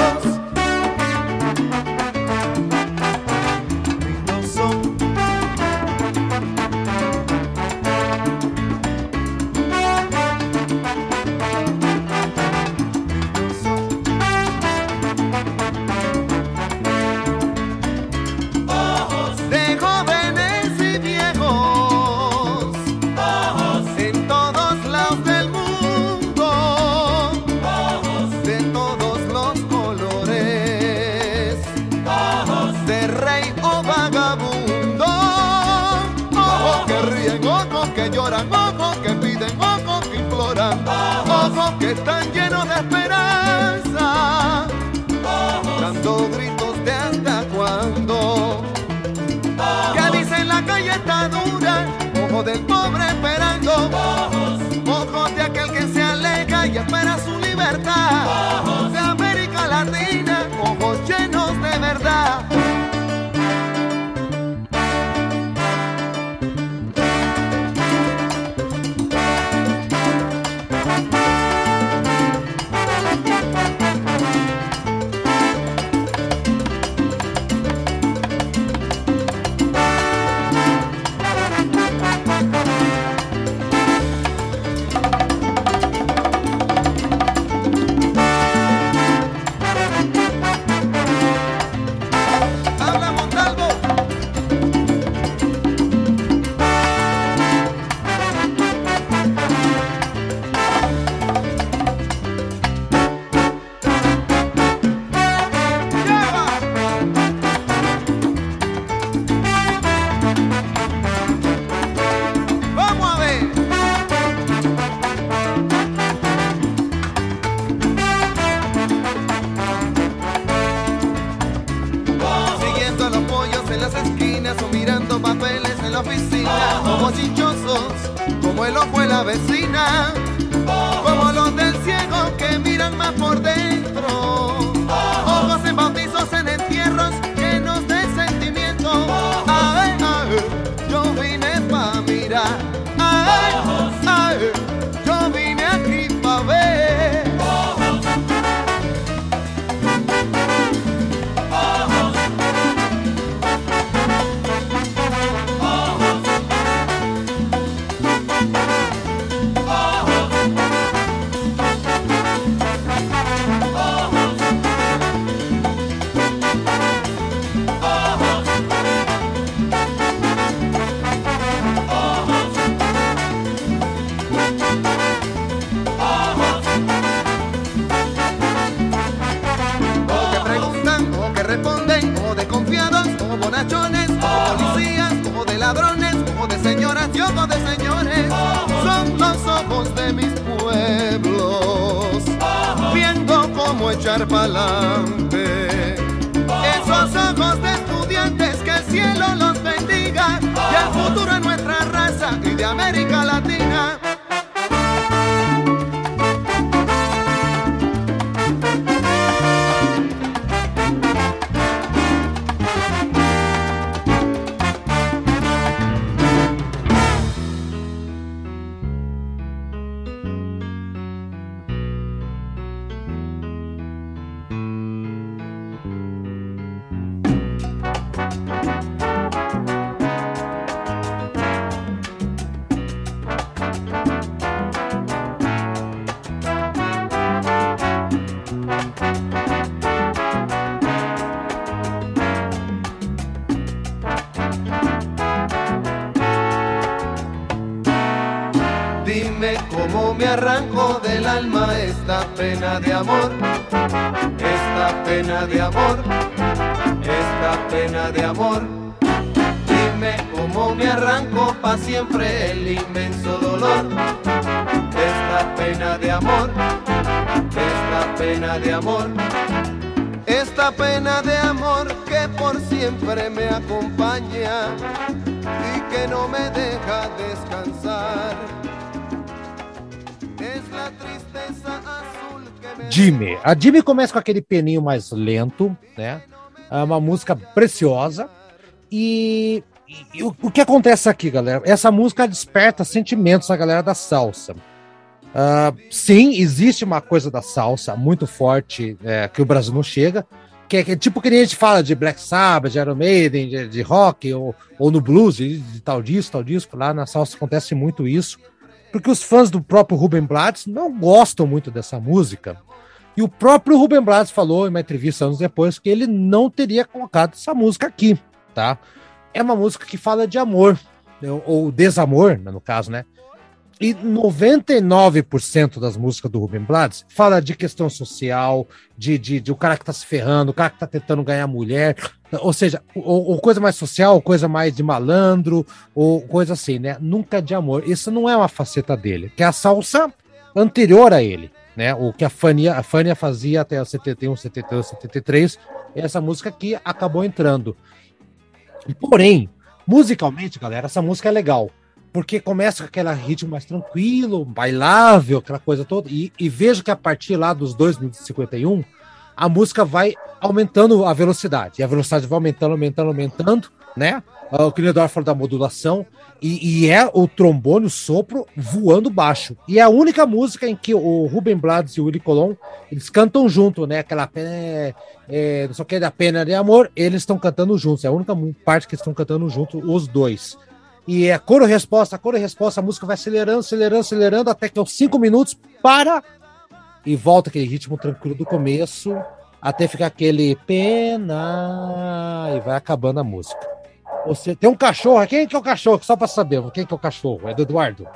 Espera su libertad, de amor, esta pena de amor, esta pena de amor. Dime cómo me arranco pa' siempre el inmenso dolor, esta pena de amor, esta pena de amor. Esta pena de amor que por siempre me acompaña y que no me deja descansar. Jimmy. A Jimmy começa com aquele peninho mais lento, né? É uma música preciosa. E, e o, o que acontece aqui, galera? Essa música desperta sentimentos na galera da salsa. Ah, sim, existe uma coisa da salsa muito forte é, que o Brasil não chega, que é, que é tipo que a gente fala de Black Sabbath, de Iron Maiden, de, de rock, ou, ou no blues, de, de tal disco, tal disco. Lá na salsa acontece muito isso, porque os fãs do próprio Ruben Blades não gostam muito dessa música. E o próprio Ruben Blades falou em uma entrevista anos depois que ele não teria colocado essa música aqui, tá? É uma música que fala de amor, ou- ou desamor, né, no caso, né? E 99% das músicas do Ruben Blades fala de questão social, de, de, de o cara que tá se ferrando, o cara que tá tentando ganhar mulher, ou seja, ou, ou coisa mais social, coisa mais de malandro, ou coisa assim, né? Nunca de amor. Isso não é uma faceta dele, que é a salsa anterior a ele, né? O que a Fania, a Fania fazia até o 71, 72, 73, essa música aqui acabou entrando. Porém, musicalmente, galera, essa música é legal. Porque começa com aquele ritmo mais tranquilo, bailável, aquela coisa toda. E, e vejo que a partir lá dos 2 minutos e 51, a música vai aumentando a velocidade. E a velocidade vai aumentando, aumentando, aumentando, né? O Crinedor falou da modulação. E, e é o trombone, o sopro, voando baixo. E é a única música em que o Ruben Blades e o Willy Colon, eles cantam junto, né? Aquela é, é, não o que da pena de amor, eles estão cantando juntos. É a única parte que estão cantando junto, os dois. E é coro resposta, coro resposta, a música vai acelerando, acelerando, acelerando, até que aos cinco minutos para e volta aquele ritmo tranquilo do começo, até ficar aquele pena e vai acabando a música. Você tem um cachorro, quem que é o cachorro? Só para saber, quem que é o cachorro? É do Eduardo?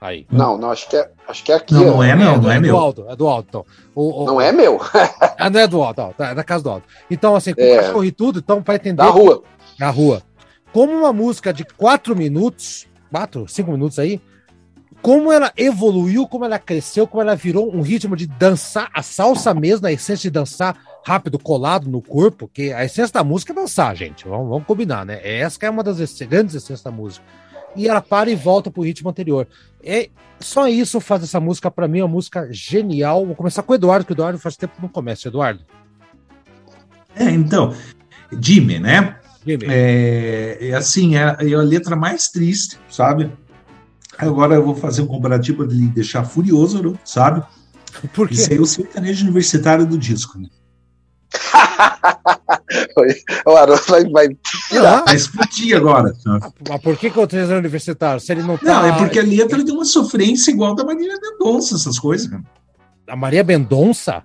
Aí. Não, não, acho que é, acho que é aqui. Não, não é não, não é do meu. Aldo, é do Aldo, então. O- o- Não é meu. (laughs) Ah, não é do Aldo, não, é da casa do Aldo. Então, assim, com É. o cachorro e tudo, então, para entender. Da rua. na rua. Como uma música de quatro minutos, quatro, cinco minutos aí, como ela evoluiu, como ela cresceu, como ela virou um ritmo de dançar, a salsa mesmo, a essência de dançar rápido, colado no corpo, que a essência da música é dançar, gente. Vamos, vamos combinar, né? Essa que é uma das grandes essências da música. E ela para e volta pro ritmo anterior. É, só isso faz essa música, para mim, uma música genial. Vou começar com o Eduardo, que o Eduardo faz tempo que não começa. Eduardo. É, então, Jimmy, né? Jimmy. É, é assim, é, é a letra mais triste, sabe? Agora eu vou fazer um comparativo para lhe deixar furioso, sabe? Por quê? Isso aí é o sertanejo universitário do disco, né? O Haroldo vai, vai tirar. Ah, Vai explodir agora. mas por que, que o três universitário? Se ele não tá. Não, é porque a letra tem uma sofrência igual da Marília Mendonça, essas coisas. A Maria Mendonça? A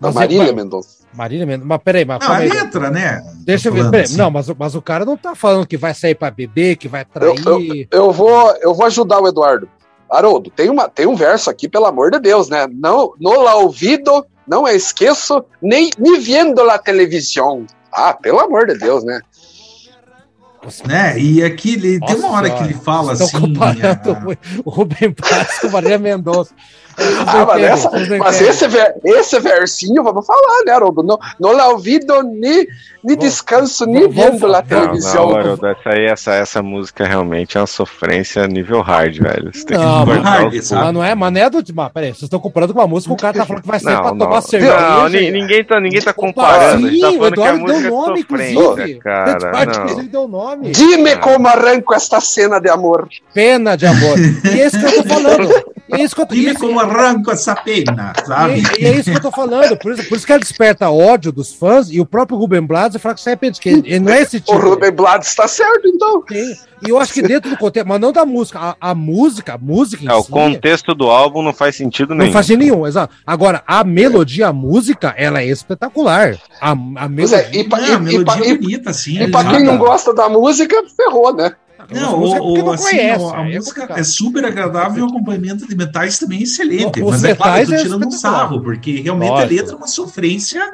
Mas Marília é- Mendonça. Marília Mendonça. Mas peraí, mas Não, a aí. letra, né? Deixa eu ver. Peraí, assim. Não, mas, o- mas o cara não tá falando que vai sair pra beber, que vai Eu, trair. eu, eu vou, eu vou ajudar o Eduardo. Haroldo, tem, uma, tem um verso aqui, pelo amor de Deus, né? Não, no la ouvido, não esqueço, nem me vendo la televisão. Ah, pelo amor de Deus, né? Né? E aqui ele, tem uma Nossa hora que ele fala Estão assim. comparando ah, o- (laughs) o Rubem Prates com Maria Mendonça. Não Ah, mas, essa- não mas esse, ver- esse versinho, vamos falar, né, Haroldo? No, no la ouvido, ni, ni Vamos- descanso, ni vendo Não, televisão. não, Haroldo, essa aí, essa, essa música realmente é uma sofrência nível hard, velho. Você tem que Não, cortar hard, os sabe? Mas não é, mas não é do. Mas peraí, vocês estão comparando com uma música, o cara tá falando que vai sair Não, pra não. tomar cerveja. Não, ni- ninguém tá, ninguém tá comparando. tá sim, o que a Eduardo música deu nome, é sofrência, inclusive. cara. Eduardo, Não. deu nome. Dime Ah. como arranco esta cena de amor. Pena de amor. E é isso que eu tô falando. (laughs) É isso que eu tô Dime isso- como arranco essa pena, sabe? E, e é isso que eu tô falando. Por isso, por isso que ela desperta ódio dos fãs e o próprio Ruben Blades fala que isso é que ele não é esse O tipo. Ruben Blades está certo, então. Sim. E eu acho que dentro do contexto, mas não da música, a, a música, a música em É, o si, contexto do álbum não faz sentido não nenhum. faz sentido nenhum, exato. Agora, a melodia, a música, ela é espetacular. A, a Pois é, melodia. e, pa- Não, e- a e pa- melodia é e- bonita, assim. e pra quem não gosta da música, ferrou, né? Não, música o, porque o, não assim, conhece, a é música é super agradável e o acompanhamento de metais também é excelente. Não, os mas é claro, eu tô metais é tirando um sarro, porque realmente Lógico. a letra é uma sofrência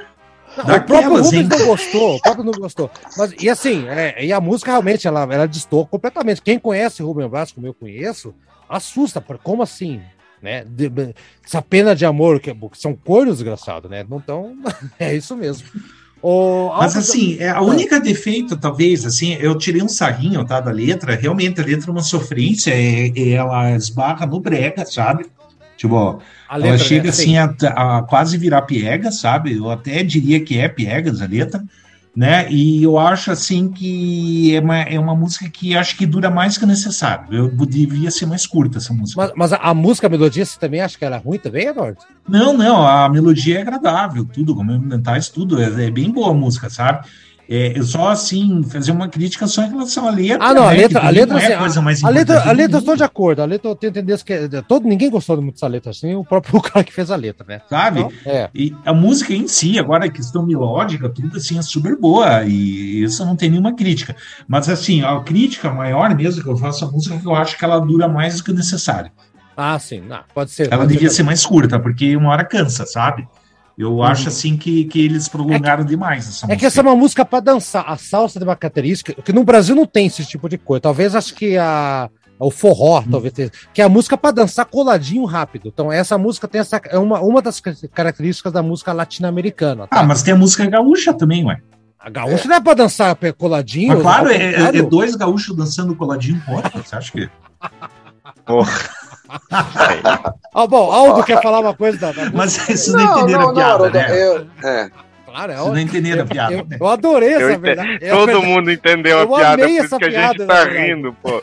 Não, o próprio Rubens hein? não gostou, o próprio não gostou. Mas, e assim, é, e a música realmente, ela, ela destoa completamente. Quem conhece o Rubem Blas, como eu conheço, assusta, por como assim? Né? De- de- essa pena de amor, que, que são cornos desgraçados, né? Não tão. (laughs) é isso mesmo. O, Mas assim, é a única defeito, talvez, assim, eu tirei um sarrinho, tá, da letra, realmente a letra é uma sofrência, é, é- ela esbarra no brega, sabe? Tipo, a ela letra, chega né? assim a, a quase virar piega, sabe? Eu até diria que é piegas a letra, né? E eu acho assim que é uma, é uma música que acho que dura mais que o necessário. Eu devia ser mais curta essa música. Mas, mas a, a música, a melodia, você também acha que ela é ruim também, Eduardo? Não, não, a melodia é agradável, tudo, complementais, tudo, é, é bem boa a música, sabe? É, eu só, assim, fazer uma crítica só em relação à letra. Ah, não, a né, letra, que a letra, não é assim, a coisa mais a letra, a letra estou de acordo. A letra eu tenho entendido que é- todo, ninguém gostou muito dessa letra assim, o próprio (laughs) cara que fez a letra, né? Sabe? Então, é. E a música em si, agora a questão melódica, tudo assim, é super boa, e isso não tem nenhuma crítica. Mas assim, a crítica maior mesmo que eu faço à música é que eu acho que ela dura mais do que o necessário. Ah, sim, não, pode ser. Ela pode devia ser ser mais curta, porque uma hora cansa, sabe? Eu acho assim que, que eles prolongaram demais essa É que essa é uma música para dançar. A salsa tem uma característica que no Brasil não tem esse tipo de coisa. Talvez acho que a o forró, talvez tenha, que é a música para dançar coladinho rápido. Então essa música tem essa é uma, uma das características da música latino-americana. tá? Ah, mas tem a música gaúcha também, ué. A gaúcha não é para dançar pé coladinho. Mas claro, ao é, é- é dois gaúchos dançando coladinho outro, você acha que... Porra. (laughs) Ah, bom, Aldo quer falar uma coisa da, da Mas vocês não, Não, entenderam não, a piada, não, né? eu- é. Claro, é Vocês não entenderam a piada, Eu, né? eu adorei Eu essa ente- verdade. É a Todo verdade. mundo entendeu a Eu piada, amei por essa isso que a piada, gente tá verdade. rindo, pô.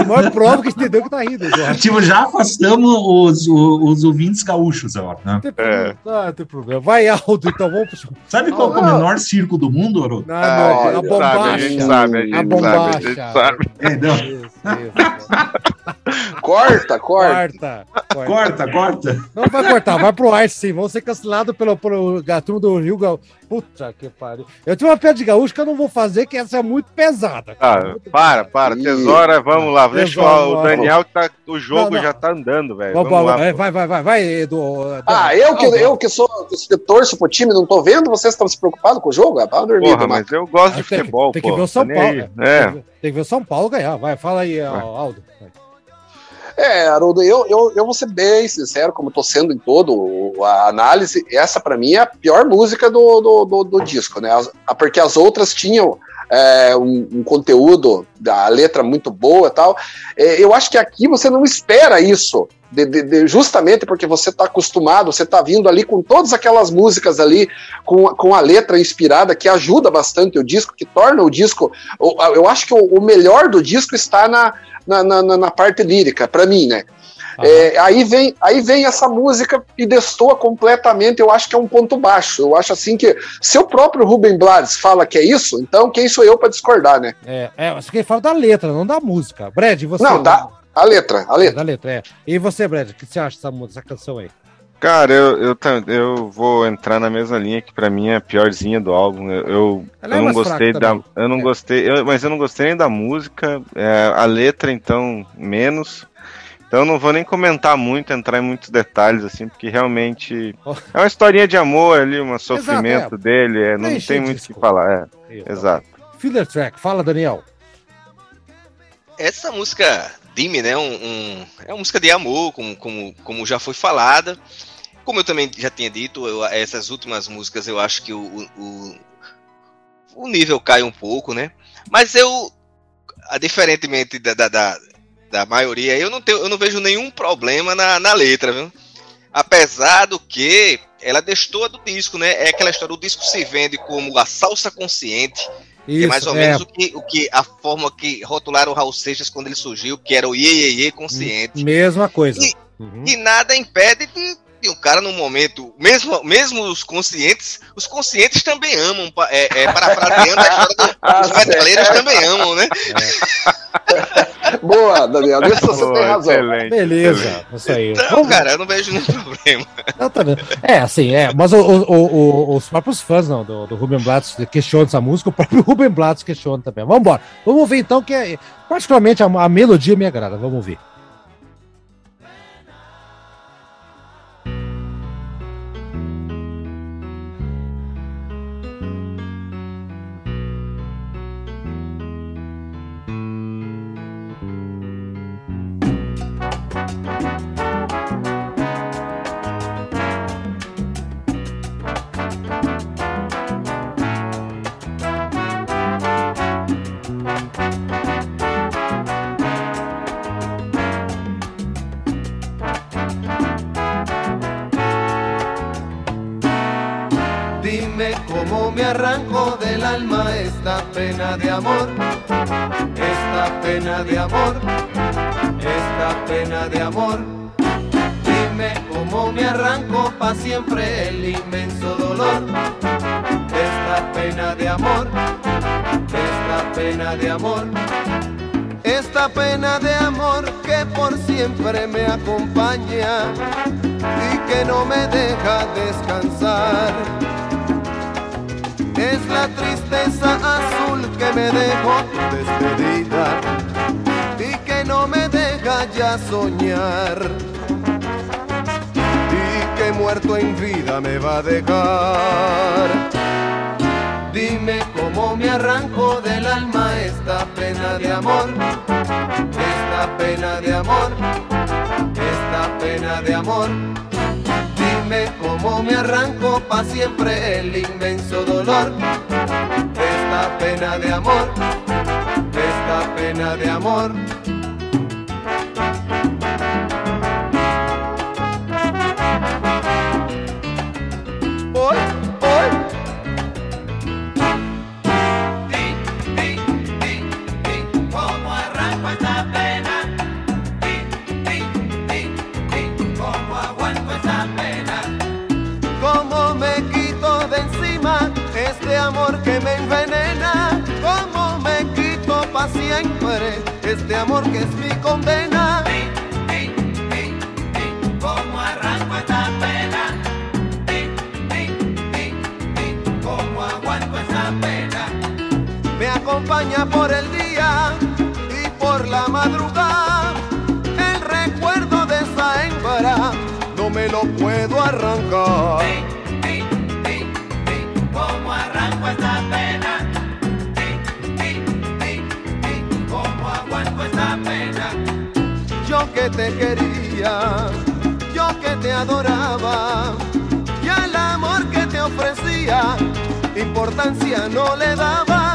A maior prova que entendeu que tá rindo. Eduardo. Tipo, já afastamos os, os, os ouvintes gaúchos agora, né? Não tem problema. Não tem problema. Vai, Aldo, então vamos pro. Sabe qual que é o menor circo do mundo, Haroldo? Não, Ah, não, a a gente bombacha. sabe, a gente sabe, a gente A sabe, a bombacha. gente sabe. É, não. Isso, isso. Corta, corta. Corta, corta. Corta, corta. Não vai cortar, vai pro ar sim. Vão ser cancelados pelo, pelo gato do Rio Gal. Puta que pariu. Eu tenho uma pedra de gaúcho que eu não vou fazer, que essa é muito pesada. Ah, para, para, tesoura, vamos lá. Deixa Tesoura, o, o Daniel que tá. O jogo Não, não. já tá andando, velho. Vamos, Vamos lá. vai, vai, vai, vai, vai, Edu. Ah, eu que, eu que sou que torço pro time, não tô vendo, vocês estão se preocupados com o jogo? É pra dormir, Porra, mas eu gosto de Tem que- futebol, tem que ver o São nem Paulo. É. Tem, que- tem que ver o São Paulo ganhar. Vai, fala aí, Aldo. É, Haroldo, eu, eu, eu vou ser bem sincero, como tô sendo em todo a análise, essa pra mim é a pior música do, do, do, do disco, né? Porque as outras tinham é, um, um conteúdo, a letra muito boa tal. É, eu acho que aqui você não espera isso. de- de- de- justamente porque você está acostumado, você está vindo ali com todas aquelas músicas ali, com, com a letra inspirada, que ajuda bastante o disco, que torna o disco. o- Eu acho que o, o melhor do disco está na, na, na, na- parte lírica, para mim, né? É, aí, vem, aí vem essa música e destoa completamente. Eu acho que é um ponto baixo. Eu acho assim que se o próprio Rubem Blades fala que é isso, então quem sou eu para discordar, né? É, é, você quer falar da letra, não da música. Brad, você. Não, da, a letra, a letra. Da letra, é. E você, Brad, o que você acha dessa, música, dessa canção aí? Cara, eu, eu, eu vou entrar na mesma linha que pra mim é a piorzinha do álbum. Eu, eu, Ela é eu não gostei da. também. Eu não É. gostei, eu- mas eu não gostei nem da música. é, a letra, então, menos. Então eu não vou nem comentar muito, entrar em muitos detalhes, assim, porque realmente Oh. é uma historinha de amor ali, um sofrimento dele, é, não tem eu muito o que falar. É, exato. Filler track, fala, Daniel. Essa música Dime, né? Um, um- é uma música de amor, como, como, como já foi falada. Como eu também já tinha dito, eu- essas últimas músicas eu acho que o, o, o- nível cai um pouco, né? Mas eu, diferentemente da, da, da, da maioria, eu não, tenho, eu não vejo nenhum problema na, na letra, viu? Apesar do que ela destoa do disco, né? É aquela história, o disco se vende como a salsa consciente, que é mais ou menos o que, o que a forma que rotularam o Raul Seixas quando ele surgiu, que era o iê, iê, iê consciente. Mesma coisa. E- Uhum. E nada impede de, de um cara no momento, mesmo, mesmo os conscientes, os conscientes também amam, é, é, parafraseando a história do, Ah, os metaleiros também amam, né? (laughs) Boa, Daniel. Nisso você Pô, tem razão. excelente, Beleza, excelente. isso aí. Então, Vamos- cara, eu não vejo nenhum problema. Não, tá vendo? É, assim, é. Mas o- o- o- o- os próprios fãs não, do, do Ruben Blades questionam essa música, o próprio (laughs) Ruben Blades questiona também. Vamos embora. Vamos ver então que é, particularmente a, a melodia me agrada. Vamos ver. Pena de amor, esta pena de amor, esta pena de amor. Dime cómo me arranco pa' siempre el inmenso dolor, esta pena de amor, esta pena de amor. Esta pena de amor que por siempre me acompaña y que no me deja descansar. Es la tristeza azul que me dejó despedida y que no me deja ya soñar. Y que muerto en vida me va a dejar. Dime cómo me arranco del alma esta pena de amor, esta pena de amor, esta pena de amor. Dime cómo me arranco pa' siempre el inmenso dolor, pena de amor, esta pena de amor. Este amor que es mi condena. ¿Cómo arranco esta pena? ¿Cómo aguanto esta pena? Me acompaña por el día y por la madrugada. El recuerdo de esa hembra no me lo puedo arrancar. Que te quería, yo que te adoraba, y al amor que te ofrecía, importancia no le daba.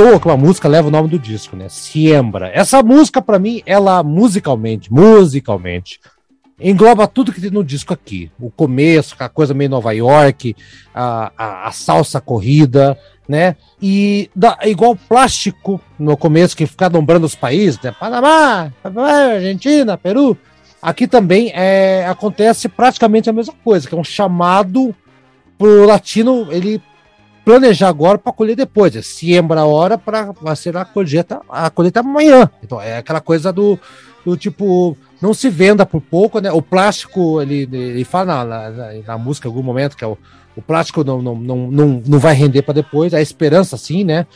Toa que uma música leva o nome do disco, né? Siembra. Essa música, pra mim, ela musicalmente, musicalmente, engloba tudo que tem no disco aqui. O começo, a coisa meio Nova York, a, a, a salsa corrida, né? E dá, é igual plástico no começo, que fica nombrando os países, né? Panamá, Panamá, Argentina, Peru. Aqui também é, acontece praticamente a mesma coisa, que é um chamado pro latino ele planejar agora para colher depois. É siembra hora para ser a colheita, a colheita amanhã. Então é aquela coisa do, do tipo não se venda por pouco, né? O plástico ele, ele fala na, na, na música em algum momento que é o, o plástico não, não, não, não, não vai render para depois, a esperança sim, né?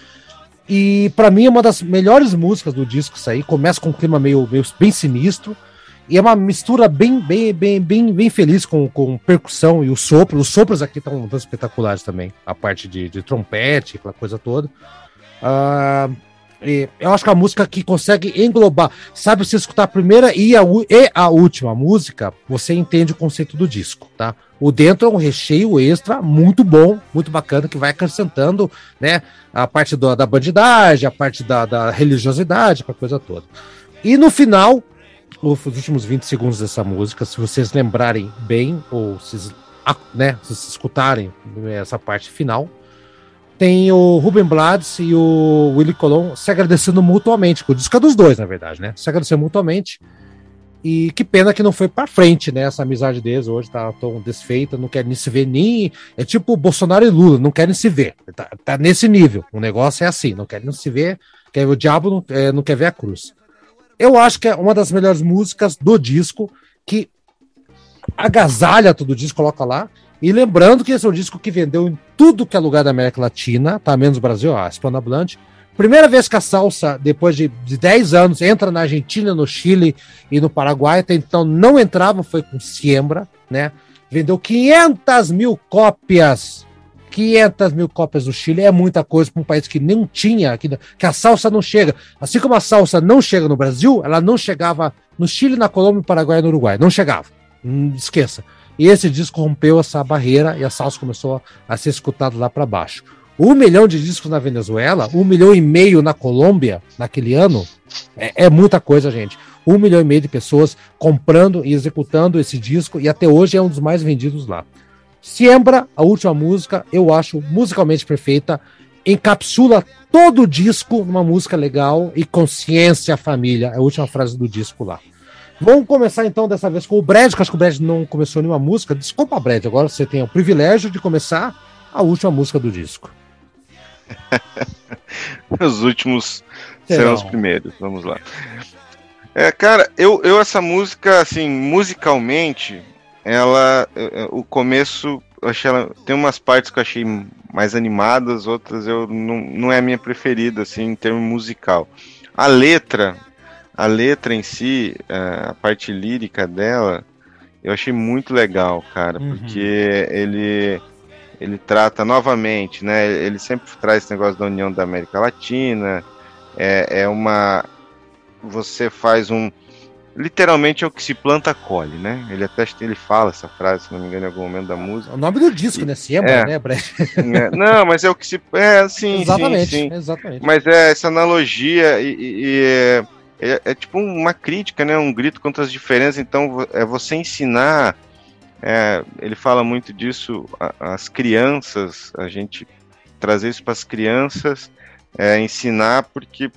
E para mim é uma das melhores músicas do disco isso aí. Começa com um clima meio, meio bem sinistro. E é uma mistura bem, bem, bem, bem, bem feliz com, com percussão e o sopro. Os sopros aqui estão espetaculares também. A parte de, de trompete, aquela coisa toda. E eu acho que a música que consegue englobar, sabe, você escutar a primeira e a, e a última música, você entende o conceito do disco, tá? O dentro é um recheio extra muito bom, muito bacana, que vai acrescentando, né, a parte do- da bandidagem, a parte da, da religiosidade, a coisa toda. E no final, os últimos 20 segundos dessa música, se vocês lembrarem bem, ou se, né, se escutarem essa parte final, tem o Ruben Blades e o Willie Colon se agradecendo mutuamente, o disco é dos dois, na verdade, né? Se agradecendo mutuamente. E que pena que não foi pra frente, né? Essa amizade deles hoje tá tão desfeita, não querem se ver, nem. É tipo Bolsonaro e Lula, não querem se ver. Tá, tá nesse nível. O negócio é assim, não querem se ver, quer, o diabo não, é, não quer ver a cruz. Eu acho que é uma das melhores músicas do disco, que agasalha todo o disco, coloca lá. E lembrando que esse é um disco que vendeu em tudo que é lugar da América Latina, tá? Menos Brasil, a Hispanohablante. Primeira vez que a salsa, depois de, de 10 anos, entra na Argentina, no Chile e no Paraguai, até então não entrava, foi com Siembra, né? Vendeu 500 mil cópias. 500 mil cópias do Chile é muita coisa para um país que não tinha, que, que a salsa não chega. Assim como a salsa não chega no Brasil, ela não chegava no Chile, na Colômbia, no Paraguai e no Uruguai. Não chegava. Hum, esqueça. E esse disco rompeu essa barreira e a salsa começou a ser escutada lá para baixo. Um milhão de discos na Venezuela, um milhão e meio na Colômbia naquele ano, é, é muita coisa, gente. Um milhão e meio de pessoas comprando e executando esse disco e até hoje é um dos mais vendidos lá. Siembra, a última música, eu acho musicalmente perfeita, encapsula todo o disco numa música legal e consciência, família, é a última frase do disco lá. Vamos começar então dessa vez com o Brad, que acho que o Brad não começou nenhuma música. Desculpa, Brad, agora você tem o privilégio de começar a última música do disco. (laughs) os últimos serão os primeiros, vamos lá. É, cara, eu, eu essa música, assim, musicalmente, ela, o começo, eu achei ela, tem umas partes que eu achei mais animadas, outras eu não, não é a minha preferida, assim, em termos musical. A letra, a letra em si, é, a parte lírica dela, eu achei muito legal, cara, uhum. porque ele ele trata novamente, né? Ele sempre traz esse negócio da União da América Latina. É, é uma. Você faz um. Literalmente é o que se planta colhe, né? Ele até ele fala essa frase, se não me engano, em algum momento da música. O nome do disco, e, né? Siembra, é, né, é, Não, mas é o que se. É, sim, exatamente, sim, sim. exatamente. Mas é essa analogia e, e, é, é, é, tipo uma crítica, né? Um grito contra as diferenças. Então, é você ensinar. É, ele fala muito disso, as crianças, a gente trazer isso para as crianças, é, ensinar, porque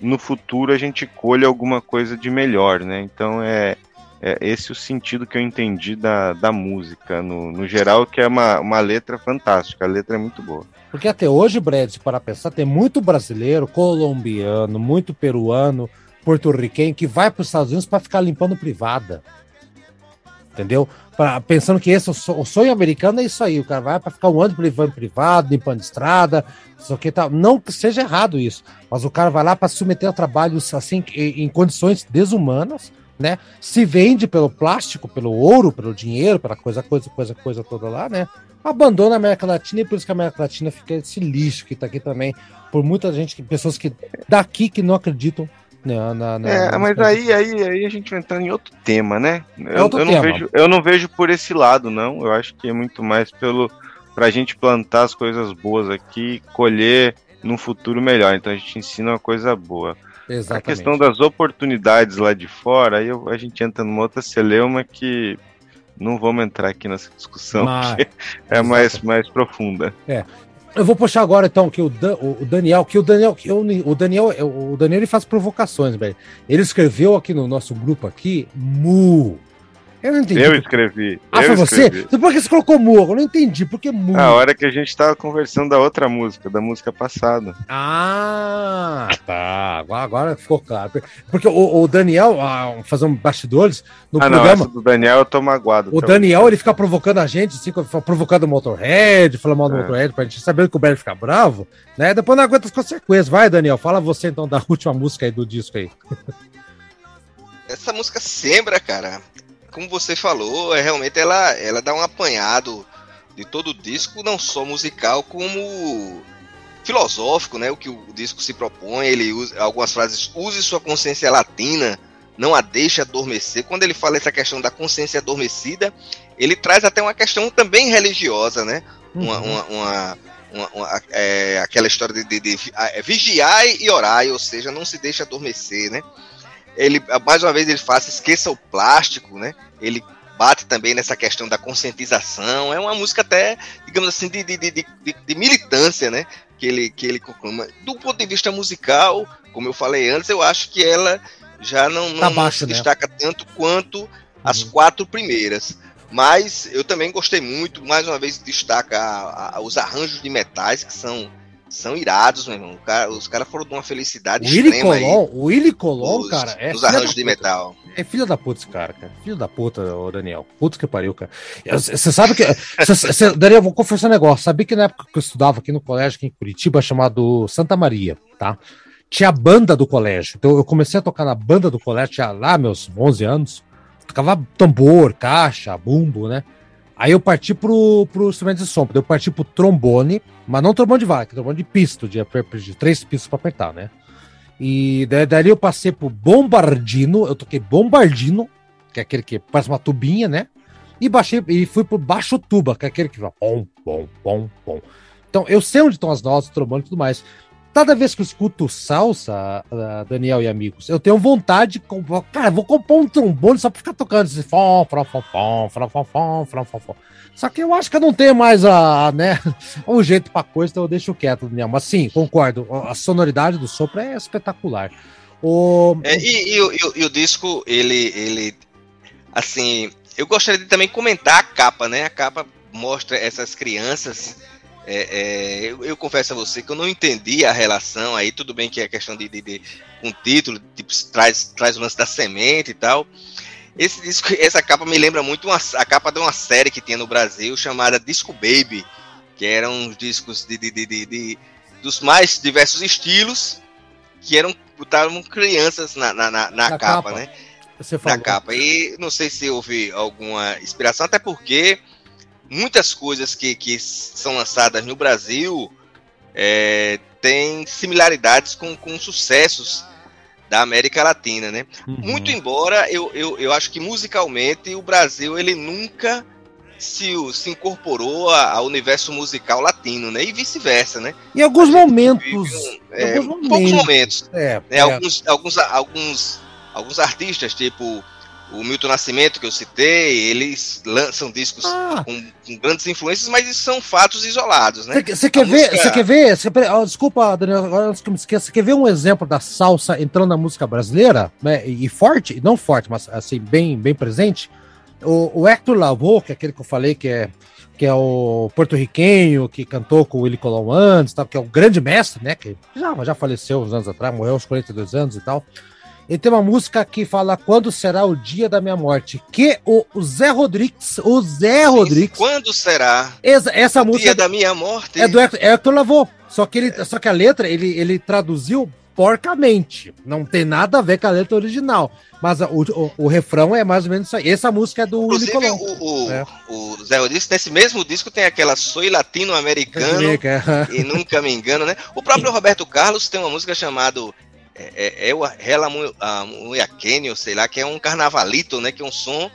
no futuro a gente colhe alguma coisa de melhor, né? Então é, é esse o sentido que eu entendi da, da música, no, no geral, que é uma, uma letra fantástica, a letra é muito boa. Porque até hoje, Brad, para pensar, tem muito brasileiro, colombiano, muito peruano, porto-riquenho que vai para os Estados Unidos para ficar limpando privada. Entendeu? Pra, pensando que esse o sonho americano é isso aí, o cara vai para ficar um ano limpando privado, limpando estrada, isso que tal. Não que seja errado isso, mas o cara vai lá para submeter a trabalhos assim em, em condições desumanas, né? Se vende pelo plástico, pelo ouro, pelo dinheiro, pela coisa, coisa, coisa, coisa toda lá, né? abandona a América Latina e por isso que a América Latina fica esse lixo que tá aqui também, por muita gente, pessoas que daqui que não acreditam na, na, na é, mas aí, aí, aí a gente vai entrar em outro tema, né? É eu, eu, não vejo, eu não vejo por esse lado, não. Eu acho que é muito mais pelo pra gente plantar as coisas boas aqui, colher num futuro melhor. Então a gente ensina uma coisa boa. Exatamente. A questão das oportunidades lá de fora, aí eu, a gente entra numa outra celeuma que não vamos entrar aqui nessa discussão, (laughs) Mas, é mais, mais profunda. É. Eu vou puxar agora então que o, Dan, o Daniel, que o Daniel, que o, o Daniel, o Daniel ele faz provocações, velho. Ele escreveu aqui no nosso grupo aqui, mu. Eu não entendi. Eu escrevi. Ah, eu foi você? Escrevi. Por que você colocou mu? Eu não entendi. Por que mu? A hora que a gente tava conversando da outra música, da música passada. Ah, tá. Agora, ficou claro. Porque o, o Daniel, ah, fazendo bastidores no ah, programa. Não, do Daniel eu tô magoado. O Daniel, ele fica provocando a gente, assim, provocando o Motorhead, falando mal do é. Motorhead, pra gente saber que o Barry fica bravo, né? Depois não aguenta as consequências. Vai, Daniel, fala você então da (laughs) última música aí do disco aí. Essa música sembra, cara como você falou, é realmente ela, ela dá um apanhado de todo o disco, não só musical, como filosófico, né? O que o disco se propõe, ele usa algumas frases, use sua consciência latina, não a deixe adormecer. Quando ele fala essa questão da consciência adormecida, ele traz até uma questão também religiosa, né? Uhum. Uma, uma, uma, uma, uma é, aquela história de, de, de, de é, vigiar e orar, ou seja, não se deixe adormecer, né? Ele mais uma vez ele faz esqueça o plástico, né? Ele bate também nessa questão da conscientização. É uma música até, digamos assim, de, de, de, de, militância, né? Que ele, que ele conclama. Do ponto de vista musical, como eu falei antes, eu acho que ela já não, não, tá baixo, não se né? destaca tanto quanto as uhum. quatro primeiras. Mas eu também gostei muito, mais uma vez destaca a, a, os arranjos de metais, que são são irados, meu irmão. Cara, os caras foram de uma felicidade o Willy Colon, aí. O Willy Colon, os, cara, é. Os arranjos de metal. É filho da puta esse cara, cara. Filho da puta, o Daniel. Puta que pariu, cara. Você sabe que. Cê, cê, Daniel, vou confessar um negócio. Sabia que na época que eu estudava aqui no colégio, aqui em Curitiba, chamado Santa Maria, tá? Tinha a banda do colégio. Então eu comecei a tocar na banda do colégio, tinha lá meus 11 anos. Tocava tambor, caixa, bumbo, né? Aí eu parti pro, pro instrumento de som. Eu parti pro trombone, mas não trombone de que trombone de pisto, de, de três pistos para apertar, né? E daí eu passei pro bombardino, eu toquei bombardino, que é aquele que parece uma tubinha, né? E baixei e fui pro baixo tuba, que é aquele que vai pom, pom, pom, pom. Então eu sei onde estão as notas, trombone e tudo mais. Cada vez que eu escuto salsa, uh, Daniel e amigos, eu tenho vontade de comprar. Cara, vou comprar um trombone só pra ficar tocando esse fom, fom, fom, fom, fom, fom, fom, fom, fom, fom. Só que eu acho que eu não tenho mais a, né, (laughs) um jeito pra coisa, então eu deixo quieto, Daniel. Mas sim, concordo. A sonoridade do sopro é espetacular. O... É, e, e, e, e, o disco, ele, ele. Assim, eu gostaria de também comentar a capa, né? A capa mostra essas crianças. É, é, eu, eu, confesso a você que eu não entendi a relação aí. Tudo bem que é questão de, de, de um título, tipo, traz, traz o lance da semente e tal. Esse disco, essa capa me lembra muito uma, a capa de uma série que tinha no Brasil chamada Disco Baby, que eram discos de, de, de, de, dos mais diversos estilos que eram botaram crianças na, na, na, na capa, capa, né? Você falou. Na capa. E não sei se houve alguma inspiração, até porque muitas coisas que, que são lançadas no Brasil é, têm similaridades com, com sucessos da América Latina, né? Uhum. Muito embora eu, eu, eu acho que musicalmente o Brasil ele nunca se, se incorporou ao universo musical latino, né? E vice-versa, né? Em alguns momentos. Um, é, alguns momentos. Poucos momentos. É, né? é. Alguns, alguns, alguns, alguns artistas, tipo o Milton Nascimento, que eu citei, eles lançam discos ah. com, com, grandes influências, mas isso são fatos isolados, né? Você quer, música... ver, quer ver? Cê, oh, desculpa, Daniel, agora antes que eu me esqueça, você quer ver um exemplo da salsa entrando na música brasileira? Né, e forte, não forte, mas assim, bem, bem presente? O, o Hector Lavoe, que é aquele que eu falei que é, que é o porto-riquenho, que cantou com o Willy Colón antes, tal, que é o grande mestre, né? Que já, já faleceu uns anos atrás, morreu aos 42 anos e tal. Ele tem uma música que fala Quando será o dia da minha morte? Que o, o Zé Rodrigues, o Zé Rodrigues. Quando será? Essa, essa o música. Dia da minha morte. É do Hector, Hector Lavoe. Só que, ele, é. só que a letra ele, ele traduziu porcamente. Não tem nada a ver com a letra original. Mas o, o, o refrão é mais ou menos isso aí. Essa música é do Inclusive, o, o, é. o Zé Rodrigues, nesse mesmo disco, tem aquela Soy Latino-Americano e Nunca Me Engano, né? O próprio (laughs) Roberto Carlos tem uma música chamada é, é, é o Rela Muyaquene, ou sei lá, que é um carnavalito, né? Que é um som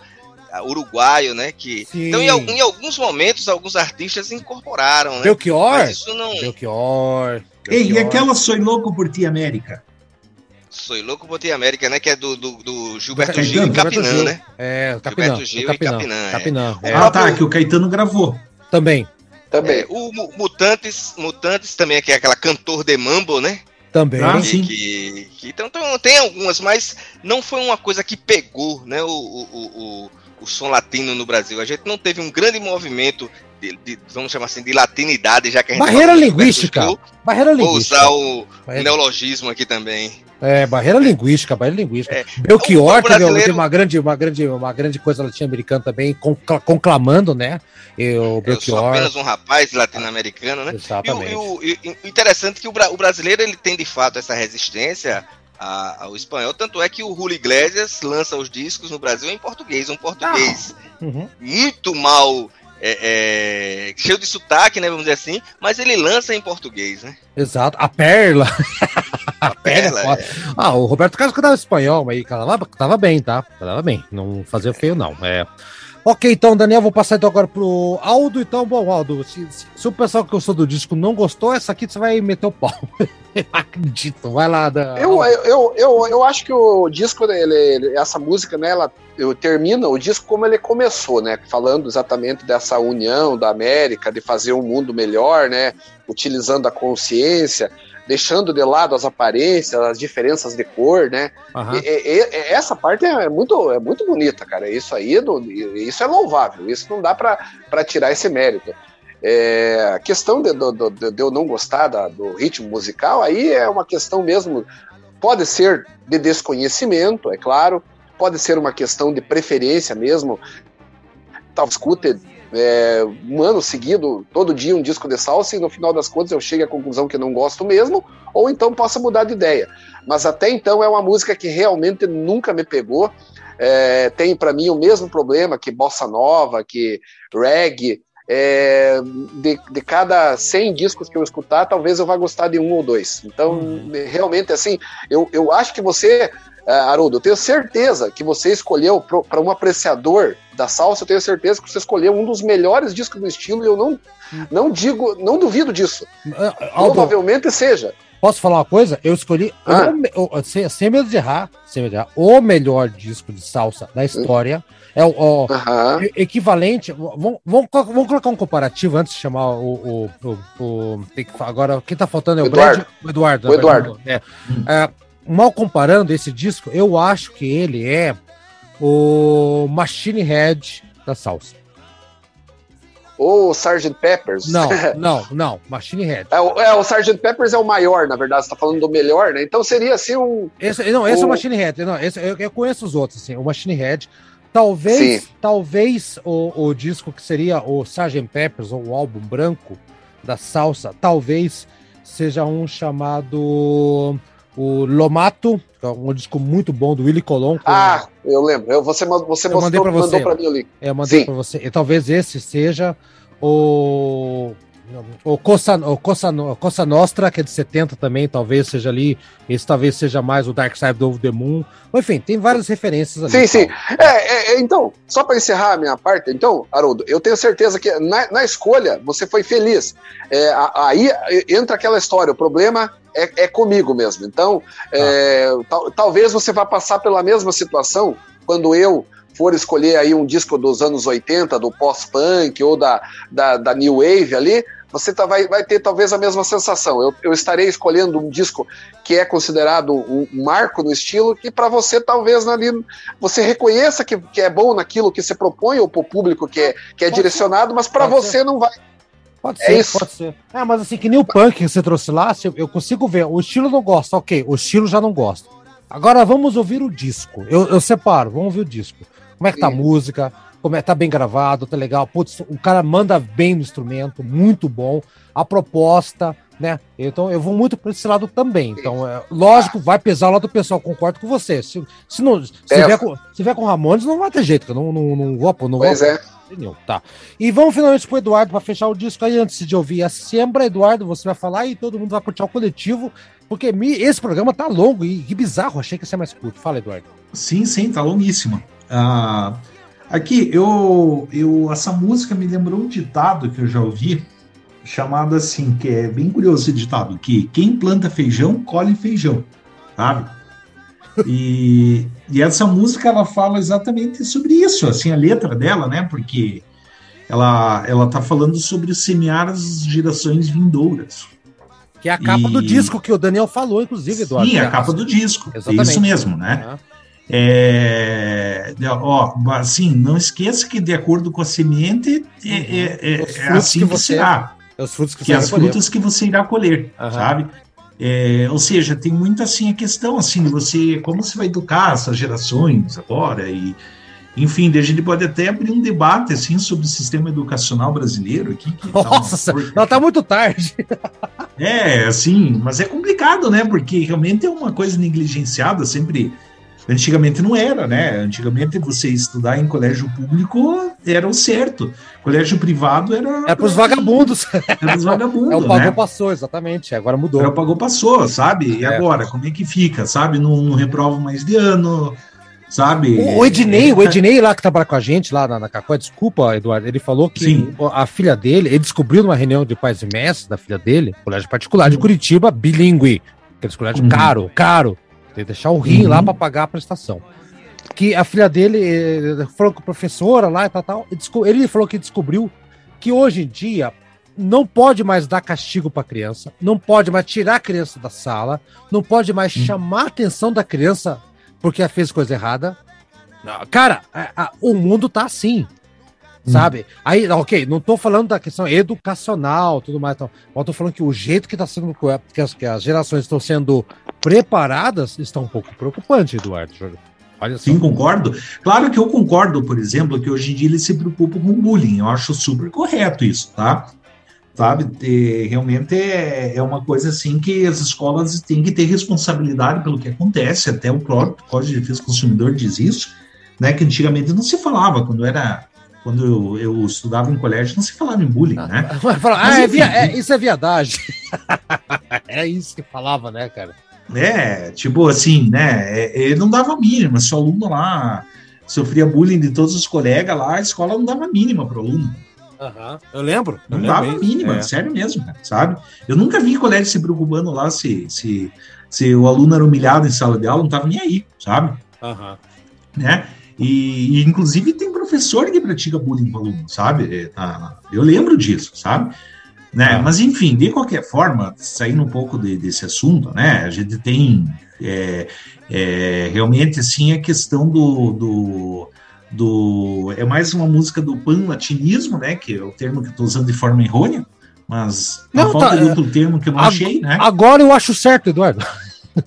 uruguaio, né? Que... Então, em, em, alguns momentos, alguns artistas incorporaram, né? Belchior? Mas isso não... Belchior. Ei, e aquela Soy Louco por Ti América? Soy Louco por Ti América, né? Que é do, do, do Gilberto Gil e Capinã, né? É, o Capinã. Gilberto Gil Capinã, e Capinã. Capinã é. Ah, tá, que o Caetano gravou. Também. Também. É, o Mutantes, Mutantes também, que é aquela cantor de mambo, né? Também. Ah, sim. Que, que, então, então, tem algumas, mas não foi uma coisa que pegou né, o, o, o, o som latino no Brasil. A gente não teve um grande movimento de, de, vamos chamar assim, de latinidade, já que a gente Barreira linguística. barreira linguística. Vou usar o barreira. neologismo aqui também. É, barreira linguística, barreira linguística. É. Belchior brasileiro... teve uma grande, uma, grande, uma grande coisa latino-americana também, conclamando, né? E o Belchior. Eu sou apenas um rapaz latino-americano, né? Exatamente. E, o, e, o, interessante é que o, o brasileiro ele tem de fato essa resistência ao espanhol, tanto é que o Julio Iglesias lança os discos no Brasil em português, um português ah. uhum. muito mal é, é, cheio de sotaque, né? Vamos dizer assim, mas ele lança em português, né? Exato. A Perla. (laughs) a Perla. É. Ah, o Roberto Carlos cantava espanhol, mas cantava, tava bem, tá? Tava bem. Não fazia feio, não. É. Ok, então, Daniel, vou passar então agora pro Aldo. Então, bom, Aldo, se, se, se o pessoal que gostou do disco não gostou, essa aqui você vai meter o pau. (laughs) acredito. Vai lá, Dan. Eu, eu, eu, eu acho que o disco, ele, ele, essa música, né, ela eu termina o disco como ele começou, né? Falando exatamente dessa união da América, de fazer um mundo melhor, né? Utilizando a consciência deixando de lado as aparências, as diferenças de cor, né? Uhum. E, e, e, essa parte é muito, é muito bonita, cara. Isso aí, isso é louvável. Isso não dá para tirar esse mérito. É, a questão de, de, de, eu não gostar da, do ritmo musical, aí é uma questão mesmo. Pode ser de desconhecimento, é claro. Pode ser uma questão de preferência mesmo. Talvez escute é, um ano seguido, todo dia um disco de salsa, e no final das contas eu chego à conclusão que não gosto mesmo, ou então possa mudar de ideia. Mas até então é uma música que realmente nunca me pegou. É, tem para mim o mesmo problema que bossa nova, que reggae. É, de, de, cada 100 discos que eu escutar, talvez eu vá gostar de um ou dois. Então, uhum. realmente, assim, eu, eu acho que você Uh, Haroldo, eu tenho certeza que você escolheu, para um apreciador da salsa, eu tenho certeza que você escolheu um dos melhores discos do estilo e eu não, não digo, não duvido disso. Uh, Provavelmente seja. Posso falar uma coisa? Eu escolhi, ah. o, sem, sem, medo de errar, sem medo de errar, o melhor disco de salsa da história. É o, o equivalente. Vamos, vamos, vamos, colocar um comparativo antes de chamar o. o, o, o agora, quem tá faltando é o, Eduardo. Brad, o Eduardo. O Eduardo. É. é mal comparando esse disco, eu acho que ele é o Machine Head da salsa. Ou Sgt. Peppers. Não, (laughs) não, não. Machine Head. É, o- é, o Sgt. Peppers é o maior, na verdade, você tá falando do melhor, né? Então seria assim um. Esse, não, esse é o O- Machine Head. Não, esse, eu, eu conheço os outros, assim. O Machine Head. Talvez, Sim. talvez o, o disco que seria o Sgt. Peppers, ou o álbum branco da salsa, talvez seja um chamado o Lomato, que é um disco muito bom do Willy Colon. Ah, eu lembro. Eu, você você Eu mostrou, mandei pra você. mandou pra mim o link. É, eu mandei Sim. pra você. E talvez esse seja o. O Cossa, o, Cossa, o Cossa Nostra, que é de 70 também, talvez seja ali. Esse talvez seja mais o Dark Side of the Moon. Enfim, tem várias referências ali. Sim, sim. É, é, é, então, só para encerrar a minha parte, então, Haroldo, eu tenho certeza que na, na escolha você foi feliz. É, aí entra aquela história, o problema é, é comigo mesmo. Então, é, tal- talvez você vá passar pela mesma situação quando eu for escolher aí um disco dos anos 80, do pós-punk ou da, da, da New Wave ali, você tá, vai, vai ter talvez a mesma sensação. Eu, eu estarei escolhendo um disco que é considerado um, um marco no estilo, que para você talvez ali você reconheça que, que é bom naquilo que você propõe ou para o público que é, que é Pode direcionado, mas para você não vai. Pode É ser, isso. pode ser. É, mas assim, que nem o punk que você trouxe lá, se eu, consigo ver. O estilo não gosta, ok. O estilo já não gosta. Agora vamos ouvir o disco. Eu, eu separo, vamos ouvir o disco. Como é que tá a Sim. música? Como é, tá bem gravado, tá legal. Putz, o cara manda bem no instrumento, muito bom. A proposta, né? Então eu vou muito para esse lado também. Então, é, lógico, vai pesar o lado do pessoal, concordo com você. Se, se não, se, É. vier com, se vier com Ramones, não vai ter jeito, cara. Não, não, não vou, não Pois vou é. Nenhum, tá. E vamos finalmente pro Eduardo para fechar o disco aí antes de ouvir a Sembra, Eduardo, você vai falar e todo mundo vai curtir o coletivo, porque me- esse programa tá longo e que bizarro, achei que ia ser mais curto. Fala, Eduardo. Sim, sim, tá longuíssima. Ah, aqui, eu, eu, essa música me lembrou um ditado que eu já ouvi, chamado assim, que é bem curioso esse ditado, que quem planta feijão, colhe feijão, sabe? E, e essa música, ela fala exatamente sobre isso, assim, a letra dela, né? Porque ela, ela tá falando sobre semear as gerações vindouras. Que é a capa E- do disco que o Daniel falou, inclusive, Eduardo. Sim, a capa do disco. Exatamente. Isso mesmo, né? É, ó, assim, não esqueça que de acordo com a semente é, é- é- Uhum. Os é frutos assim que que, você- será, É os frutos que, que você as colher. frutas que você irá colher, Aham. sabe? É, ou seja, tem muito assim a questão assim de você como você vai educar essas gerações agora e enfim, a gente pode até abrir um debate assim sobre o sistema educacional brasileiro aqui. que tá Nossa, porca- não, tá muito tarde. é, assim, mas é complicado, né? Porque realmente é uma coisa negligenciada, sempre. Antigamente não era, né? Antigamente você estudar em colégio público era o certo. Colégio privado era. Pros pra quem- vagabundos. Era pros vagabundos, (laughs) É o pagou né? passou, exatamente. Agora mudou. Era o pagou passou, sabe? E É. agora, como é que fica, sabe? Não, não reprova mais de ano, sabe? O, Ednei, o Ednei lá que trabalha com a gente lá na, na Cacó, desculpa, Eduardo, ele falou que Sim. a filha dele, ele descobriu numa reunião de pais e mestres da filha dele, colégio particular de Curitiba, bilíngue, aqueles colégios Uhum. caro, caro, tem que deixar o rim Uhum. lá para pagar a prestação. Que a filha dele eh, falou com professora lá e tal, tal, ele falou que descobriu que hoje em dia não pode mais dar castigo para criança, não pode mais tirar a criança da sala, não pode mais chamar a atenção da criança porque ela fez coisa errada. Cara, a- a- o mundo tá assim. Sabe? Aí, ok, não tô falando da questão educacional, tudo mais, tal, mas tô falando que o jeito que tá sendo, que as, que as gerações estão sendo preparadas está um pouco preocupante, Eduardo. Olha só. Sim, concordo. Claro que eu concordo, por exemplo, que hoje em dia eles se preocupam com bullying. Eu acho super correto isso, tá? Sabe? E realmente é, é uma coisa assim que as escolas têm que ter responsabilidade pelo que acontece. Até o próprio Código de Defesa do Consumidor diz isso, né? Que antigamente não se falava, quando era. Quando eu, eu estudava em colégio, não se falava em bullying, né? Fala, Mas ah, é enfim, via- é- isso é viadagem. Era (laughs) isso que falava, né, cara? É, tipo assim, né? é- Ele não dava mínima, se o aluno lá sofria bullying de todos os colegas lá, a escola não dava mínima pro aluno. Eu lembro. Não eu dava mínima, É. sério mesmo, cara, sabe? Eu nunca vi colégio se preocupando lá se, se, se o aluno era humilhado em sala de aula, não tava nem aí, sabe? Aham. Né? E, e, inclusive tem professor que pratica bullying com aluno, sabe? É, tá- eu lembro disso, sabe? Né? Mas, enfim, de qualquer forma, saindo um pouco de- desse assunto, né? A gente tem é, é, realmente assim a questão do, do, do- É mais uma música do pan-latinismo, né? Que é o termo que eu estou usando de forma errônea, mas Não, falta tá, de outro termo que eu não achei, né? Agora eu acho certo, Eduardo. (laughs)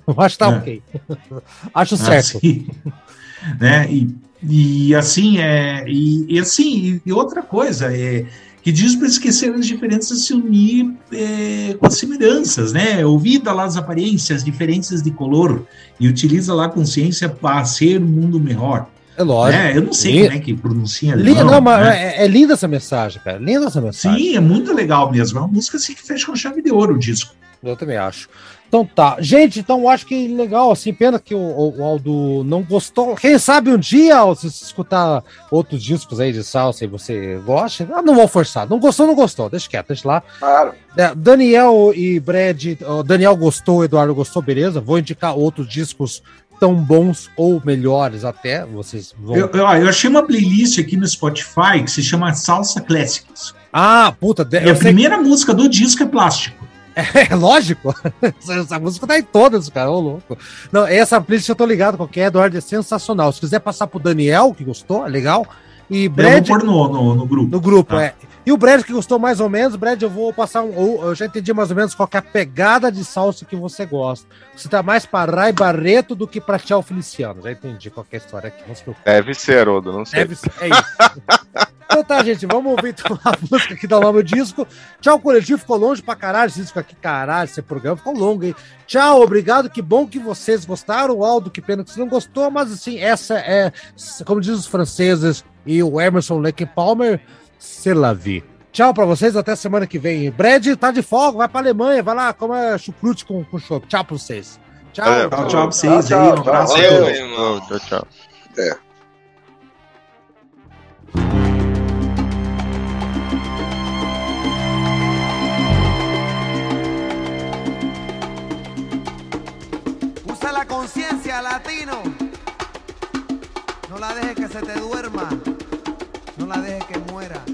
Eu acho que tá É. ok. (laughs) Acho certo. Assim, (laughs) né? E, e assim, é, e, e assim, e outra coisa, é que diz para esquecer as diferenças se unir é, com as semelhanças, né? Ouvida lá as aparências, diferenças de color, e utiliza lá a consciência para ser um mundo melhor. É lógico. né? Eu não sei como é que pronuncia Li- alemão, não, mas né? é, é linda essa mensagem, cara. Linda essa mensagem. Sim, é muito legal mesmo. É uma música assim que fecha com chave de ouro o disco. Eu também acho. Então tá. Gente, então eu acho que legal, assim, pena que o, o- o Aldo não gostou. Quem sabe um dia, se você escutar outros discos aí de salsa e você gosta, ah, não vou forçar. Não gostou, não gostou. Deixa quieto, deixa lá. Claro. É, Daniel e Brad, ó, Daniel gostou, Eduardo gostou, beleza? Vou indicar outros discos tão bons ou melhores até. Vocês vão. Eu, eu, eu achei uma playlist aqui no Spotify que se chama Salsa Clássicos. Ah, puta, E a primeira música do disco é plástico. É (laughs) lógico. Essa, música tá em todas, cara. Ô, louco. Não, essa playlist eu tô ligado com que é, Eduardo, é sensacional. Se quiser passar pro Daniel, que gostou, é legal. E Eu vou Brad pôr no, no, no grupo. no grupo, Tá. é. E o Brad que gostou mais ou menos, Brad, eu vou passar um. ou- Eu já entendi mais ou menos qual que é a pegada de salsa que você gosta. Você tá mais pra Rai Barreto do que pra Tchau Feliciano. Já entendi qual que é a história aqui. Não se preocupe. Deve ser, Haroldo, não sei. Deve ser, é isso. (laughs) então tá, gente, vamos ouvir então a música que dá o nome ao disco. Tchau, coletivo, ficou longe pra caralho esse disco aqui, caralho, esse programa ficou longo, hein? Tchau, obrigado, que bom que vocês gostaram, Aldo, que pena que você não gostou, mas assim, essa é, como diz os franceses e o Emerson Lake Palmer, c'est la vie. Tchau pra vocês, até semana que vem. Brad tá de folga, vai pra Alemanha, vai lá, coma chucrute com, com chopp. Tchau pra vocês. Tchau. Valeu. Tchau, tchau pra vocês Tchau, aí. Um tchau, abraço. Valeu, irmão. Tchau, tchau. La conciencia, latino. No la dejes que se te duerma. No la dejes que muera.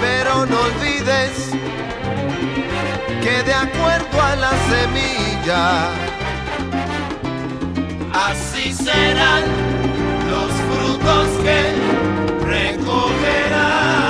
Pero no olvides que de acuerdo a la semilla, así serán los frutos que recogerás.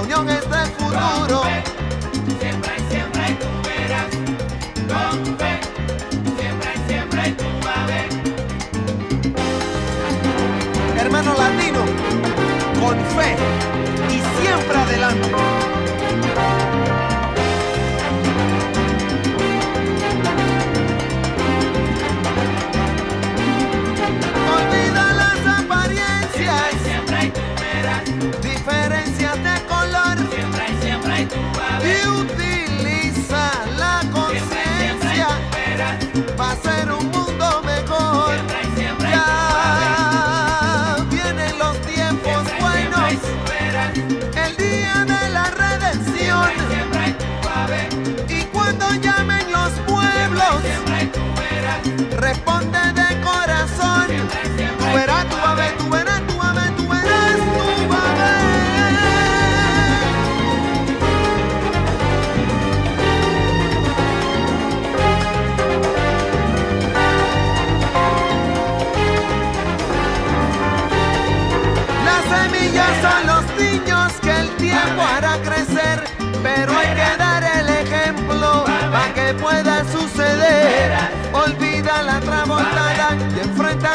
La unión está el futuro. Siembra y siembra y tú verás, con fe. Siembra y tú vas a ver. Hermano latino, con fe y siempre adelante.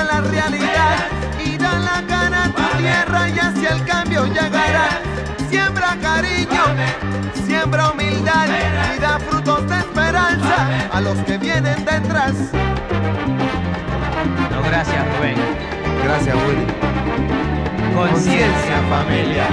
La realidad y da la cara a tu tierra y hacia el cambio llegará. Siembra cariño, siembra humildad y da frutos de esperanza a los que vienen detrás. No, gracias, Rubén. Gracias, Willy. Conciencia, familia.